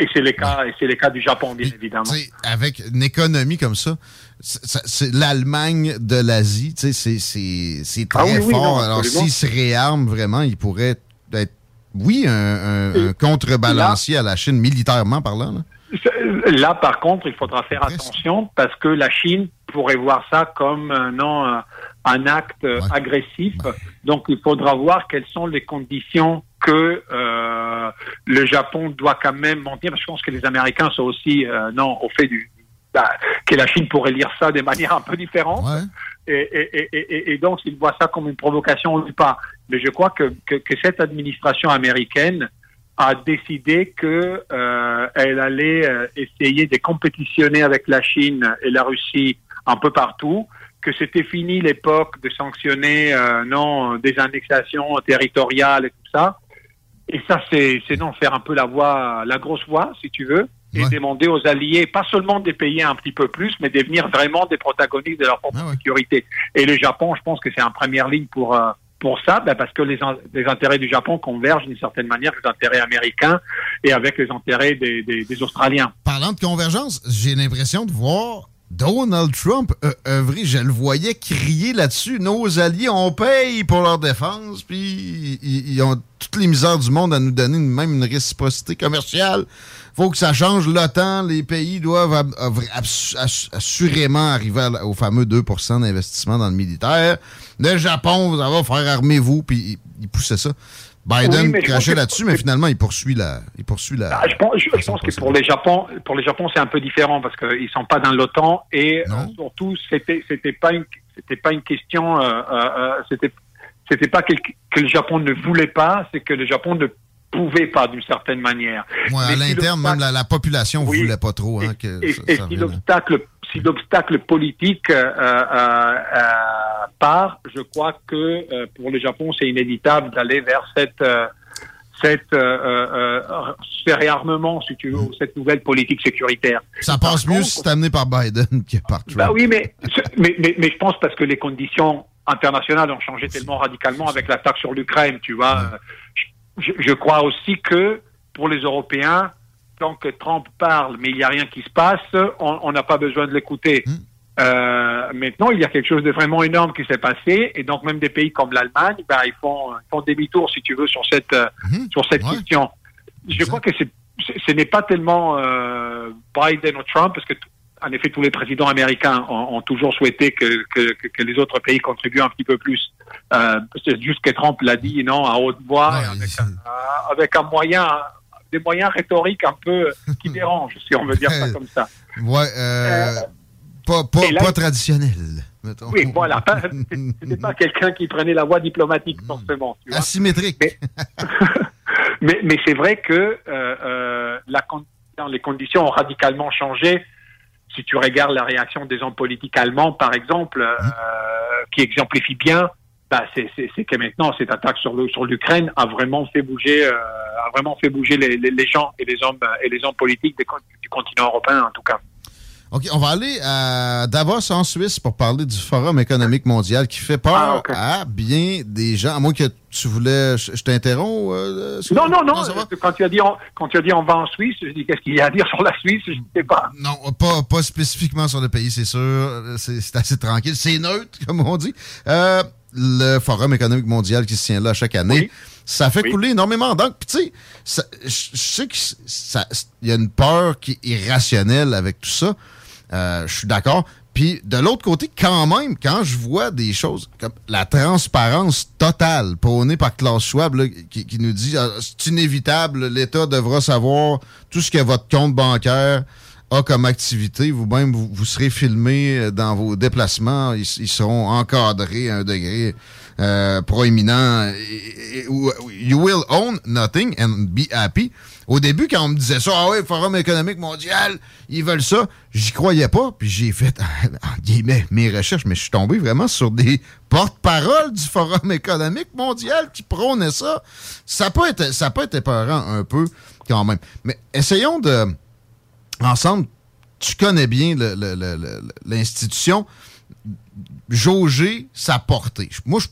et c'est le cas, et c'est le cas du Japon, bien évidemment. Avec une économie comme ça, c'est- l'Allemagne de l'Asie, c'est- très Ah oui, oui, fort. non, Alors, s'ils se réarment vraiment, ils pourraient être, oui, un, un- un contrebalancier à la Chine, militairement parlant. là. Là, par contre, il faudra faire attention parce que la Chine pourrait voir ça comme un, non, un, un acte euh, agressif. Donc, il faudra voir quelles sont les conditions que euh, le Japon doit quand même maintenir. Parce que je pense que les Américains sont aussi euh, non au fait du bah, que la Chine pourrait lire ça de manière un peu différente. Et, et, et, et, et donc, s'ils voient ça comme une provocation ou pas. Mais je crois que, que, que cette administration américaine a décidé que euh, allait essayer de compétitionner avec la Chine et la Russie un peu partout, que c'était fini l'époque de sanctionner euh, non des annexations territoriales et tout ça. Et ça, c'est c'est non faire un peu la voix, la grosse voix, si tu veux, et demander aux alliés, pas seulement de payer un petit peu plus, mais de devenir vraiment des protagonistes de leur propre sécurité. Et le Japon, je pense que c'est en première ligne pour euh, pour ça, ben parce que les, in- les intérêts du Japon convergent d'une certaine manière avec les intérêts américains et avec les intérêts des, des, des Australiens. Parlant de convergence, j'ai l'impression de voir Donald Trump euh, œuvrer. Je le voyais crier là-dessus. Nos alliés, on paye pour leur défense, puis ils, ils ont toutes les misères du monde à nous donner une- même une réciprocité commerciale. faut que ça change. L'OTAN, les pays doivent assurément arriver au fameux 2% d'investissement dans le militaire. Le Japon, vous allez faire armez-vous, puis il, il poussait ça. Biden Oui, crachait là-dessus, mais finalement, il poursuit la. Il poursuit la Ah, je pense, je, je pense que pour les Japon, pour les Japon, c'est un peu différent parce qu'ils sont pas dans l'OTAN et euh, surtout c'était c'était pas une c'était pas une question euh, euh, euh, c'était c'était pas que, que le Japon ne voulait pas, c'est que le Japon ne pouvait pas d'une certaine manière. Ouais, à l'interne, même la, la population ne voulait pas trop. Hein, que Et, ça- et ça si revienne. l'obstacle si l'obstacle politique euh, euh, euh, part, je crois que euh, pour le Japon, c'est inévitable d'aller vers cette cette euh, euh, euh, ce réarmement, si tu veux, cette nouvelle politique sécuritaire. Ça passe mieux si c'est amené par Biden que par Trump. Bah oui, mais, mais, mais, mais je pense parce que les conditions internationales ont changé tellement radicalement avec l'attaque sur l'Ukraine, tu vois. Je, je crois aussi que pour les Européens, tant que Trump parle, mais il n'y a rien qui se passe, on n'a pas besoin de l'écouter. Euh, maintenant, il y a quelque chose de vraiment énorme qui s'est passé, et donc même des pays comme l'Allemagne, bah, ils font, demi-tour, si tu veux, sur cette euh, sur cette question. Je crois que c'est, ce n'est pas tellement euh, Biden ou Trump, parce que en effet, tous les présidents américains ont, ont toujours souhaité que, que, que- que les autres pays contribuent un petit peu plus. Euh, c'est juste que Trump l'a dit, non, à haute voix, et avec, un, avec un moyen, des moyens rhétoriques un peu qui dérangent, si on veut dire ça comme ça. Ouais, euh, pas, pas, et là- pas traditionnel, mettons. Oui, voilà. C'était pas quelqu'un qui prenait la voie diplomatique, forcément. tu vois. Asymétrique. Mais, mais c'est vrai que euh, euh, la les conditions ont radicalement changé. Si tu regardes la réaction des hommes politiques allemands, par exemple, euh, qui exemplifie bien, bah, c'est que maintenant cette attaque sur le- sur l'Ukraine a vraiment fait bouger, euh, a vraiment fait bouger les, les- les gens et les hommes et les hommes politiques des du continent européen, en tout cas. OK, on va aller à Davos en Suisse pour parler du Forum économique mondial qui fait peur à bien des gens. À moins que tu voulais. Je, je t'interromps? euh, Non, non, non. va? quand tu as dit on, quand tu as dit on va en Suisse, je dis qu'est-ce qu'il y a à dire sur la Suisse, je ne sais pas. Non, pas, pas spécifiquement sur le pays, c'est sûr. C'est c'est assez tranquille. C'est neutre, comme on dit. Euh, le Forum économique mondial qui se tient là chaque année, ça fait couler énormément d'encre. Puis tu sais, je je sais qu'il y a une peur qui est irrationnelle avec tout ça. Euh, je suis d'accord. Puis de l'autre côté, quand même, quand je vois des choses comme la transparence totale prônée par Klaus Schwab, là, qui, qui nous dit ah, c'est inévitable, l'État devra savoir tout ce que votre compte bancaire a comme activité. Vous-même, vous, serez filmé euh, dans vos déplacements. Ils, seront encadrés à un degré euh, proéminent. You will own nothing and be happy. Au début, quand on me disait ça, ah oui, Forum économique mondial, ils veulent ça, j'y croyais pas. Puis j'ai fait, mes recherches, mais je suis tombé vraiment sur des porte-paroles du Forum économique mondial qui prônaient ça. Ça peut être, ça peut être un peu quand même. Mais essayons de ensemble, tu connais bien l'institution, jauger sa portée. Moi, je-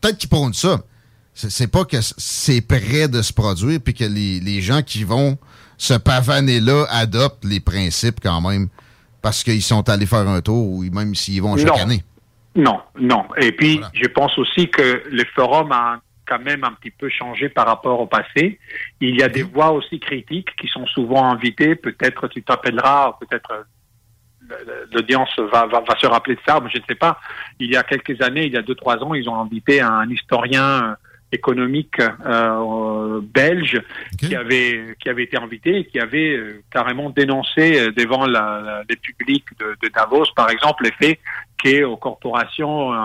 peut-être qu'ils prônent ça. C'est pas que c'est prêt de se produire puis que les, les gens qui vont se pavaner là adoptent les principes quand même parce qu'ils sont allés faire un tour ou même s'ils vont chaque Non. année. Non, non. Et puis, je pense aussi que le forum a quand même un petit peu changé par rapport au passé. Il y a des voix aussi critiques qui sont souvent invitées. Peut-être tu t'appelleras, peut-être euh, l'audience va, va, va se rappeler de ça, mais je ne sais pas. Il y a quelques années, il y a deux, trois ans, ils ont invité un historien euh, économique euh, belge qui avait qui avait été invité et qui avait euh, carrément dénoncé euh, devant la, la- les publics de, de Davos, par exemple, le fait qu'aux corporations euh,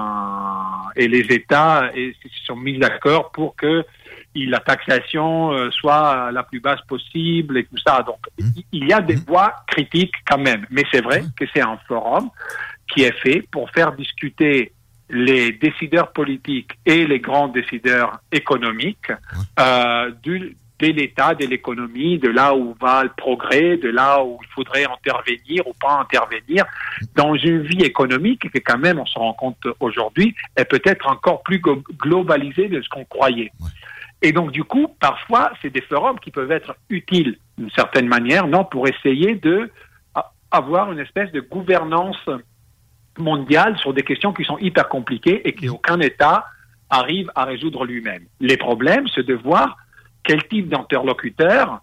et les États et, se sont mis d'accord pour que la taxation euh, soit la plus basse possible et tout ça. Donc, il- il y a des voix critiques quand même, mais c'est vrai que c'est un forum qui est fait pour faire discuter les décideurs politiques et les grands décideurs économiques euh, du, de l'État, de l'économie, de là où va le progrès, de là où il faudrait intervenir ou pas intervenir dans une vie économique qui quand même, on se rend compte aujourd'hui, est peut-être encore plus globalisée de ce qu'on croyait. Et donc, du coup, parfois, c'est des forums qui peuvent être utiles d'une certaine manière, non, pour essayer de avoir une espèce de gouvernance mondiale sur des questions qui sont hyper compliquées et qu'aucun État arrive à résoudre lui-même. Les problèmes, c'est de voir quel type d'interlocuteur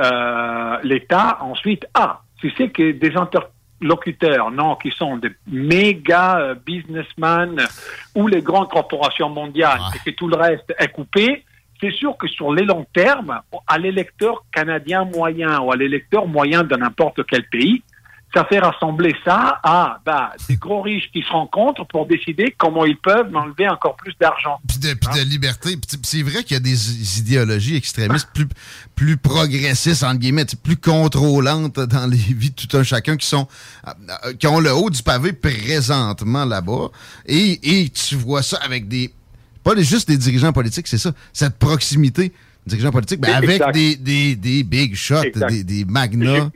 euh, l'État ensuite a. Si c'est que des interlocuteurs, non, qui sont des méga euh, businessmen ou les grandes corporations mondiales et que tout le reste est coupé, c'est sûr que sur les longs termes, à l'électeur canadien moyen ou à l'électeur moyen de n'importe quel pays, ça fait rassembler ça à bah, des gros riches qui se rencontrent pour décider comment ils peuvent m'enlever encore plus d'argent. Puis de, puis de liberté. C'est vrai qu'il y a des idéologies extrémistes plus, plus progressistes, entre guillemets, plus contrôlantes dans les vies de tout un chacun qui sont euh, qui ont le haut du pavé présentement là-bas. Et, et tu vois ça avec des. Pas juste des dirigeants politiques, c'est ça. Cette proximité dirigeants politiques, ben, avec des, des, des big shots, des, des magnats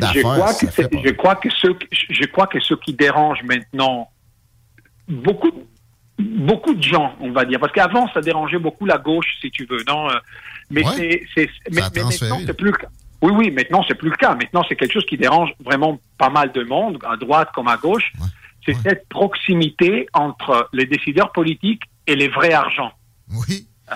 Je crois, que c'est- je, crois que ce, je crois que ce qui dérange maintenant beaucoup, beaucoup de gens, on va dire, parce qu'avant, ça dérangeait beaucoup la gauche, si tu veux, non euh, Mais Ouais. c'est, c'est, mais, maintenant, c'est plus le cas. Oui, oui, maintenant, c'est plus le cas. Maintenant, c'est quelque chose qui dérange vraiment pas mal de monde, à droite comme à gauche. C'est cette proximité entre les décideurs politiques et les vrais argents. Oui. Euh,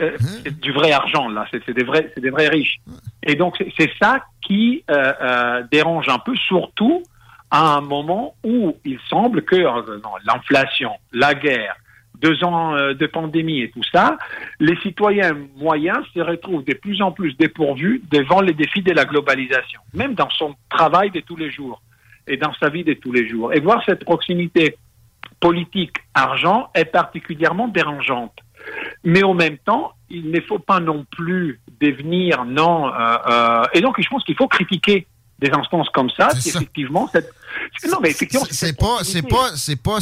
euh, c'est du vrai argent là, c'est c'est des vrais, c'est des vrais riches. Et donc c'est- c'est ça qui euh, euh, dérange un peu, surtout à un moment où il semble que l'inflation, la guerre, deux ans euh, de pandémie et tout ça, les citoyens moyens se retrouvent de plus en plus dépourvus devant les défis de la globalisation, même dans son travail de tous les jours et dans sa vie de tous les jours. Et voir cette proximité politique-argent est particulièrement dérangeante. Mais en même temps, il ne faut pas non plus devenir non. euh, euh, et donc, je pense qu'il faut critiquer des instances comme ça, qui effectivement, cette, non, mais effectivement, C'est- pas, c'est pas, c'est pas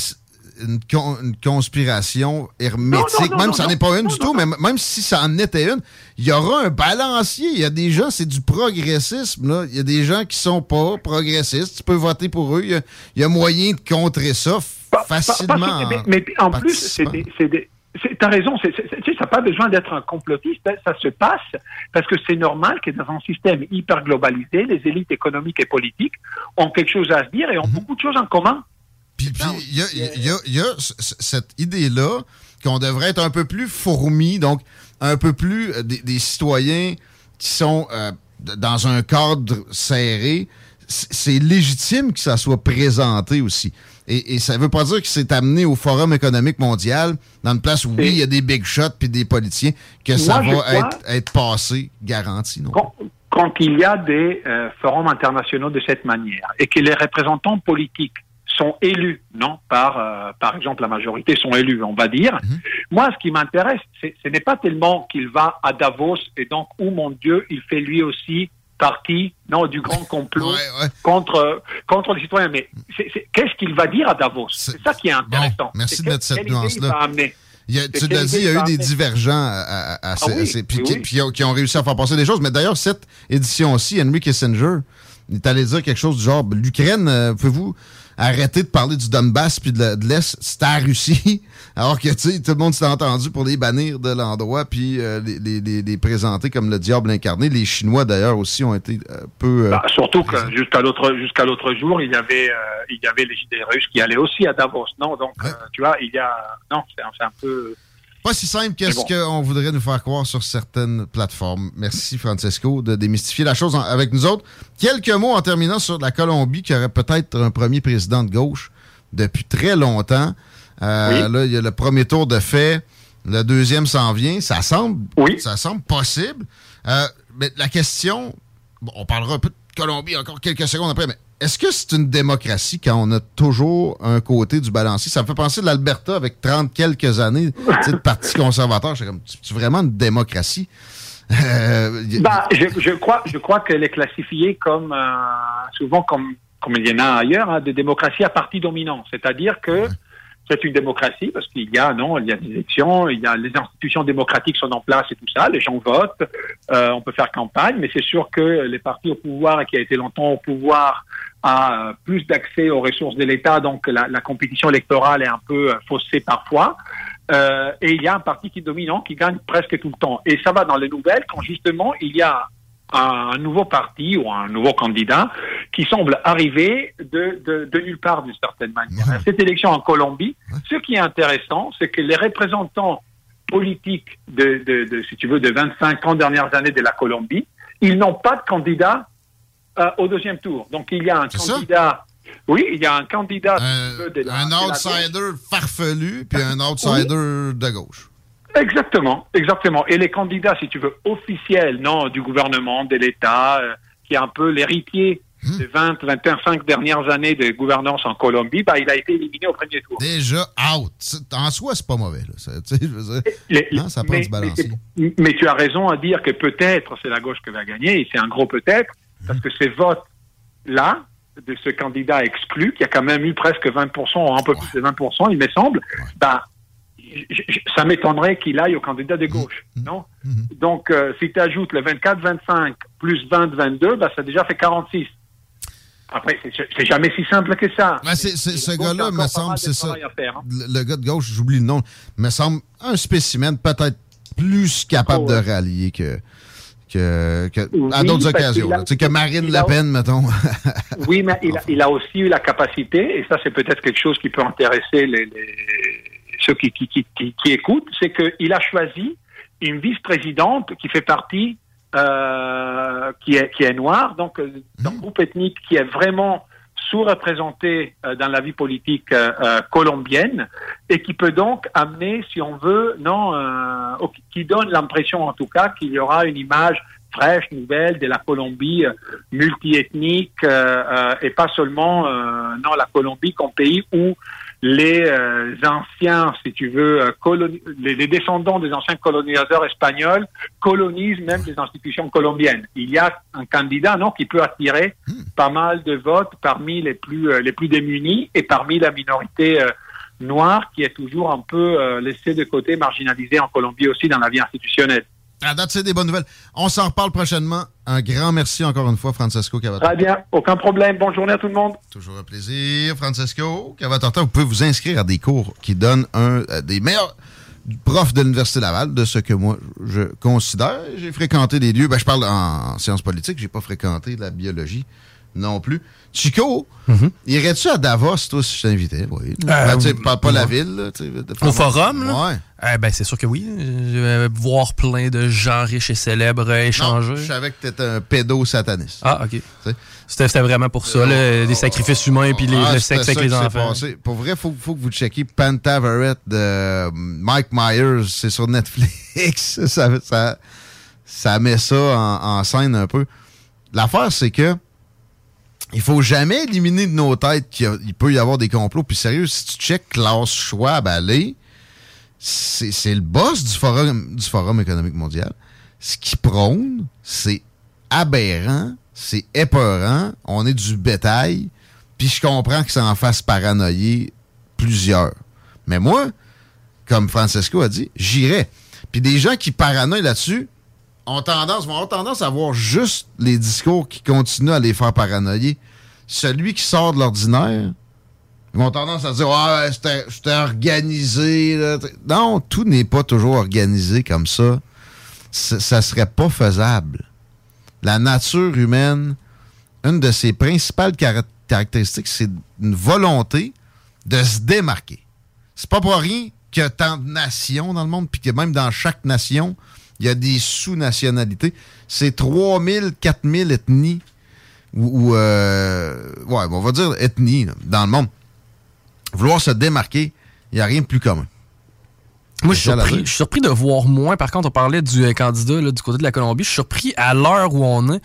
une, con- une conspiration hermétique, Non, non, non, même si ça n'est pas une du tout, mais même si ça en était une, il y aura un balancier. Il y a des gens, c'est du progressisme. Là. Il y a des gens qui sont pas progressistes. Tu peux voter pour eux. Il y a, il y a moyen de contrer ça facilement. Mais, mais en plus, c'est des, T'as raison, ça n'a pas besoin d'être un complotiste, ça, ça se passe parce que c'est normal que dans un système hyper globalisé, les élites économiques et politiques ont quelque chose à se dire et ont beaucoup de choses en commun. Puis puis, il y a, y y cette idée-là qu'on devrait être un peu plus fourmis, donc un peu plus euh, des, des citoyens qui sont euh, dans un cadre serré. C'est légitime que ça soit présenté aussi. Et, et ça veut pas dire que c'est amené au Forum économique mondial, dans une place où, oui, il y a des big shots puis des politiciens, que ça Moi, va être, être passé, garanti. Non? Quand, quand il y a des euh, forums internationaux de cette manière et que les représentants politiques sont élus, non, par, euh, par exemple, la majorité sont élus, on va dire. Moi, ce qui m'intéresse, ce n'est pas tellement qu'il va à Davos et donc, oh mon Dieu, il fait lui aussi partie, non, du grand complot contre, contre les citoyens. Mais qu'est-ce qu'il va dire à Davos? C'est ça qui est intéressant. merci C'est de mettre cette nuance-là. Il y a- tu l'as dit, il y a eu des divergents à, à- à ces- Ah oui, à ces- puis oui, qui, qui ont, réussi à faire passer des choses. Mais d'ailleurs, cette édition-ci, Henry Kissinger, il est allé dire quelque chose du genre l'Ukraine, euh, pouvez-vous arrêter de parler du Donbass puis de l'Est C'est à la Russie. Alors que, tu sais, tout le monde s'est entendu pour les bannir de l'endroit puis euh, les, les- les- les présenter comme le diable incarné. Les Chinois, d'ailleurs, aussi ont été un peu. euh, Bah, surtout que jusqu'à l'autre jusqu'à l'autre jour, il y avait euh, il y avait les idées russes qui allaient aussi à Davos, non Donc euh, tu vois, il y a non, c'est un peu Pas si simple que ce bon. qu'on voudrait nous faire croire sur certaines plateformes. Merci, Francesco, de démystifier la chose en- avec nous autres. Quelques mots en terminant sur la Colombie, qui aurait peut-être un premier président de gauche depuis très longtemps. Euh, Là, il y a le premier tour de fait. Le deuxième s'en vient. Ça semble, ça semble possible. Euh, mais la question, bon, on parlera un peu de Colombie encore quelques secondes après, mais est-ce que c'est une démocratie quand on a toujours un côté du balancier? Ça me fait penser de l'Alberta avec 30 quelques années de parti conservateur. C'est vraiment une démocratie? Euh, Bah, je, je crois, je crois qu'elle est classifiée comme euh, souvent comme comme il y en a ailleurs, hein, de démocratie à parti dominant, c'est-à-dire que c'est une démocratie parce qu'il y a non, il y a des élections, il y a les institutions démocratiques sont en place et tout ça, les gens votent, euh, on peut faire campagne, mais c'est sûr que les partis au pouvoir qui a été longtemps au pouvoir a euh, plus d'accès aux ressources de l'État, donc la, la compétition électorale est un peu euh, faussée parfois. Euh, et il y a un parti qui est dominant, qui gagne presque tout le temps. Et ça va dans les nouvelles quand justement il y a un nouveau parti ou un nouveau candidat qui semble arriver de, de, de nulle part d'une certaine manière. Cette élection en Colombie, ce qui est intéressant, c'est que les représentants politiques de, de, de, si tu veux, de 25 30 dernières années de la Colombie, ils n'ont pas de candidat euh, au deuxième tour. Donc il y a un candidat. Oui, il y a un candidat. de la- un de la gauche. outsider farfelu puis un outsider de gauche. Exactement, exactement. Et les candidats, si tu veux, officiels, non, du gouvernement, de l'État, euh, qui est un peu l'héritier des 20, 25 dernières années de gouvernance en Colombie, bah, il a été éliminé au premier tour. Déjà out. En soi, c'est pas mauvais. Là. Ça, je veux dire, hein, ça prend mais, du balancier. Mais, mais, tu as raison à dire que peut-être c'est la gauche qui va gagner, et c'est un gros peut-être, parce que ces votes-là, de ce candidat exclu, qui a quand même eu presque 20%, un peu plus de 20%, il me semble, bah, ça m'étonnerait qu'il aille au candidat de gauche, non? Donc, euh, si tu ajoutes le 24-25 plus 20-22, bah, ça déjà fait 46. Après, c'est jamais si simple que ça. Ben, c'est, ce gars-là, me semble, c'est ça. Faire, hein? le, le, gars de gauche, j'oublie le nom, me semble un spécimen peut-être plus capable oh, ouais. de rallier que, que, que oui, à d'autres occasions. A, que Marine Le Pen, mettons. oui, mais il a, il a, aussi eu la capacité, et ça, c'est peut-être quelque chose qui peut intéresser les, les ceux qui, qui, qui, qui écoutent, c'est qu'il a choisi une vice-présidente qui fait partie, euh, qui, est, qui est noire, donc euh, d'un mmh. groupe ethnique qui est vraiment sous-représenté euh, dans la vie politique euh, euh, colombienne et qui peut donc amener, si on veut, non, qui donne l'impression en tout cas qu'il y aura une image fraîche, nouvelle de la Colombie multiethnique et pas seulement non la Colombie comme pays où les euh, anciens, si tu veux, euh, les, descendants des anciens colonisateurs espagnols colonisent même les institutions colombiennes. Il y a un candidat non qui peut attirer pas mal de votes parmi les plus euh, les plus démunis et parmi la minorité noire qui est toujours un peu laissée de côté, marginalisée en Colombie aussi dans la vie institutionnelle. À date, c'est des bonnes nouvelles. On s'en reparle prochainement. Un grand merci encore une fois, Francesco Cavatorta. Très bien, aucun problème. Bonne journée à tout le monde. Toujours un plaisir, Francesco Cavatorta. Vous pouvez vous inscrire à des cours qui donnent un euh, des meilleurs profs de l'Université Laval, de ce que moi je considère. J'ai fréquenté des lieux, ben, je parle en sciences politiques, j'ai pas fréquenté la biologie non plus. Chico, -hmm. irais-tu à Davos, toi, si je t'invitais? Oui. Euh, ben, pas, pas la ville. Là, Au forum, là? Ouais. Eh ben, c'est sûr que oui. Je vais voir plein de gens riches et célèbres échanger. Non, je savais que t'étais un pédo-sataniste. Ah, OK. C'était vraiment pour ça, là, des sacrifices humains et puis les, ah, le sexe avec les enfants. Passé. Pour vrai, il faut, faut que vous checkiez Pantavaret de Mike Myers. C'est sur Netflix. ça, ça, ça met ça en, en scène un peu. L'affaire, c'est que il faut jamais éliminer de nos têtes qu'il peut y avoir des complots. Puis sérieux, si tu check Klaus Schwab aller, c'est le boss du forum, économique mondial. Ce qui prône, c'est aberrant, c'est épeurant, on est du bétail, puis je comprends que ça en fasse paranoïer plusieurs. Mais moi, comme Francesco a dit, j'irai. Puis des gens qui paranoïent là-dessus ont tendance, vont avoir tendance à voir juste les discours qui continuent à les faire paranoïer. Celui qui sort de l'ordinaire, ils ont tendance à dire Ouais, c'était organisé. Non, tout n'est pas toujours organisé comme ça. Ça serait pas faisable. La nature humaine, une de ses principales caractéristiques, c'est une volonté de se démarquer. C'est pas pour rien qu'il y a tant de nations dans le monde, puis que même dans chaque nation, il y a des sous-nationalités. C'est 3000, 4000 ethnies, ou, euh, ouais, on va dire ethnies, là, dans le monde vouloir se démarquer, il n'y a rien de plus commun. Moi, je suis, surpris, je suis surpris de voir moins. Par contre, on parlait du euh, candidat là, du côté de la Colombie. Je suis surpris à l'heure où on est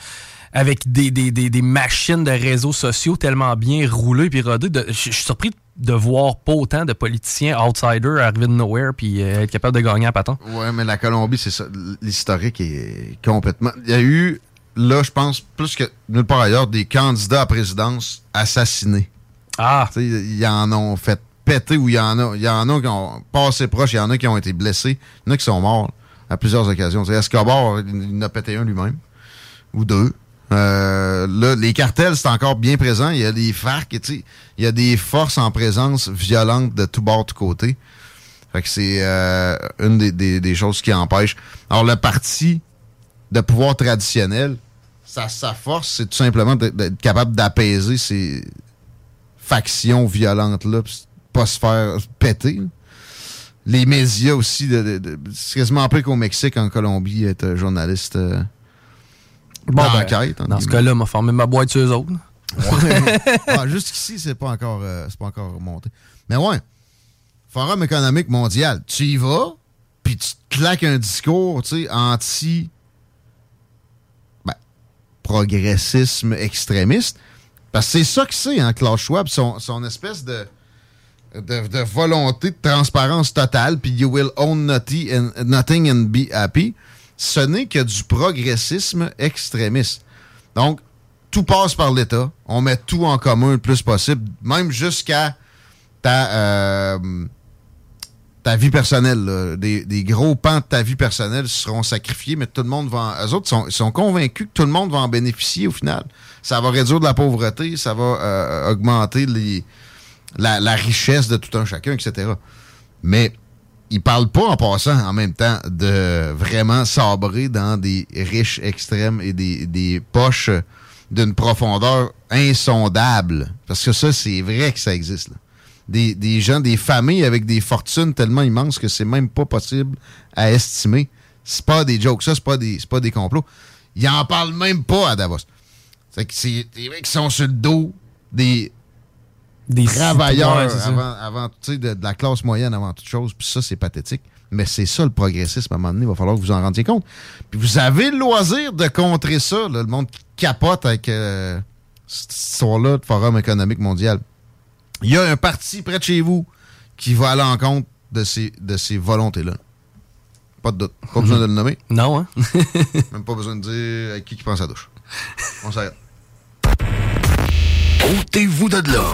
avec des, des, des, des, machines de réseaux sociaux tellement bien roulées et rodées. De, je suis surpris de voir pas autant de politiciens outsiders arriver de nowhere puis euh, être capable de gagner à patin. Ouais, mais la Colombie, c'est ça. L'historique est complètement. Il y a eu, là, je pense, plus que nulle part ailleurs, des candidats à présidence assassinés. Ah! Ils en ont fait péter ou il y en a, il y en a qui ont passé proche, il y en a qui ont été blessés, il y en a qui sont morts à plusieurs occasions. T'sais, Escobar, il en a pété un lui-même. Ou deux. Euh, là, les cartels, c'est encore bien présent. Il y a des FARC, il y a des forces en présence violentes de tout bord, de côté. Fait que c'est euh, une des, des, des, choses qui empêche. Alors, le parti de pouvoir traditionnel, sa, sa force, c'est tout simplement d'être capable d'apaiser ces, factions violentes-là, pas se faire péter. Les médias aussi, de, de, c'est quasiment plus qu'au Mexique, en Colombie, être journaliste euh, bon, ben, dans ce cas-là, m'a formé ma boîte sur eux autres. ah, Jusqu'ici, c'est pas encore euh, c'est pas encore remonté. Mais ouais, Forum économique mondial, tu y vas, puis tu te claques un discours, tu sais, anti progressisme extrémiste. Parce que c'est ça que c'est, hein, Klaus Schwab, son, son espèce de, de, de volonté de transparence totale, puis you will own nothing and, nothing and be happy. Ce n'est que du progressisme extrémiste. Donc, tout passe par l'État. On met tout en commun le plus possible, même jusqu'à ta, euh, ta vie personnelle. Des, des gros pans de ta vie personnelle seront sacrifiés, mais tout le monde va... En, eux autres sont, sont convaincus que tout le monde va en bénéficier au final. Ça va réduire de la pauvreté, ça va euh, augmenter la, la richesse de tout un chacun, etc. Mais ils parlent pas en passant en même temps de vraiment sabrer dans des riches extrêmes et des, des poches d'une profondeur insondable. Parce que ça, c'est vrai que ça existe. là. Des, des gens, des familles avec des fortunes tellement immenses que c'est même pas possible à estimer. C'est pas des jokes, ça, c'est pas des, pas des complots. Ils en parlent même pas à Davos. C'est que c'est mecs qui sont sur le dos des, Des travailleurs ouais, avant, avant tu sais, de, de la classe moyenne avant toute chose. Puis ça, c'est pathétique. Mais c'est ça le progressisme à un moment donné. Il va falloir que vous en rendiez compte. Puis vous avez le loisir de contrer ça, là, le monde qui capote avec euh, cette histoire-là de Forum économique mondial. Il y a un parti près de chez vous qui va à l'encontre de ces, de ces volontés-là. Pas de doute. Pas besoin de le nommer. Non, hein? Même pas besoin de dire à qui qui prend sa douche. On s'arrête. Ôtez-vous de là.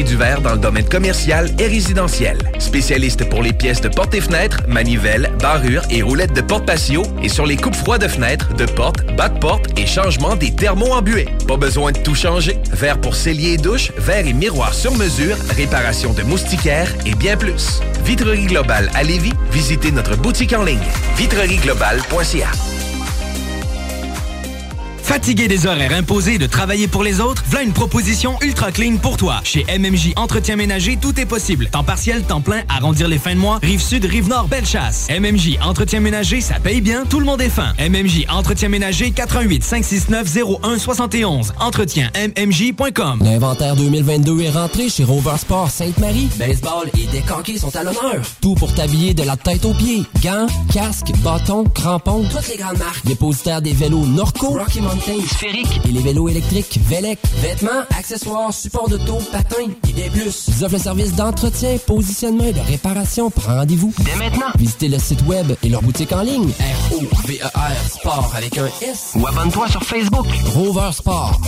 du verre dans le domaine commercial et résidentiel. Spécialiste pour les pièces de portes et fenêtres, manivelles, barrures et roulettes de porte patio et sur les coupes froides de fenêtres, de portes, bas de porte et changement des thermos embués. Pas besoin de tout changer. Verre pour cellier et douche, verre et miroir sur mesure, réparation de moustiquaires et bien plus. Vitrerie Globale à Lévis, visitez notre boutique en ligne vitrerieglobale.ca. Fatigué des horaires imposés de travailler pour les autres? Voilà une proposition ultra clean pour toi. Chez MMJ Entretien Ménager, tout est possible. Temps partiel, temps plein, arrondir les fins de mois, rive sud, rive nord, belle chasse. MMJ Entretien Ménager, ça paye bien, tout le monde est fin. MMJ Entretien Ménager, 88 569 01 71. Entretien MMJ.com. L'inventaire 2022 est rentré chez Rover Sport Sainte-Marie. Baseball et décanqués sont à l'honneur. Tout pour t'habiller de la tête aux pieds. Gants, casques, bâtons, crampons, toutes les grandes marques. Dépositaire des vélos Norco, Rocky Mountain, Sphérique et les vélos électriques Velec. Vêtements, accessoires, supports de taux, patins et des plus. Ils offrent le service d'entretien, positionnement et de réparation. Rendez-vous dès maintenant. Visitez le site web et leur boutique en ligne. R-O-V-E-R Sport avec un S. Ou abonne-toi sur Facebook. Rover Sport.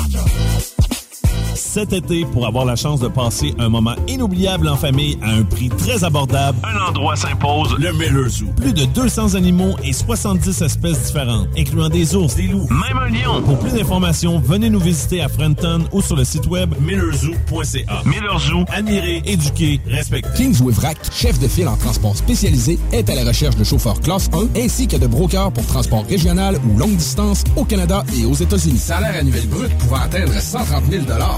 Cet été, pour avoir la chance de passer un moment inoubliable en famille à un prix très abordable, un endroit s'impose, le Miller Zoo. Plus de 200 animaux et 70 espèces différentes, incluant des ours, des loups, même un lion. Pour plus d'informations, venez nous visiter à Frenton ou sur le site web millerzoo.ca. Miller Zoo, admirer, éduquer, respecter. Kingsway-Vrac, chef de file en transport spécialisé, est à la recherche de chauffeurs classe 1 ainsi que de brokers pour transport régional ou longue distance au Canada et aux États-Unis. Salaire annuel brut pouvant atteindre 130 000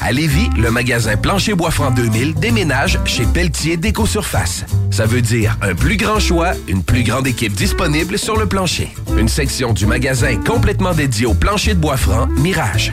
À Lévis, le magasin Plancher Bois Franc 2000 déménage chez Pelletier Déco-Surface. Ça veut dire un plus grand choix, une plus grande équipe disponible sur le plancher. Une section du magasin complètement dédiée au plancher de bois franc Mirage.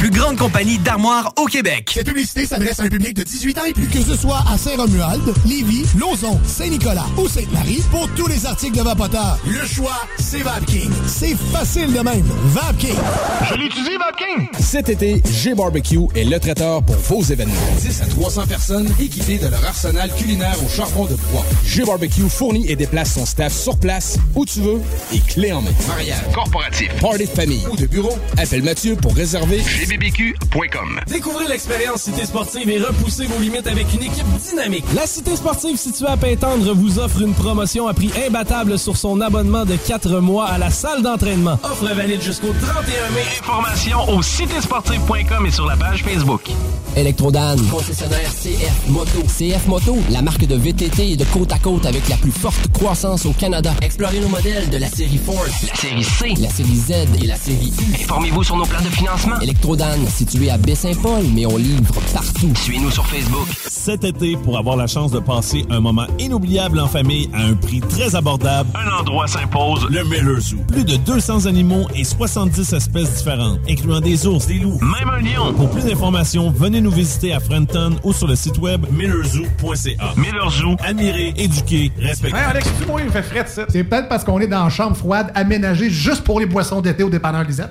Plus grande compagnie d'armoires au Québec. Cette publicité s'adresse à un public de 18 ans et plus. Que ce soit à Saint-Romuald, Lévis, Lauson, Saint-Nicolas ou Sainte-Marie, pour tous les articles de Vapoteur, le choix, c'est VapKing. C'est facile de même. VapKing. Je l'utilise, VapKing! Cet été, G-Barbecue est le traiteur pour vos événements. 10 à 300 personnes équipées de leur arsenal culinaire au charbon de bois. G-Barbecue fournit et déplace son staff sur place, où tu veux, et clé en main. Mariage, corporatif, party de famille ou de bureau, appelle Mathieu pour réserver Découvrez l'expérience Cité Sportive et repoussez vos limites avec une équipe dynamique. La Cité Sportive située à Pintendre vous offre une promotion à prix imbattable sur son abonnement de 4 mois à la salle d'entraînement. Offre valide jusqu'au 31 mai. Informations au citésportive.com et sur la page Facebook. Electrodan, concessionnaire CF Moto. CF Moto, la marque de VTT et de côte à côte avec la plus forte croissance au Canada. Explorez nos modèles de la série Force, la série C, la série Z et la série U. Informez-vous sur nos plans de financement. Electrodan, situé à Baie-Saint-Paul, mais on livre partout. Suivez-nous sur Facebook. Cet été, pour avoir la chance de passer un moment inoubliable en famille à un prix très abordable, Un endroit s'impose. le Miller Zoo. Plus de 200 animaux et 70 espèces différentes, incluant des ours, des loups, même un lion. Pour plus d'informations, venez nous visiter à Frenton ou sur le site web millerzoo.ca. Miller Zoo. Admirer, éduquer, respecter. Hey Alex, tu moi, il fait frais ça. C'est peut-être parce qu'on est dans une chambre froide aménagée juste pour les boissons d'été au dépanneur Lisette.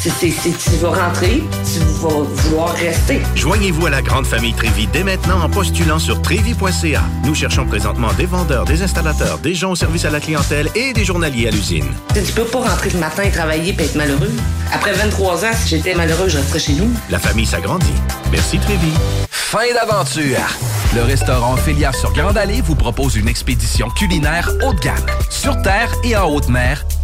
C'est- tu vas rentrer, tu vas vouloir rester. Joignez-vous à la grande famille Trévy dès maintenant en postulant sur trévy.ca. Nous cherchons présentement des vendeurs, des installateurs, des gens au service à la clientèle et des journaliers à l'usine. Tu peux pas rentrer le matin et travailler et être malheureux. Après 23 ans, si j'étais malheureux, je resterais chez nous. La famille s'agrandit. Merci Trévy. Fin d'aventure! Le restaurant Félia sur Grande Allée vous propose une expédition culinaire haut de gamme, sur terre et en haute mer,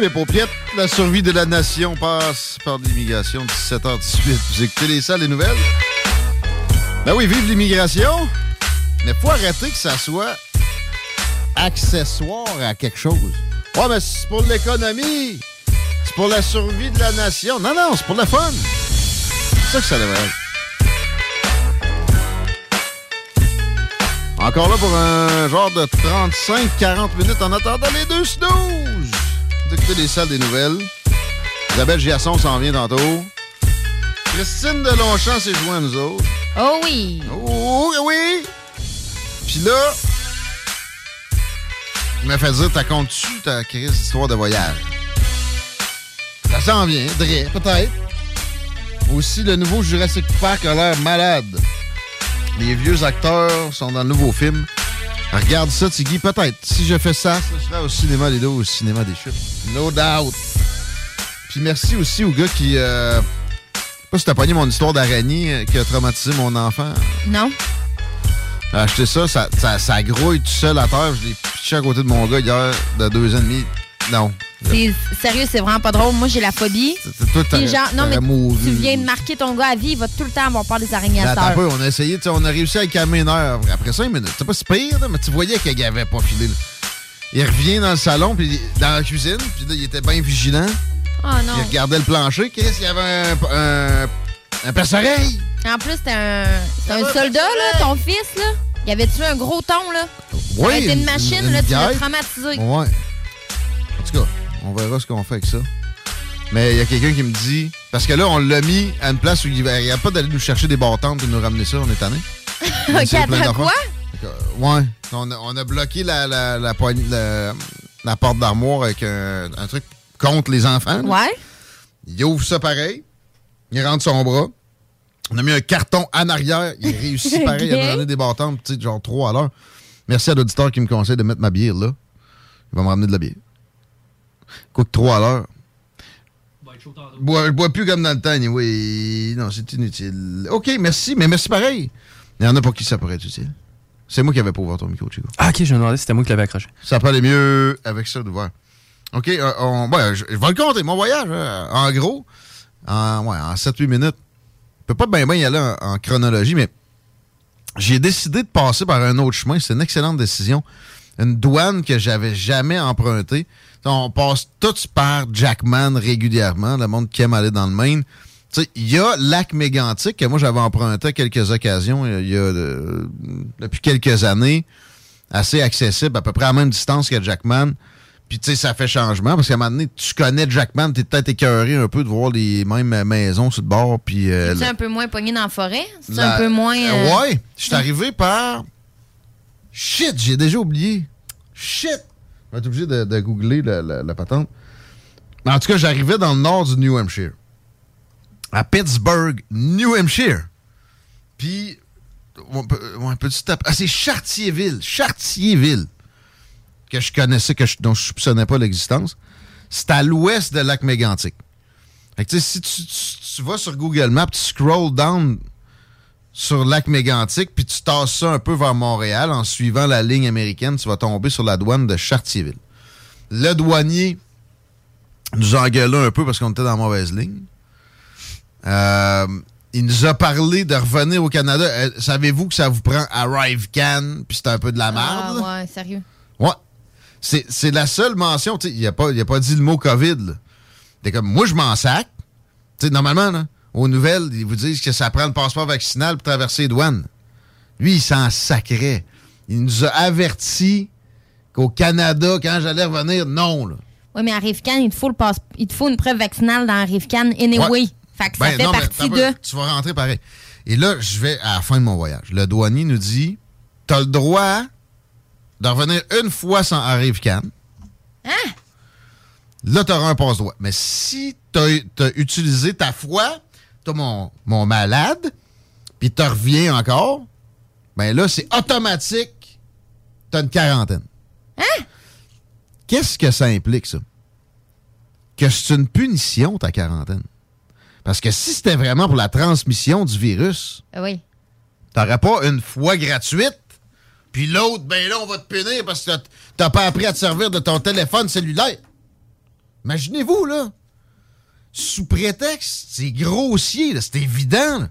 Les paupiètes, la survie de la nation passe par l'immigration. 17h18. Vous écoutez les salles, les nouvelles? Ben oui, vive l'immigration! Mais faut arrêter que ça soit accessoire à quelque chose. Ouais, mais c'est pour l'économie! C'est pour la survie de la nation. Non, non, c'est pour le fun! C'est ça que ça devrait être. Encore là pour un genre de 35-40 minutes en attendant les deux snooze! Vous écoutez les salles des nouvelles. Isabelle Giasson s'en vient tantôt. Christine de Longchamp s'est joint à nous autres. Oh oui! Oh oui! Puis là, il m'a fait dire, t'as compte-tu ta crise d'histoire de voyage? Ça s'en vient, Dre, peut-être. Aussi, le nouveau Jurassic Park a l'air malade. Les vieux acteurs sont dans le nouveau film. Regarde ça, Tiggy, peut-être. Si je fais ça, ce sera au cinéma des au cinéma des chutes. No doubt. Puis merci aussi au gars qui... Euh, je sais pas si t'as pogné mon histoire d'araignée euh, qui a traumatisé mon enfant. Non. J'ai acheté ça, ça, ça, ça grouille tout seul à terre. Je l'ai piché à côté de mon gars hier de deux ans et demi. Non. C'est sérieux, c'est vraiment pas drôle. Moi, j'ai la phobie. Puis genre, non, mais tu viens de marquer ton gars à vie, il va tout le temps avoir peur des araignées à terre. peu, on a essayé, tu sais, on a réussi à calmer une heure. Après cinq minutes, c'est pas si pire, là, mais tu voyais qu'il avait pas filé. là. Il revient dans le salon, puis dans la cuisine, puis là, il était bien vigilant. Oh non. Il regardait le plancher. Qu'est-ce qu'il y avait un, un, un perce-oreille? En plus, c'est un, un soldat, là, ton fils, là. Il avait tué un gros thon, là. Ça aurait été une machine, une là, tu l'as traumatisé. Ouais. En tout cas, on verra ce qu'on fait avec ça. Mais il y a quelqu'un qui me dit. Parce que là, on l'a mis à une place où il n'y a pas d'aller nous chercher des bâtons pour nous ramener ça. On est tanné. ok, attends, quoi? Ouais. On a, on a bloqué la, la, la, poignée- la- la porte d'armoire avec un, un truc contre les enfants. là. Ouais. Il ouvre ça pareil. Il rentre son bras. On a mis un carton en arrière. Il réussit pareil à me donner des bâtons, tu sais, genre trois à l'heure. Merci à l'auditeur qui me conseille de mettre ma bière là. Il va me ramener de la bière. Coûte trois à l'heure. Je bois, je bois plus comme dans le temps, oui. Non, c'est inutile. OK, merci, mais merci pareil. Il y en a pour qui ça pourrait être utile. C'est moi qui avais pas ouvert ton micro, Chico. Ah, ok, je me demandais si c'était moi qui l'avais accroché. Ça peut aller mieux avec ça d'ouvert. OK, euh, on, ouais, je, je vais le compter, mon voyage. euh, en gros, en, ouais, en 7-8 minutes. Je peux pas bien bien y aller en, en chronologie, mais j'ai décidé de passer par un autre chemin. C'est une excellente décision. Une douane que j'avais jamais empruntée. On passe tous par Jackman régulièrement, le monde qui aime aller dans le Maine. Il y a Lac Mégantic que moi j'avais emprunté à quelques occasions il y a euh, depuis quelques années, assez accessible, à peu près à la même distance que Jackman. Puis tu sais, ça fait changement parce qu'à un moment donné, tu connais Jackman, t'es peut-être écœuré un peu de voir les mêmes maisons sur le bord. Puis euh, C'est un peu moins pogné dans la forêt? C'est la- un peu moins. Euh, euh, Ouais, je suis arrivé par. Shit, j'ai déjà oublié. Shit! On va être obligé de, googler la, la- la patente. En tout cas, j'arrivais dans le nord du New Hampshire. À Pittsburgh, New Hampshire. Puis, ouais, petit tap- Ah, c'est Chartierville. Chartierville. Que je connaissais, que je, dont je soupçonnais pas l'existence. C'est à l'ouest de lac Mégantic. Fait que, tu sais, si tu, tu- tu vas sur Google Maps, tu scroll down sur lac Mégantic, puis tu tasses ça un peu vers Montréal en suivant la ligne américaine, tu vas tomber sur la douane de Chartierville. Le douanier nous a engueulé un peu parce qu'on était dans la mauvaise ligne. Euh, il nous a parlé de revenir au Canada. Euh, Savez-vous que ça vous prend Arrive Can, puis c'est un peu de la merde? Ah, ouais, sérieux. Ouais. C'est la seule mention. Il n'a pas, pas dit le mot COVID. T'es comme, moi, je m'en sac. sais, normalement, là, aux nouvelles, ils vous disent que ça prend le passeport vaccinal pour traverser les douanes. Lui, il s'en sacrait. Il nous a avertis qu'au Canada, quand j'allais revenir, non. Là. Oui, mais à Rivcan, il te faut, le il te faut une preuve vaccinale dans Rivcan anyway. Fait que ça ben, fait partie de. Tu vas rentrer pareil. Et là, je vais à la fin de mon voyage. Le douanier nous dit tu as le droit de revenir une fois sans Arrive-Can. Hein? Là, tu auras un passe-droit. Mais si tu as, utilisé ta foi, tu mon, mon malade, puis tu reviens encore, ben là, c'est automatique. Tu as une quarantaine. Hein? Qu'est-ce que ça implique, ça? Que c'est une punition, ta quarantaine. Parce que si c'était vraiment pour la transmission du virus, ah oui. t'aurais pas une foi gratuite puis l'autre, ben là, on va te punir parce que t'as pas appris à te servir de ton téléphone cellulaire. Imaginez-vous, là. Sous prétexte, c'est grossier, c'est évident.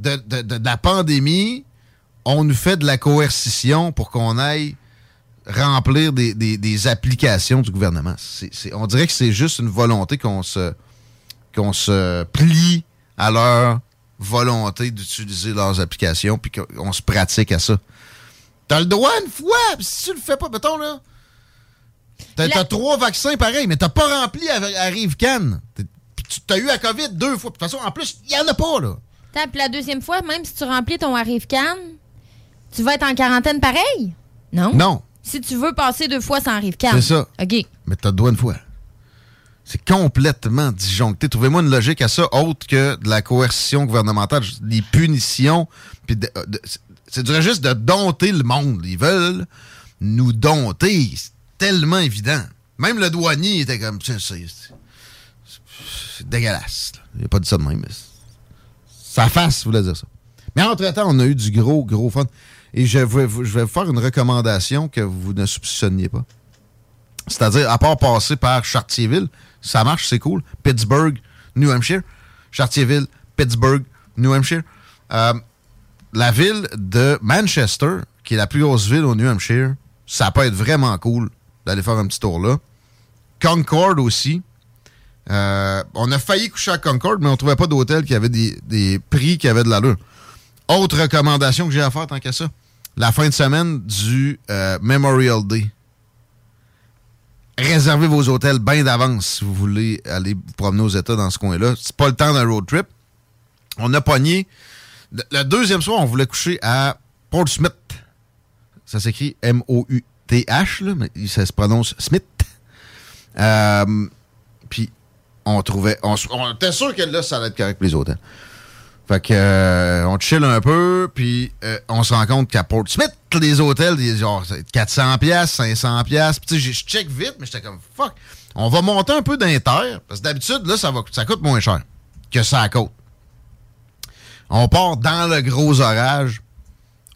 De, la pandémie, on nous fait de la coercition pour qu'on aille remplir des, applications du gouvernement. on dirait que c'est juste une volonté qu'on se, qu'on se plie à leur volonté d'utiliser leurs applications puis qu'on se pratique à ça. T'as le droit une fois, si tu le fais pas, mettons, là. T'as trois vaccins pareils, mais t'as pas rempli à, à Rive-Can. T'as eu la COVID deux fois. De toute façon, en plus, il y en a pas, là. Puis la deuxième fois, même si tu remplis ton Arrive-Can, tu vas être en quarantaine pareil? Non? Non. Si tu veux passer deux fois sans Arrive-Can. C'est ça. OK. Mais t'as le droit une fois. C'est complètement disjoncté. Trouvez-moi une logique à ça autre que de la coercition gouvernementale, des punitions, puis de, c'est du juste de dompter le monde. Ils veulent nous dompter. C'est tellement évident. Même le douanier était comme. C'est dégueulasse. N'a pas dit ça de même. Mais sa face voulait dire ça. Mais entre-temps, on a eu du gros, gros fun. Et je vais, je vais vous faire une recommandation que vous ne soupçonniez pas. C'est-à-dire, à part passer par Chartierville, ça marche, c'est cool. Pittsburgh, New Hampshire. Chartierville, Pittsburgh, New Hampshire. Euh, la ville de Manchester, qui est la plus grosse ville au New Hampshire, ça peut être vraiment cool d'aller faire un petit tour là. Concord aussi. Euh, on a failli coucher à Concord, mais on trouvait pas d'hôtel qui avait des, prix qui avaient de l'allure. Autre recommandation que j'ai à faire tant qu'à ça. La fin de semaine du euh, Memorial Day. Réservez vos hôtels bien d'avance si vous voulez aller vous promener aux États dans ce coin-là. C'est pas le temps d'un road trip. On a pogné le deuxième soir, on voulait coucher à Portsmouth. Ça s'écrit M-O-U-T-H, mais ça se prononce Smith. Euh, on trouvait. Était sûr que là, ça allait être correct pour les hôtels. Fait que, euh, on chill un peu, puis euh, on se rend compte qu'à Portsmouth, les hôtels, genre 400 pièces, 500 pièces. Puis je check vite, mais j'étais comme fuck. On va monter un peu d'inter, parce que d'habitude là, ça va, ça coûte moins cher que ça à. On part dans le gros orage.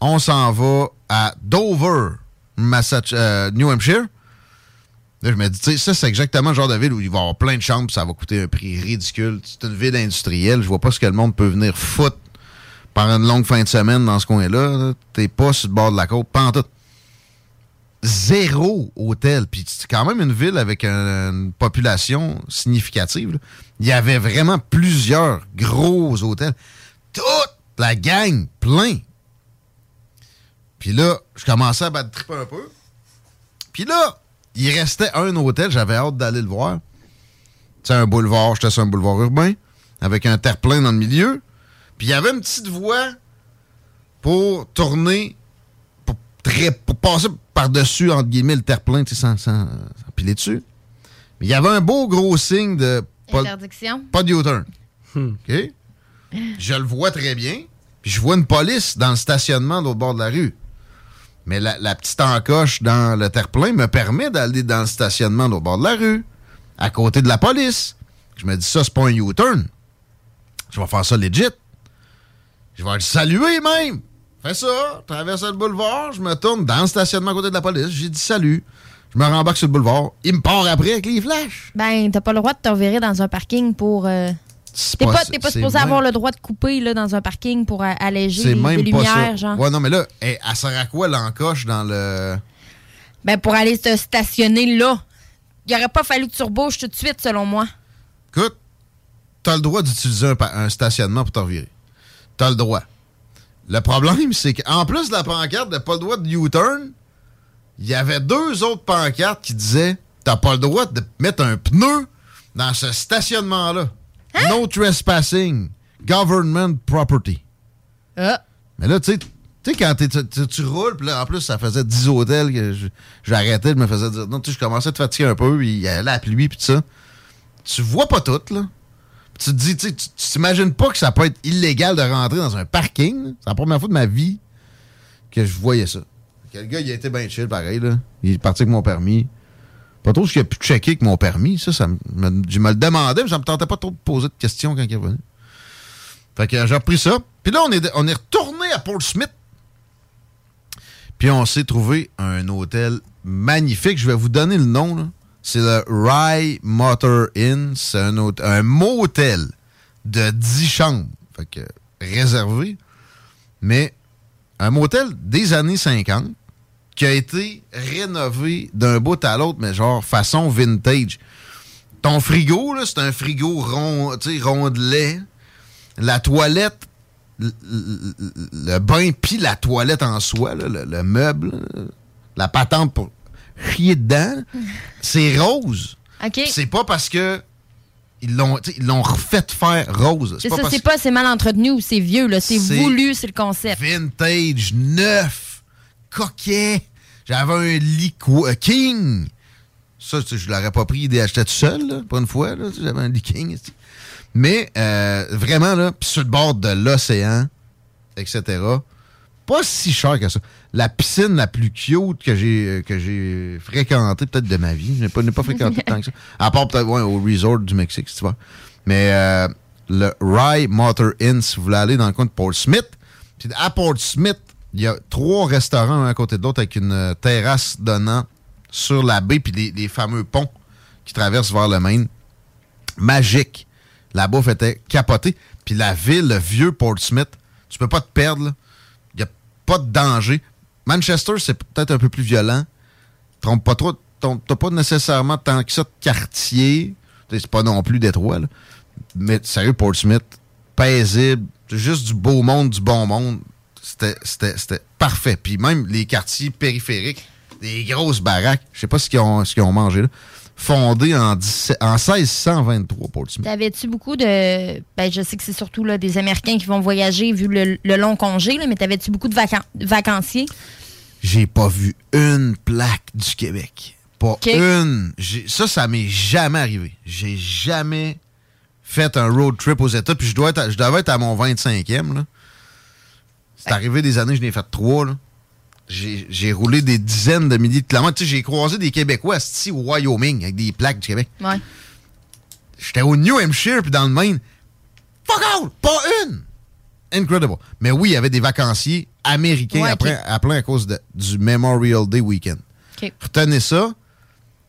On s'en va à Dover, Massachusetts, euh, New Hampshire. Là, je me dis, tu sais, ça, c'est exactement le genre de ville où il va y avoir plein de chambres, ça va coûter un prix ridicule. C'est une ville industrielle. Je vois pas ce que le monde peut venir foutre par une longue fin de semaine dans ce coin-là. T'es pas sur le bord de la côte, pas en tout. Zéro hôtel. Puis c'est quand même une ville avec une population significative. Il y avait vraiment plusieurs gros hôtels toute la gang plein. Puis là, je commençais à battre un peu. Puis là, il restait un hôtel, j'avais hâte d'aller le voir. C'est un boulevard, j'étais sur un boulevard urbain, avec un terre-plein dans le milieu. Puis il y avait une petite voie pour tourner, pour, passer par-dessus, entre guillemets, le terre-plein, sans, sans, piler dessus. Mais il y avait un beau gros signe de... Interdiction. Pas de U-turn. OK? Je le vois très bien. Puis je vois une police dans le stationnement de l'autre bord de la rue. Mais la, petite encoche dans le terre-plein me permet d'aller dans le stationnement l'autre bord de la rue, à côté de la police. Je me dis, ça, c'est pas un U-turn. Je vais faire ça legit. Je vais le saluer même. Fais ça, traverse le boulevard, je me tourne dans le stationnement à côté de la police, j'ai dit salut. Je me rembarque sur le boulevard. Il me part après avec les flashs. Ben, t'as pas le droit de te dans un parking pour. Euh, T'es pas, pas supposé avoir le droit de couper là, dans un parking pour alléger les, lumières, genre. Ouais, non, mais là, elle, sert à quoi l'encoche dans le. Ben, pour aller te stationner là. Il aurait pas fallu que tu rebouches tout de suite, selon moi. Écoute, t'as le droit d'utiliser un, un, stationnement pour te revirer. T'as le droit. Le problème, c'est qu'en plus de la pancarte de pas le droit de U-turn, il y avait deux autres pancartes qui disaient T'as pas le droit de mettre un pneu dans ce stationnement-là. Hein? No trespassing. Government property. Ah. Mais là, tu sais, tu sais, quand tu, roules, puis là, en plus, ça faisait 10 hôtels que j'arrêtais, je me faisais dire, non, tu sais, je commençais à te fatiguer un peu, il y a la pluie, puis tout ça. Tu vois pas tout, là. tu te dis, tu t'imagines pas que ça peut être illégal de rentrer dans un parking. C'est la première fois de ma vie que je voyais ça. Le gars, il a été bien chill, pareil, là. Il est parti avec mon permis. Pas trop ce qu'il a pu checker avec mon permis, ça, ça me, je me le demandais, mais ça me tentait pas trop de poser de questions quand il est venu. Fait que j'ai repris ça. Puis là, on est, on est retourné à Portsmouth puis on s'est trouvé un hôtel magnifique. Je vais vous donner le nom. C'est le Rye Motor Inn. C'est un, un motel de 10 chambres. Fait que réservé. Mais un motel des années 50 qui a été rénové d'un bout à l'autre, mais genre façon vintage. Ton frigo, c'est un frigo rond, rondelet. La toilette le, bain puis la toilette en soi, le, meuble, la patente pour chier dedans, c'est rose. C'est pas parce que ils l'ont l'ont refait faire rose. C'est ça, c'est pas c'est mal entretenu ou c'est vieux c'est voulu, c'est le concept. Vintage, neuf, coquet. J'avais un lit euh, king. Ça, je l'aurais pas pris et acheté tout seul, pas une fois. J'avais un lit king. Mais euh, vraiment, là, sur le bord de l'océan, etc., pas si cher que ça. La piscine la plus cute que j'ai euh, que j'ai fréquentée peut-être de ma vie, je n'ai pas, pas fréquenté tant que ça. À part peut-être au resort du Mexique, si tu vois. Mais euh, le Rye Motor Inn, si vous voulez aller dans le coin de Portsmouth. Puis à Portsmouth, il y a trois restaurants un à côté de l'autre avec une terrasse donnant sur la baie puis les, fameux ponts qui traversent vers le Maine. Magique. La bouffe était capotée. Puis la ville, le vieux Portsmouth, tu peux pas te perdre. Il n'y a pas de danger. Manchester, c'est peut-être un peu plus violent. Trompe pas trop. T'as pas nécessairement tant que ça de quartier. C'est pas non plus Détroit. Là. Mais sérieux, Portsmouth, paisible. Juste du beau monde, du bon monde. C'était parfait. Puis même les quartiers périphériques, des grosses baraques. Je sais pas ce qu'ils ont, ce ont mangé là fondé en, en 1623, Portsmouth. T'avais-tu beaucoup de... Ben, je sais que c'est surtout là, des Américains qui vont voyager vu le, long congé, là, mais t'avais-tu beaucoup de vacanciers? J'ai pas vu une plaque du Québec. Pas une. Ça, ça m'est jamais arrivé. J'ai jamais fait un road trip aux États, puis je dois être je devais être à mon 25e. C'est arrivé des années, je n'ai fait trois. Là j'ai roulé des dizaines de milliers de kilomètres. Tu sais, j'ai croisé des Québécois ici au Wyoming avec des plaques du Québec. Ouais. J'étais au New Hampshire puis dans le Maine. Fuck out! Pas une! Incredible. Mais oui, il y avait des vacanciers américains après, à plein à cause du Memorial Day weekend. Retenez ça.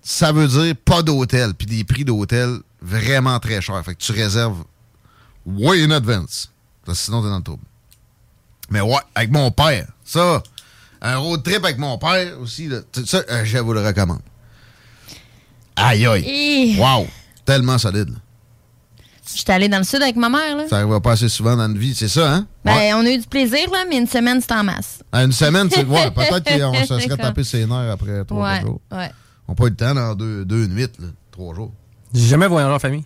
Ça veut dire pas d'hôtel, puis des prix d'hôtel vraiment très chers. Fait que tu réserves way in advance. Sinon, t'es dans le trouble. Mais ouais, avec mon père, ça, un road trip avec mon père aussi. Ça, euh, je vous le recommande. Aïe, aïe. Wow. Tellement solide. J'étais allé dans le sud avec ma mère. Là. Ça va pas assez souvent dans une vie, c'est ça, hein? Ben, on a eu du plaisir, là, mais une semaine, c'était en masse. Ah, une semaine, c'est. Ouais, peut-être qu'on se serait tapé ses nerfs après trois ouais, jours. Ouais. On n'a pas eu le temps dans deux, deux nuits, là, trois jours. J'ai jamais voyagé en famille.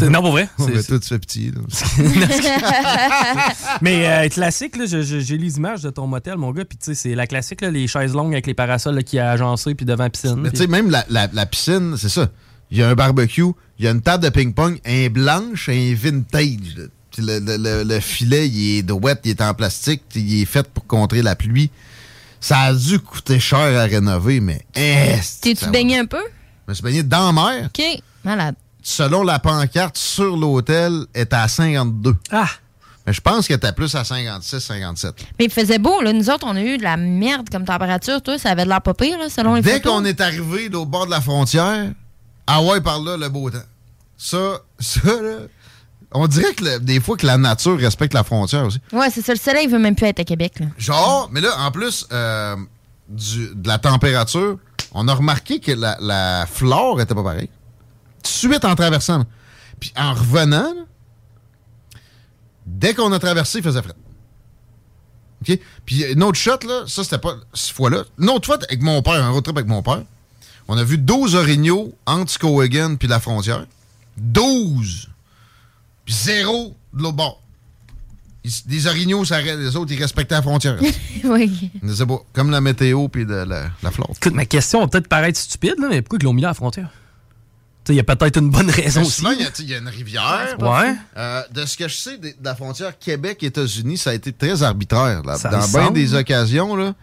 Non, pour vrai? On tout fait petit. Mais euh, classique, j'ai les images de ton motel, mon gars. Puis, tu sais, c'est la classique, les chaises longues avec les parasols qui a agencé, puis devant la piscine. Mais, tu sais, même la, piscine, c'est ça. Il y a un barbecue, il y a une table de ping-pong, un blanche, un vintage. Le, filet, il est de wet, il est en plastique, il est fait pour contrer la pluie. Ça a dû coûter cher à rénover, mais. T'es-tu baigné un peu? Je me suis baigné dans la mer. OK, malade selon la pancarte sur l'hôtel, est à 52. Ah! Mais je pense qu'elle était plus à 56, 57. Mais il faisait beau, là. Nous autres, on a eu de la merde comme température. Toi, ça avait de l'air pas pire, là, selon les Dès qu'on est arrivé au bord de la frontière, ah ouais, par là, le beau temps. Ça, ça, là, on dirait que des fois que la nature respecte la frontière aussi. Ouais, c'est ça. Le soleil veut même plus être à Québec, là. Genre, mais là, en plus, euh, de la température, on a remarqué que la, flore était pas pareille. Tout de suite en traversant. Puis en revenant, dès qu'on a traversé, il faisait frais. OK? Puis une autre shot, là, ça, c'était pas cette fois-là. Une autre fois, avec mon père, un road trip avec mon père, on a vu 12 orignaux entre Skowhegan puis la frontière. 12! Puis zéro de l'autre bord. Des orignaux, ça les autres, ils respectaient la frontière. oui. Pas, comme la météo puis de la, la flotte. Écoute, ma question va peut-être paraître stupide, là, mais pourquoi ils l'ont mis à la frontière? Il y a peut-être une bonne raison aussi. Il y, a une rivière. Ouais. Euh, de ce que je sais de, la frontière Québec-États-Unis, ça a été très arbitraire. dans bien des occasions, là,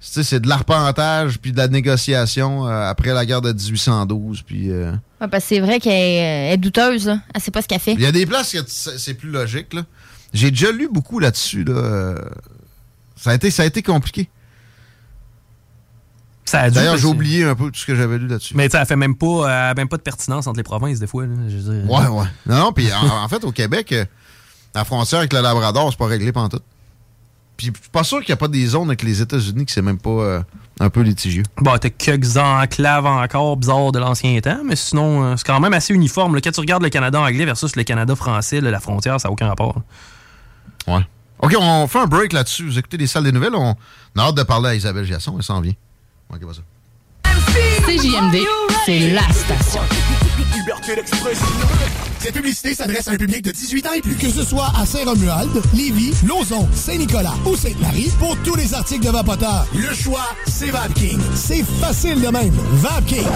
c'est de l'arpentage puis de la négociation euh, après la guerre de 1812. Puis, euh, c'est vrai qu'elle est douteuse. Là. Elle sait pas ce qu'elle fait. Il y a des places que c'est plus logique. Là. J'ai déjà lu beaucoup là-dessus. Là. Ça, a été, ça a été compliqué. D'ailleurs, j'ai oublié un peu tout ce que j'avais lu là-dessus. Mais ça fait même pas, même pas de pertinence entre les provinces, des fois. je ouais, ouais. Non, non, puis en, fait, au Québec, la frontière avec le Labrador, c'est pas réglé pendant tout. Puis je suis pas sûr qu'il n'y a pas des zones avec les États-Unis qui c'est même pas euh, un peu litigieux. Bon, t'as quelques enclaves encore bizarres de l'ancien temps, mais sinon, euh, c'est quand même assez uniforme. Quand tu regardes le Canada anglais versus le Canada français, la frontière, ça n'a aucun rapport. Ouais. OK, on fait un break là-dessus. Vous écoutez les salles des nouvelles. On a hâte de parler à Isabelle Giasson. Elle s'en vient. OK, pas ça. CJMD, c'est la station. Cette publicité s'adresse à un public de 18 ans et plus. Que ce soit à Saint-Romuald, Lévis, Lauson, Saint-Nicolas ou Sainte-Marie, pour tous les articles de Vapoteur, le choix, c'est VapKing. C'est facile de même. VapKing.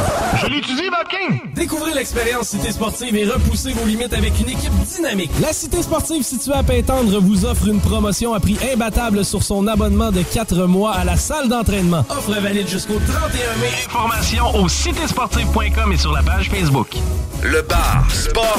Je l'utilise, VapKing. Découvrez l'expérience Cité Sportive et repoussez vos limites avec une équipe dynamique. La Cité Sportive située à Pintendre vous offre une promotion à prix imbattable sur son abonnement de 4 mois à la salle d'entraînement. Offre valide jusqu'au 31 mai. Informations au citésportive.com et sur la page Facebook. Le bar Sport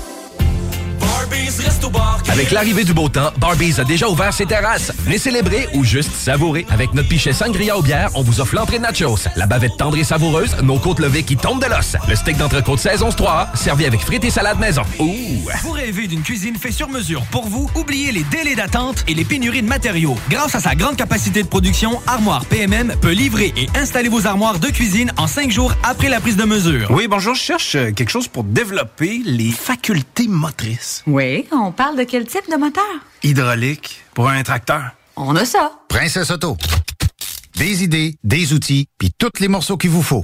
Avec l'arrivée du beau temps, Barbies a déjà ouvert ses terrasses. Venez célébrer ou juste savourer. Avec notre pichet sangria au bière, on vous offre l'entrée de nachos, la bavette tendre et savoureuse, nos côtes levées qui tombent de l'os, le steak d'entrecôte saison 3 servi avec frites et salade maison. Ouh! Vous rêvez d'une cuisine faite sur mesure pour vous? Oubliez les délais d'attente et les pénuries de matériaux. Grâce à sa grande capacité de production, Armoire PMM peut livrer et installer vos armoires de cuisine en cinq jours après la prise de mesure. Oui, bonjour, je cherche euh, quelque chose pour développer les facultés motrices. Oui, on parle de quel type de moteur? Hydraulique, pour un tracteur. On a ça. Princesse Auto. Des idées, des outils, puis tous les morceaux qu'il vous faut.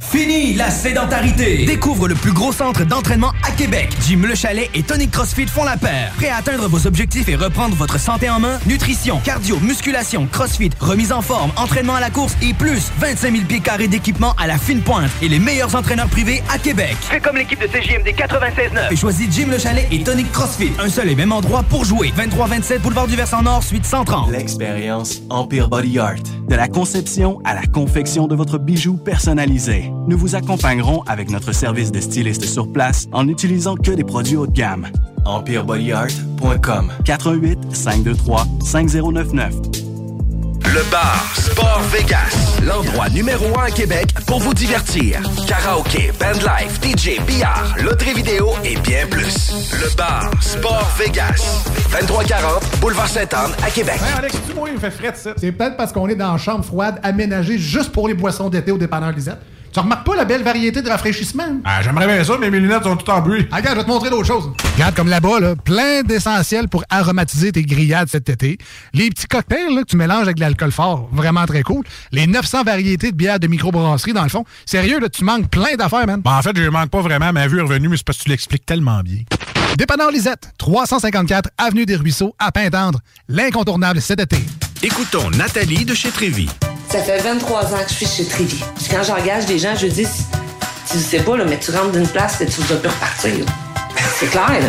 Fini la sédentarité! Découvre le plus gros centre d'entraînement à Québec. Jim Le Chalet et Tonic CrossFit font la paire. Prêt à atteindre vos objectifs et reprendre votre santé en main? Nutrition, cardio, musculation, CrossFit, remise en forme, entraînement à la course et plus 25 000 pieds carrés d'équipement à la fine pointe et les meilleurs entraîneurs privés à Québec. Fais comme l'équipe de CJMD 96.9 et choisis Jim Le Chalet et Tonic CrossFit. Un seul et même endroit pour jouer. 23-27 Boulevard du Versant Nord, suite 130. L'expérience Empire Body Art. De la conception à la confection de votre bijou personnalisé. Nous vous accompagnerons avec notre service de styliste sur place en n'utilisant que des produits haut de gamme. EmpireBodyArt.com 418 523 5099 le bar Sport Vegas, l'endroit numéro un à Québec pour vous divertir. Karaoke, bandlife, DJ, billard, loterie vidéo et bien plus. Le bar Sport Vegas, 2340 Boulevard Sainte-Anne à Québec. Alex, tu vois, il me fait frais ça. C'est peut-être parce qu'on est dans une chambre froide aménagée juste pour les boissons d'été au dépanneur Lisette. Tu remarques pas la belle variété de rafraîchissement? Ah, j'aimerais bien ça, mais mes lunettes sont toutes en bruit. Ah, regarde, je vais te montrer d'autres choses. Regarde, comme là-bas, là, plein d'essentiels pour aromatiser tes grillades cet été. Les petits cocktails là, que tu mélanges avec de l'alcool fort, vraiment très cool. Les 900 variétés de bières de microbrasserie, dans le fond. Sérieux, là, tu manques plein d'affaires, man. Ben, en fait, je manque pas vraiment. Ma vue est revenue, mais c'est parce que tu l'expliques tellement bien. Dépanneur Lisette, 354 Avenue des Ruisseaux, à Pintendre. L'incontournable cet été. Écoutons Nathalie de chez Trévy. Ça fait 23 ans que je suis chez Trévy. Quand j'engage des gens, je dis, tu sais pas, là, mais tu rentres d'une place et tu ne vas plus repartir. C'est clair, là.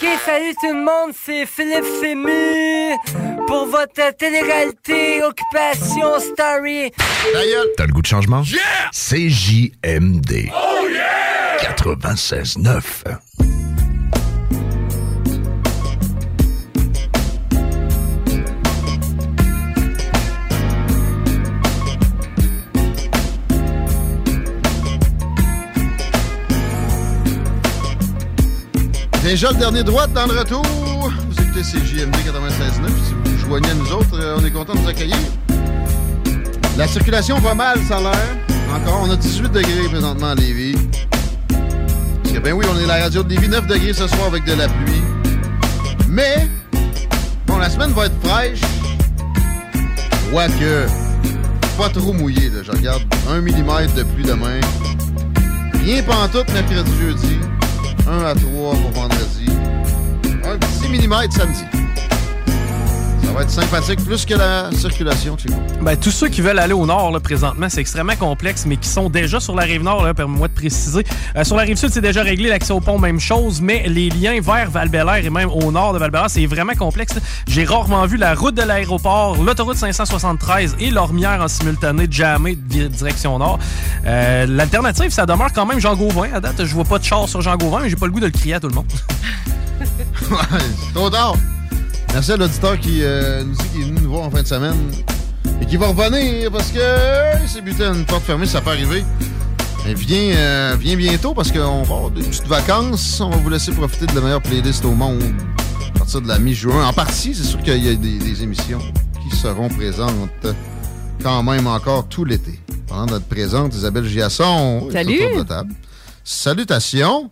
Ok, salut tout le monde, c'est Philippe Fému pour votre télé-réalité Occupation Story. T'as le goût de changement? Yeah! CJMD. Oh yeah! 96.9. Déjà le dernier droite dans le retour. Vous écoutez CJMD 96.9. Si vous vous joignez à nous autres, euh, on est content de vous accueillir. La circulation va mal, ça a l'air. Encore, on a 18 degrés présentement à Lévis. Parce que, ben oui, on est la radio de Lévis, 9 degrés ce soir avec de la pluie. Mais, bon, la semaine va être fraîche. Quoique, pas trop mouillé, là. Je regarde 1 mm de pluie demain. Rien pantoute mercredi, jeudi. 1 à 3 pour vendredi. Un petit millimètre samedi. Ça va être sympathique, plus que la circulation, Chico. Ben, tous ceux qui veulent aller au nord, là, présentement, c'est extrêmement complexe, mais qui sont déjà sur la rive nord, là, permets-moi de préciser. Euh, sur la rive sud, c'est déjà réglé, l'accès au pont, même chose, mais les liens vers val et même au nord de val c'est vraiment complexe. J'ai rarement vu la route de l'aéroport, l'autoroute 573 et l'Ormière en simultané di- direction nord. Euh, L'alternative, ça demeure quand même Jean Gauvin. À date, je vois pas de char sur Jean Gauvin, mais j'ai pas le goût de le crier à tout le monde. Ouais, c'est trop tard. Merci à l'auditeur qui euh, nous dit qu'il est venu nous voir en fin de semaine et qui va revenir parce que s'est buté à une porte fermée, ça peut arriver. Mais viens, euh, viens bientôt parce qu'on va avoir des petites vacances. On va vous laisser profiter de la meilleure playlist au monde à partir de la mi-juin. En partie, c'est sûr qu'il y a des, des émissions qui seront présentes quand même encore tout l'été. Pendant notre présente, Isabelle Giasson est Salut. autour de la table. Salutations.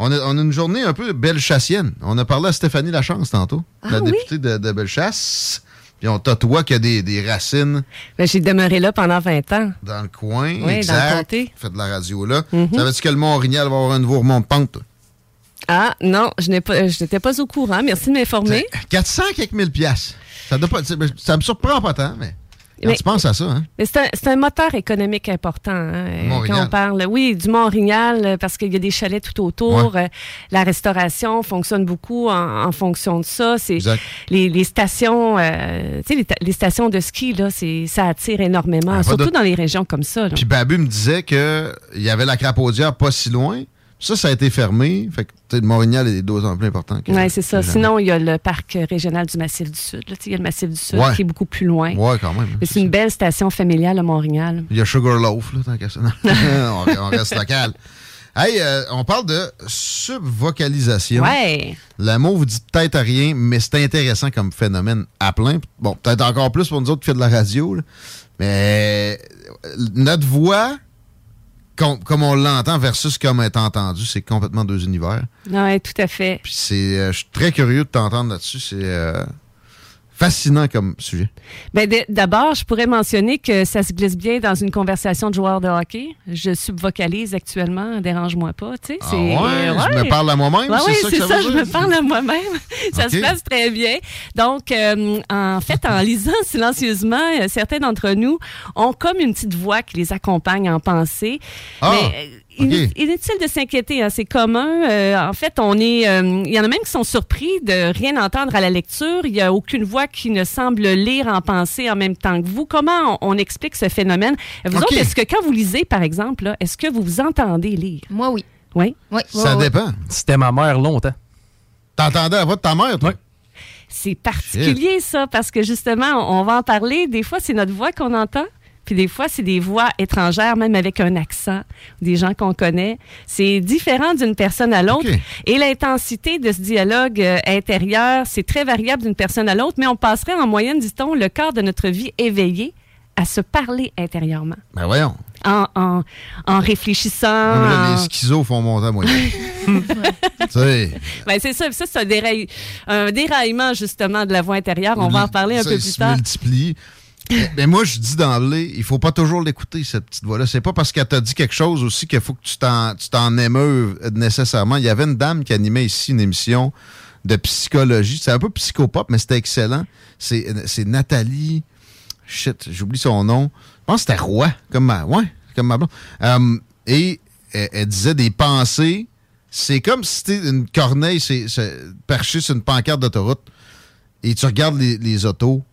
On a, on a une journée un peu bellechassienne. On a parlé à Stéphanie Lachance tantôt, Ah la oui? députée de, de Bellechasse. Puis on toi qui a des, des racines Ben, J'ai demeuré là pendant 20 ans. dans le coin. Oui, dans le exact. comté. Fait de la radio là. Savais-tu que le Mont-Orignal va avoir un nouveau remont de pente? toi? Ah, non, je n'ai pas, je n'étais pas au courant. Merci de m'informer. 400 quelques mille piastres. Ça, doit pas, ça me surprend pas tant, mais quand Mais- tu penses à ça, hein? C'est un, moteur économique important. hein, quand on parle, oui, du Mont-Orignal, euh, parce qu'il y a des chalets tout autour. Ouais. euh, la restauration fonctionne beaucoup en, en fonction de ça. C'est les, les stations, euh, tu sais, les, ta- les stations de ski là, ça attire énormément, Ah, surtout de- dans les régions comme ça. là. Puis Babu me disait qu'il y avait la crapaudière pas si loin. Ça, ça a été fermé. Fait que Mont-Orignal est deux ans plus important. Oui, c'est ça. Sinon, il y a le parc régional du Massif du Sud. Il y a le Massif du Sud Ouais. qui est beaucoup plus loin. Ouais, quand même. Mais c'est une belle station familiale à Montréal. Il y a Sugarloaf, là, tant qu'à ça. on, on reste local. Hey, euh, on parle de subvocalisation. Ouais. Le mot vous dit peut-être rien, mais c'est intéressant comme phénomène à plein. Bon, peut-être encore plus pour nous autres qui fait de la radio, là. mais euh, notre voix, com- comme on l'entend versus comme est entendu, c'est complètement deux univers. Oui, tout à fait. Puis c'est, euh, je suis très curieux de t'entendre là-dessus. C'est euh, fascinant comme sujet. Ben, D'abord, je pourrais mentionner que ça se glisse bien dans une conversation de joueur de hockey. Je subvocalise actuellement, dérange-moi pas. Tu sais, Ah c'est- ouais? Je me parle à moi-même, Ouais, c'est ouais, ça que c'est ça je me parle à moi-même. ça se passe très bien. Donc, euh, en fait, en lisant silencieusement, euh, certains d'entre nous ont comme une petite voix qui les accompagne en pensée. Ah, Mais, Inut- Inutile de s'inquiéter, hein, c'est commun. Euh, en fait, on est, euh, il y en a même qui sont surpris de rien entendre à la lecture. Il n'y a aucune voix qui ne semble lire en pensée en même temps que vous. Comment on, on explique ce phénomène? Vous Ok. autres, est-ce que quand vous lisez, par exemple, là, est-ce que vous vous entendez lire? Moi, oui. Oui? Oui. Ça dépend. C'était ma mère longtemps. T'entendais la voix de ta mère, toi? C'est particulier, ça, parce que justement, on va en parler. Des fois, c'est notre voix qu'on entend. Puis des fois, c'est des voix étrangères, même avec un accent, des gens qu'on connaît. C'est différent d'une personne à l'autre. Et l'intensité de ce dialogue euh, intérieur, c'est très variable d'une personne à l'autre, mais on passerait en moyenne, dit-on, le quart de notre vie éveillé à se parler intérieurement. Ben voyons. En, en, en réfléchissant. Là, en- les schizos font monter à sais. Ben, c'est ça, ça c'est un, déraille- un déraillement justement de la voix intérieure. On va en parler un Ça, peu plus se tard. multiplie. Mais- Mais moi, je dis d'emblée, il faut pas toujours l'écouter, cette petite voix-là. C'est pas parce qu'elle t'a dit quelque chose aussi qu'il faut que tu t'en, émeuves nécessairement. Il y avait une dame qui animait ici une émission de psychologie. C'est un peu psychopop, mais c'était excellent. C'est, Nathalie. Shit, j'oublie son nom. Je pense que c'était Roy, comme ma, ouais, comme ma blonde. Euh, et elle, disait des pensées. C'est comme si c'était une corneille c'est, perchée sur une pancarte d'autoroute et tu regardes les autos.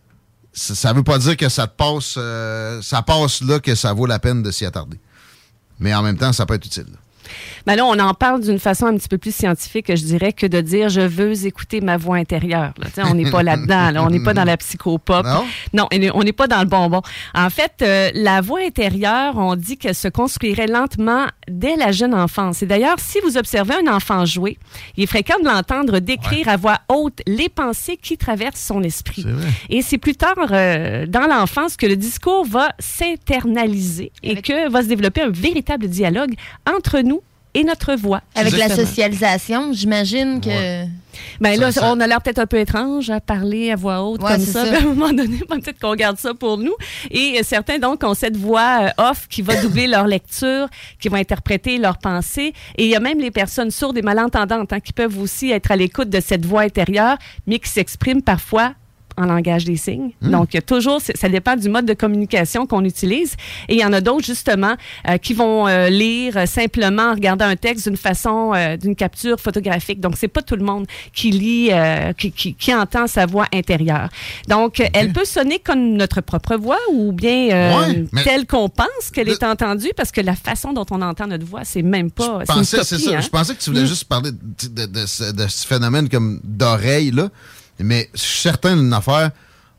Ça, ça veut pas dire que ça te passe, euh, ça passe là que ça vaut la peine de s'y attarder. Mais en même temps, ça peut être utile. Ben là, on en parle d'une façon un petit peu plus scientifique, je dirais, que de dire je veux écouter ma voix intérieure. là. On n'est pas là-dedans. là. On n'est pas dans la psychopop. Non? on n'est- on n'est pas dans le bonbon. En fait, euh, la voix intérieure, on dit qu'elle se construirait lentement dès la jeune enfance. Et d'ailleurs, si vous observez un enfant jouer, il est fréquent de l'entendre décrire à voix haute les pensées qui traversent son esprit. Et c'est plus tard euh, dans l'enfance que le discours va s'internaliser et que va se développer un véritable dialogue entre nous et notre voix. Avec la socialisation, j'imagine que. Ben là, on a l'air peut-être un peu étrange à parler à voix haute Ouais, comme ça. à un moment donné, peut-être qu'on garde ça pour nous. Et euh, certains, donc, ont cette voix euh, off qui va doubler leur lecture, qui va interpréter leurs pensées. Et il y a même les personnes sourdes et malentendantes hein, qui peuvent aussi être à l'écoute de cette voix intérieure, mais qui s'expriment parfois en langage des signes. Donc, il y a toujours, ça dépend du mode de communication qu'on utilise. Et il y en a d'autres, justement, euh, qui vont euh, lire simplement en regardant un texte d'une façon, euh, d'une capture photographique. Donc, c'est pas tout le monde qui lit, qui, qui, qui entend sa voix intérieure. Donc, elle peut sonner comme notre propre voix ou bien Ouais, telle qu'on pense qu'elle est entendue parce que la façon dont on entend notre voix, c'est même pas. Je pensais, c'est ça. hein. Je pensais que tu voulais Mm. juste parler de, de- de ce, de ce phénomène comme d'oreille, là. Mais je suis certain d'une affaire,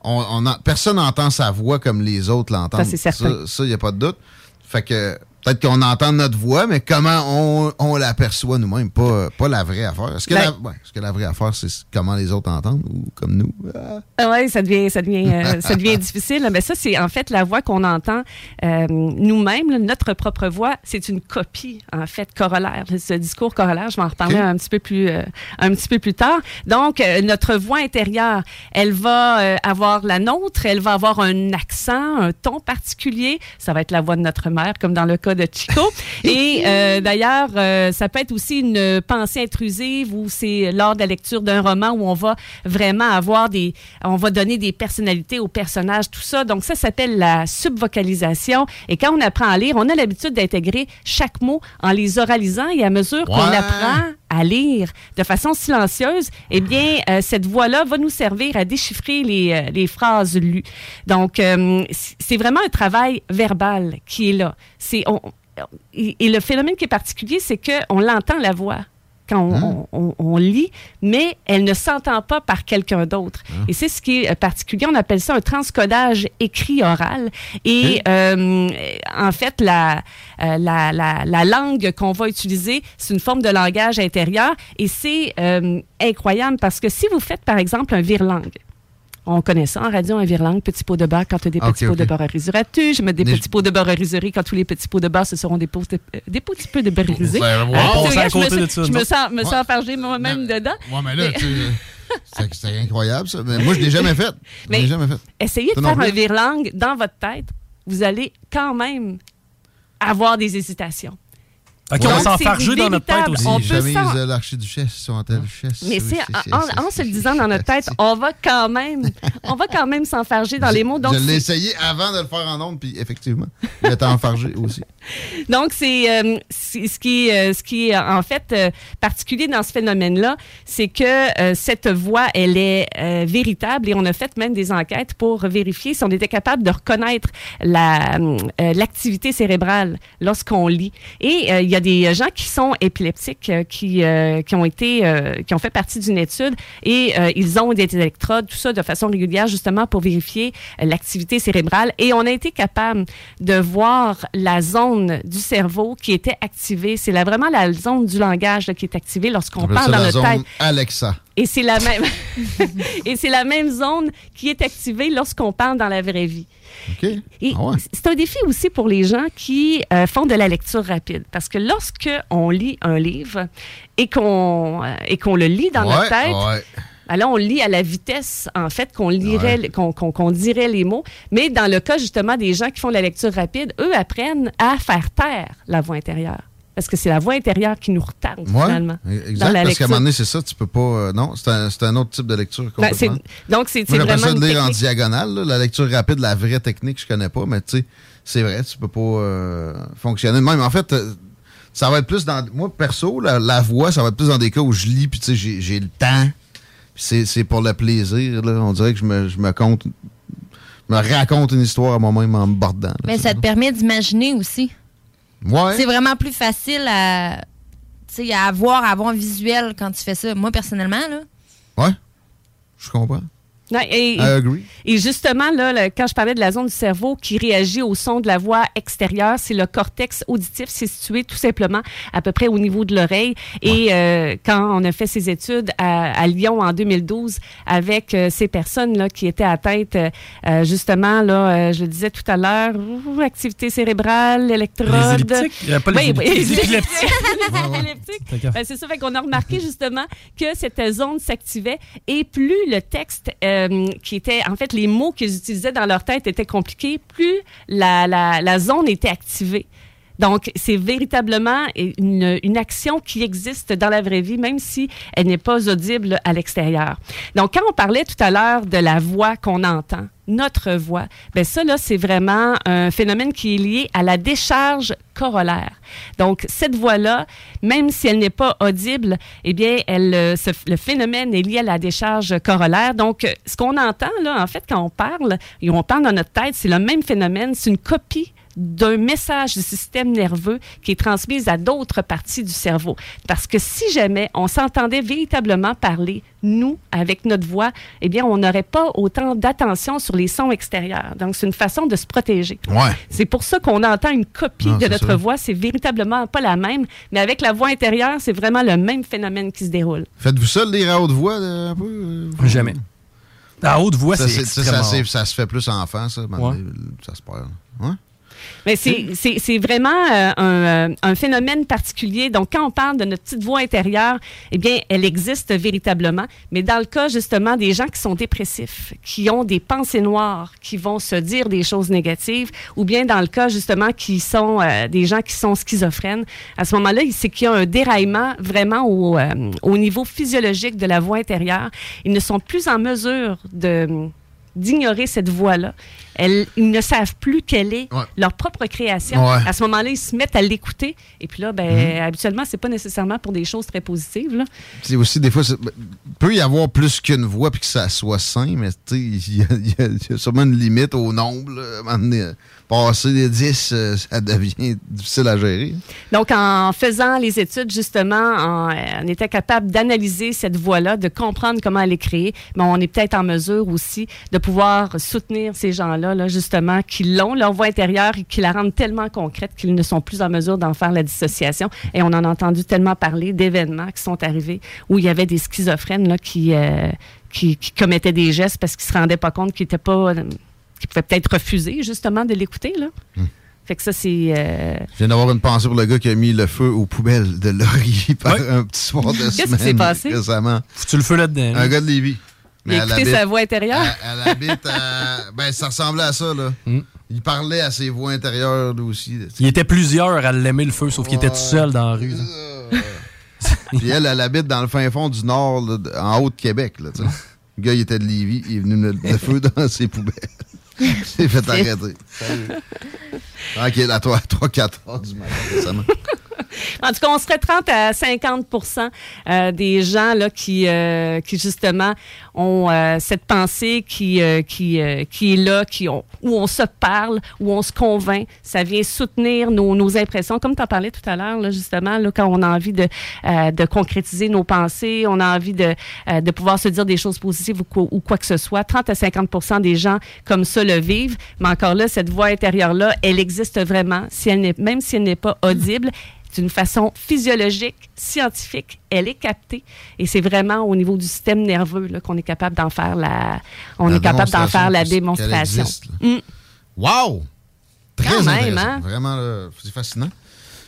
on, on en- personne n'entend sa voix comme les autres l'entendent. Ça, c'est certain. Ça, il n'y a pas de doute. Fait que peut-être qu'on entend notre voix, mais comment on, on l'aperçoit nous-mêmes, pas, pas la vraie affaire. Est-ce que, Ben- la, ouais, est-ce que la vraie affaire, c'est comment les autres entendent ou comme nous? Ah. Oui, ça devient, ça devient, euh, ça devient difficile. Mais ça, c'est en fait la voix qu'on entend euh, nous-mêmes, notre propre voix. C'est une copie, en fait, corollaire. Ce discours corollaire, je vais en reparler un petit peu plus, euh, un petit peu plus tard. Donc, notre voix intérieure, elle va avoir la nôtre, elle va avoir un accent, un ton particulier. Ça va être la voix de notre mère, comme dans le cas de Chico. Et euh, d'ailleurs, euh, ça peut être aussi une pensée intrusive ou c'est lors de la lecture d'un roman où on va vraiment avoir des, on va donner des personnalités aux personnages, tout ça. Donc ça s'appelle la subvocalisation. Et quand on apprend à lire, on a l'habitude d'intégrer chaque mot en les oralisant et à mesure qu'on Ouais. apprend à lire de façon silencieuse, eh bien, euh, cette voix-là va nous servir à déchiffrer les, euh, les phrases lues. Donc, euh, c'est vraiment un travail verbal qui est là. Et, et le phénomène qui est particulier, c'est qu'on l'entend la voix quand on, on- on lit, mais elle ne s'entend pas par quelqu'un d'autre. Et c'est ce qui est euh, particulier. On appelle ça un transcodage écrit-oral. Et euh, en fait, la, euh, la, la, la langue qu'on va utiliser, c'est une forme de langage intérieur. Et c'est euh, incroyable parce que si vous faites, par exemple, un vire-langue, on connaît ça en radio, un vire-langue, petit pot de beurre quand tu as des Ah, petits pots de beurre à riserais-tu. Je mets des Mais petits pots de beurre à riserie quand tous les petits pots de beurre, ce seront des, pots de- euh, des petits peu de beurre risé. Wow. Ah, je me, de ça, je me sens, me Ouais. sens enfargée moi-même dedans. Ouais, mais là, tu c'est incroyable, ça. Mais moi, je l'ai jamais fait. Je Mais l'ai jamais fait. Essayez de faire un plus? vire-langue dans votre tête. Vous allez quand même avoir des hésitations. OK, Donc, on va s'en c'est farger dans notre tête aussi. On peut de l'archiduchesse sont elles chesse. Mais c'est en, en- en se le disant dans notre tête, on va quand même, on va quand même s'enfarger dans les mots. Donc, je l'ai essayé avant de le faire en ondes, puis effectivement, il était enfargé aussi. Donc, c'est euh, c'est- ce qui est, euh, ce qui est en fait euh, particulier dans ce phénomène-là, c'est que euh, cette voix, elle est euh, véritable et on a fait même des enquêtes pour vérifier si on était capable de reconnaître la, euh, l'activité cérébrale lorsqu'on lit. Et euh, il y a des gens qui sont épileptiques, euh, qui, euh, qui ont été, euh, qui ont fait partie d'une étude et ils ont des électrodes, tout ça de façon régulière, justement pour vérifier l'activité cérébrale. Et on a été capable de voir la zone du cerveau qui était activée. C'est là vraiment la zone du langage là, qui est activée lorsqu'on parle dans la notre zone tête. Alexa. Et c'est la même et c'est la même zone qui est activée lorsqu'on parle dans la vraie vie. OK. Et Ah ouais. c'est un défi aussi pour les gens qui euh, font de la lecture rapide. Parce que lorsque on lit un livre et qu'on euh, et qu'on le lit dans notre Ouais, tête, ouais. ben là, on lit à la vitesse, en fait, qu'on lirait, qu'on qu'on- qu'on dirait les mots. Mais dans le cas, justement, des gens qui font de la lecture rapide, eux apprennent à faire taire la voix intérieure. Parce que c'est la voix intérieure qui nous retarde, Ouais, finalement. exact. dans la parce qu'à un moment donné, c'est ça, tu peux pas. euh, non, c'est un, c'est un autre type de lecture. Ben, complètement. donc, c'est c'est Moi, vraiment ça de lire en diagonale. là. La lecture rapide, la vraie technique, je connais pas, mais tu sais, c'est vrai, tu peux pas euh, fonctionner de même. En fait, euh, ça va être plus dans. Moi, perso, la, la voix, ça va être plus dans des cas où je lis, puis tu sais, j'ai j'ai le temps. Puis c'est c'est pour le plaisir. Là. On dirait que je me, je me compte. Je me raconte une histoire à moi-même en me bordant. là, Mais ça te permet d'imaginer aussi. Ouais. C'est vraiment plus facile à, avoir, à avoir un visuel quand tu fais ça. Moi, personnellement, là. Ouais. Je comprends. Et, I agree. et justement, là, le- quand je parlais de la zone du cerveau qui réagit au son de la voix extérieure, c'est le cortex auditif. C'est situé tout simplement à peu près au niveau de l'oreille. Et euh, quand on a fait ces études à, à Lyon en 2012 avec euh, ces personnes-là qui étaient atteintes, euh, justement, là, euh, je le disais tout à l'heure, activité cérébrale, électrode. Les elliptiques? Euh, pas les Oui, les épileptiques. les épileptiques. Ben, c'est ça, fait qu'on a remarqué justement que cette zone s'activait et plus le texte euh, qui était, en fait, les mots qu'ils utilisaient dans leur tête étaient compliqués, plus la, la, la zone était activée. Donc, c'est véritablement une, une action qui existe dans la vraie vie, même si elle n'est pas audible à l'extérieur. Donc, quand on parlait tout à l'heure de la voix qu'on entend, notre voix, ben ça, là, c'est vraiment un phénomène qui est lié à la décharge corollaire. Donc, cette voix-là, même si elle n'est pas audible, eh bien, elle, euh, le phénomène est lié à la décharge corollaire. Donc, euh, ce qu'on entend, là, en fait, quand on parle, et on parle dans notre tête, c'est le même phénomène, c'est une copie d'un message du système nerveux qui est transmis à d'autres parties du cerveau. Parce que si jamais on s'entendait véritablement parler, nous, avec notre voix, eh bien, on n'aurait pas autant d'attention sur les sons extérieurs. Donc, c'est une façon de se protéger. Ouais. C'est pour ça qu'on entend une copie Non, de notre ça. voix. C'est véritablement pas la même, mais avec la voix intérieure, c'est vraiment le même phénomène qui se déroule. Faites-vous ça, lire à haute voix, euh, un peu? euh, Jamais. À haute voix, Ça, c'est ça, rare. ça se fait plus enfant, ça. Ça se perd. Ouais. Mais c'est- vraiment euh, un, euh, un phénomène particulier. Donc, quand on parle de notre petite voix intérieure, eh bien, elle existe véritablement. Mais dans le cas, justement, des gens qui sont dépressifs, qui ont des pensées noires, qui vont se dire des choses négatives, ou bien dans le cas, justement, qui sont euh, des gens qui sont schizophrènes, à ce moment-là, c'est qu'il y a un déraillement vraiment au, euh, au niveau physiologique de la voix intérieure. Ils ne sont plus en mesure de d'ignorer cette voix-là. Elles- Ils ne savent plus quelle est leur propre création. Ouais. À ce moment-là, ils se mettent à l'écouter. Et puis là, ben, habituellement, c'est pas nécessairement pour des choses très positives. Là. C'est aussi, des fois, ben, peut y avoir plus qu'une voix puis que ça soit sain, mais il y, a- y y sûrement une limite au nombre. là. À un moment donné, passer les 10, euh, ça devient difficile à gérer. Donc, en faisant les études, justement, euh, on était capable d'analyser cette voix-là, de comprendre comment elle est créée. Mais on est peut-être en mesure aussi de pouvoir soutenir ces gens-là, là, justement, qui l'ont, leur voix intérieure, et qui la rendent tellement concrète qu'ils ne sont plus en mesure d'en faire la dissociation. Et on en a entendu tellement parler d'événements qui sont arrivés où il y avait des schizophrènes là, qui, euh, qui, qui commettaient des gestes parce qu'ils se rendaient pas compte qu'ils étaient pas... qu'ils pouvaient peut-être refuser, justement, de l'écouter, là. Fait que ça, c'est... euh, Je viens d'avoir une pensée pour le gars qui a mis le feu aux poubelles de Laurier par un petit soir de Qu'est-ce qui s'est passé? récemment. Foutu le feu là-dedans. Un gars de Lévis. Il a elle écouté habite- sa voix intérieure? Elle, elle habite à... Ben, ça ressemblait à ça, là. Il parlait à ses voix intérieures, lui aussi. Il était plusieurs à l'aimer le feu, sauf qu'il était tout seul dans la rue. là. Puis elle, elle habite dans le fin fond du nord, là, en haut de Québec. Là, tu sais. le gars, il était de Lévis, il est venu mettre le feu dans ses poubelles. s'est fait arrêter. Tranquille, à toi, 3-4 heures du matin récemment. En tout cas, on serait 30 à 50 euh, des gens là, qui, euh, qui justement ont euh, cette pensée qui, qui, qui est là, qui ont, où on se parle, où on se convainc. Ça vient soutenir nos, nos impressions. Comme tu en parlais tout à l'heure, là, justement, là, quand on a envie de, de concrétiser nos pensées, on a envie de, de pouvoir se dire des choses positives ou quoi, que ce soit. 30 à 50% des gens comme ça le vivent. Mais encore là, cette voix intérieure-là, elle existe vraiment. Si elle même si elle n'est pas audible, d'une façon physiologique, scientifique, elle est captée et c'est vraiment au niveau du système nerveux qu'on est capable d'en faire la, on est capable d'en faire la démonstration. Mm. Wow, très même, hein? Vraiment, c'est fascinant.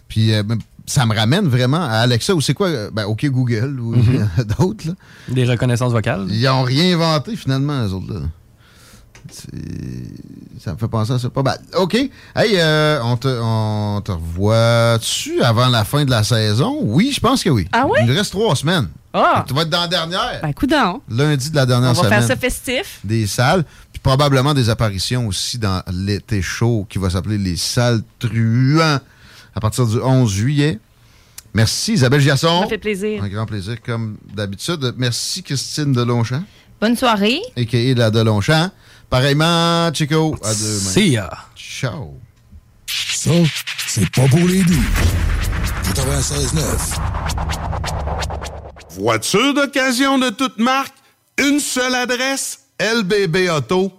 Puis euh, ça me ramène vraiment à Alexa ou c'est quoi? Euh, ben, OK Google ou mhm. d'autres. Des reconnaissances vocales. Ils n'ont rien inventé finalement, les autres. Là. Ça me fait penser à ça. Pas mal. OK. Hey, euh, on, te, on te revoit-tu avant la fin de la saison? Oui, je pense que oui. Ah oui? Il reste trois semaines. Ah! Tu vas être dans la dernière. Ben, coudon. Lundi de la dernière semaine. On va faire ça festif. Des salles. Puis probablement des apparitions aussi dans l'été chaud qui va s'appeler les salles truands à partir du 11 juillet. Merci Isabelle Giasson. Ça fait plaisir. Un grand plaisir comme d'habitude. Merci Christine Delonchamp. Bonne soirée. Et la Delonchamp. Pareillement, Chico. À deux See ya. Ciao. Ça, c'est pas pour les doux. 96.9. Voiture d'occasion de toute marque, une seule adresse, lbbauto.com.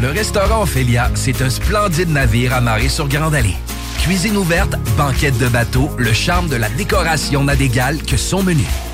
Le restaurant Ophélia, c'est un splendide navire amarré sur Grande Allée. Cuisine ouverte, banquette de bateau, le charme de la décoration n'a d'égal que son menu.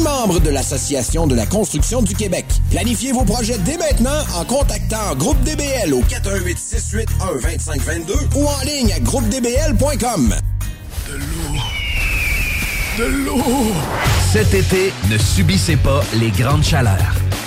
membre de l'Association de la construction du Québec. Planifiez vos projets dès maintenant en contactant Groupe DBL au 418 681 2522 ou en ligne à groupedbl.com. De l'eau. De l'eau. Cet été, ne subissez pas les grandes chaleurs.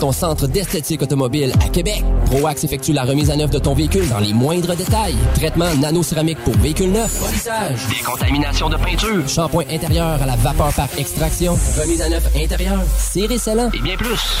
Ton centre d'esthétique automobile à Québec. ProAx effectue la remise à neuf de ton véhicule dans les moindres détails. Traitement nano-céramique pour véhicule neuf, polissage, décontamination de peinture, shampoing intérieur à la vapeur par extraction, remise à neuf intérieur, serré scellant. Et bien plus.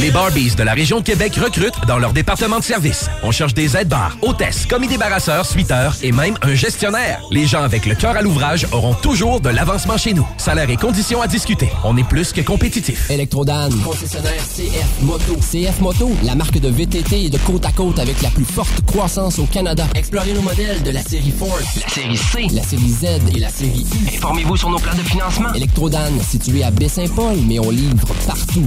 Les Barbies de la région de Québec recrutent dans leur département de service. On cherche des aides-bars, hôtesses, commis débarrasseurs, suiteurs et même un gestionnaire. Les gens avec le cœur à l'ouvrage auront toujours de l'avancement chez nous. Salaire et conditions à discuter. On est plus que compétitif. Electrodan, concessionnaire CF Moto. CF Moto, la marque de VTT et de côte à côte avec la plus forte croissance au Canada. Explorez nos modèles de la série Force, la série C, la série Z et la série U. Informez-vous sur nos plans de financement. Electrodan, situé à Baie-Saint-Paul, mais on livre partout.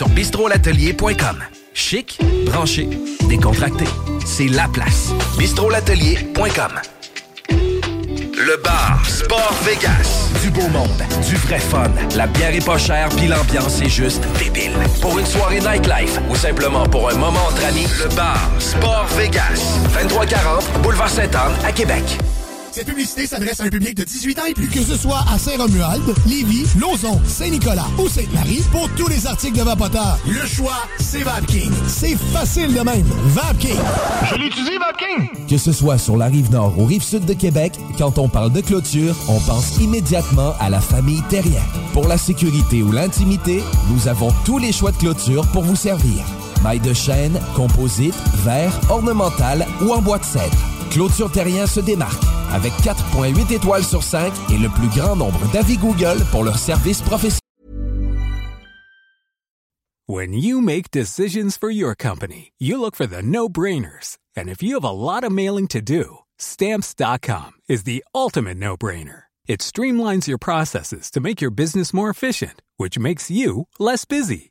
bistrolatelier.com. Chic, branché, décontracté. C'est la place. bistrolatelier.com. Le bar Sport Vegas. Du beau monde, du vrai fun. La bière est pas chère, puis l'ambiance est juste débile. Pour une soirée nightlife ou simplement pour un moment entre amis, le bar Sport Vegas. 2340 Boulevard Sainte-Anne à Québec. Cette publicité s'adresse à un public de 18 ans et plus. Que ce soit à Saint-Romuald, Lévis, Lauson, Saint-Nicolas ou Sainte-Marie, pour tous les articles de Vapoteur, le choix, c'est VapKing. C'est facile de même. VapKing. Je l'utilise, VapKing. Que ce soit sur la rive nord ou rive sud de Québec, quand on parle de clôture, on pense immédiatement à la famille Terrien. Pour la sécurité ou l'intimité, nous avons tous les choix de clôture pour vous servir. Maille de chêne, composite, verre, ornemental ou en bois de cèdre. Clôture Terrien se démarque avec 4.8 étoiles sur 5 et le plus grand nombre d'avis Google pour leur service professionnel. When you make decisions for your company, you look for the no-brainers. And if you have a lot of mailing to do, stamps.com is the ultimate no-brainer. It streamlines your processes to make your business more efficient, which makes you less busy.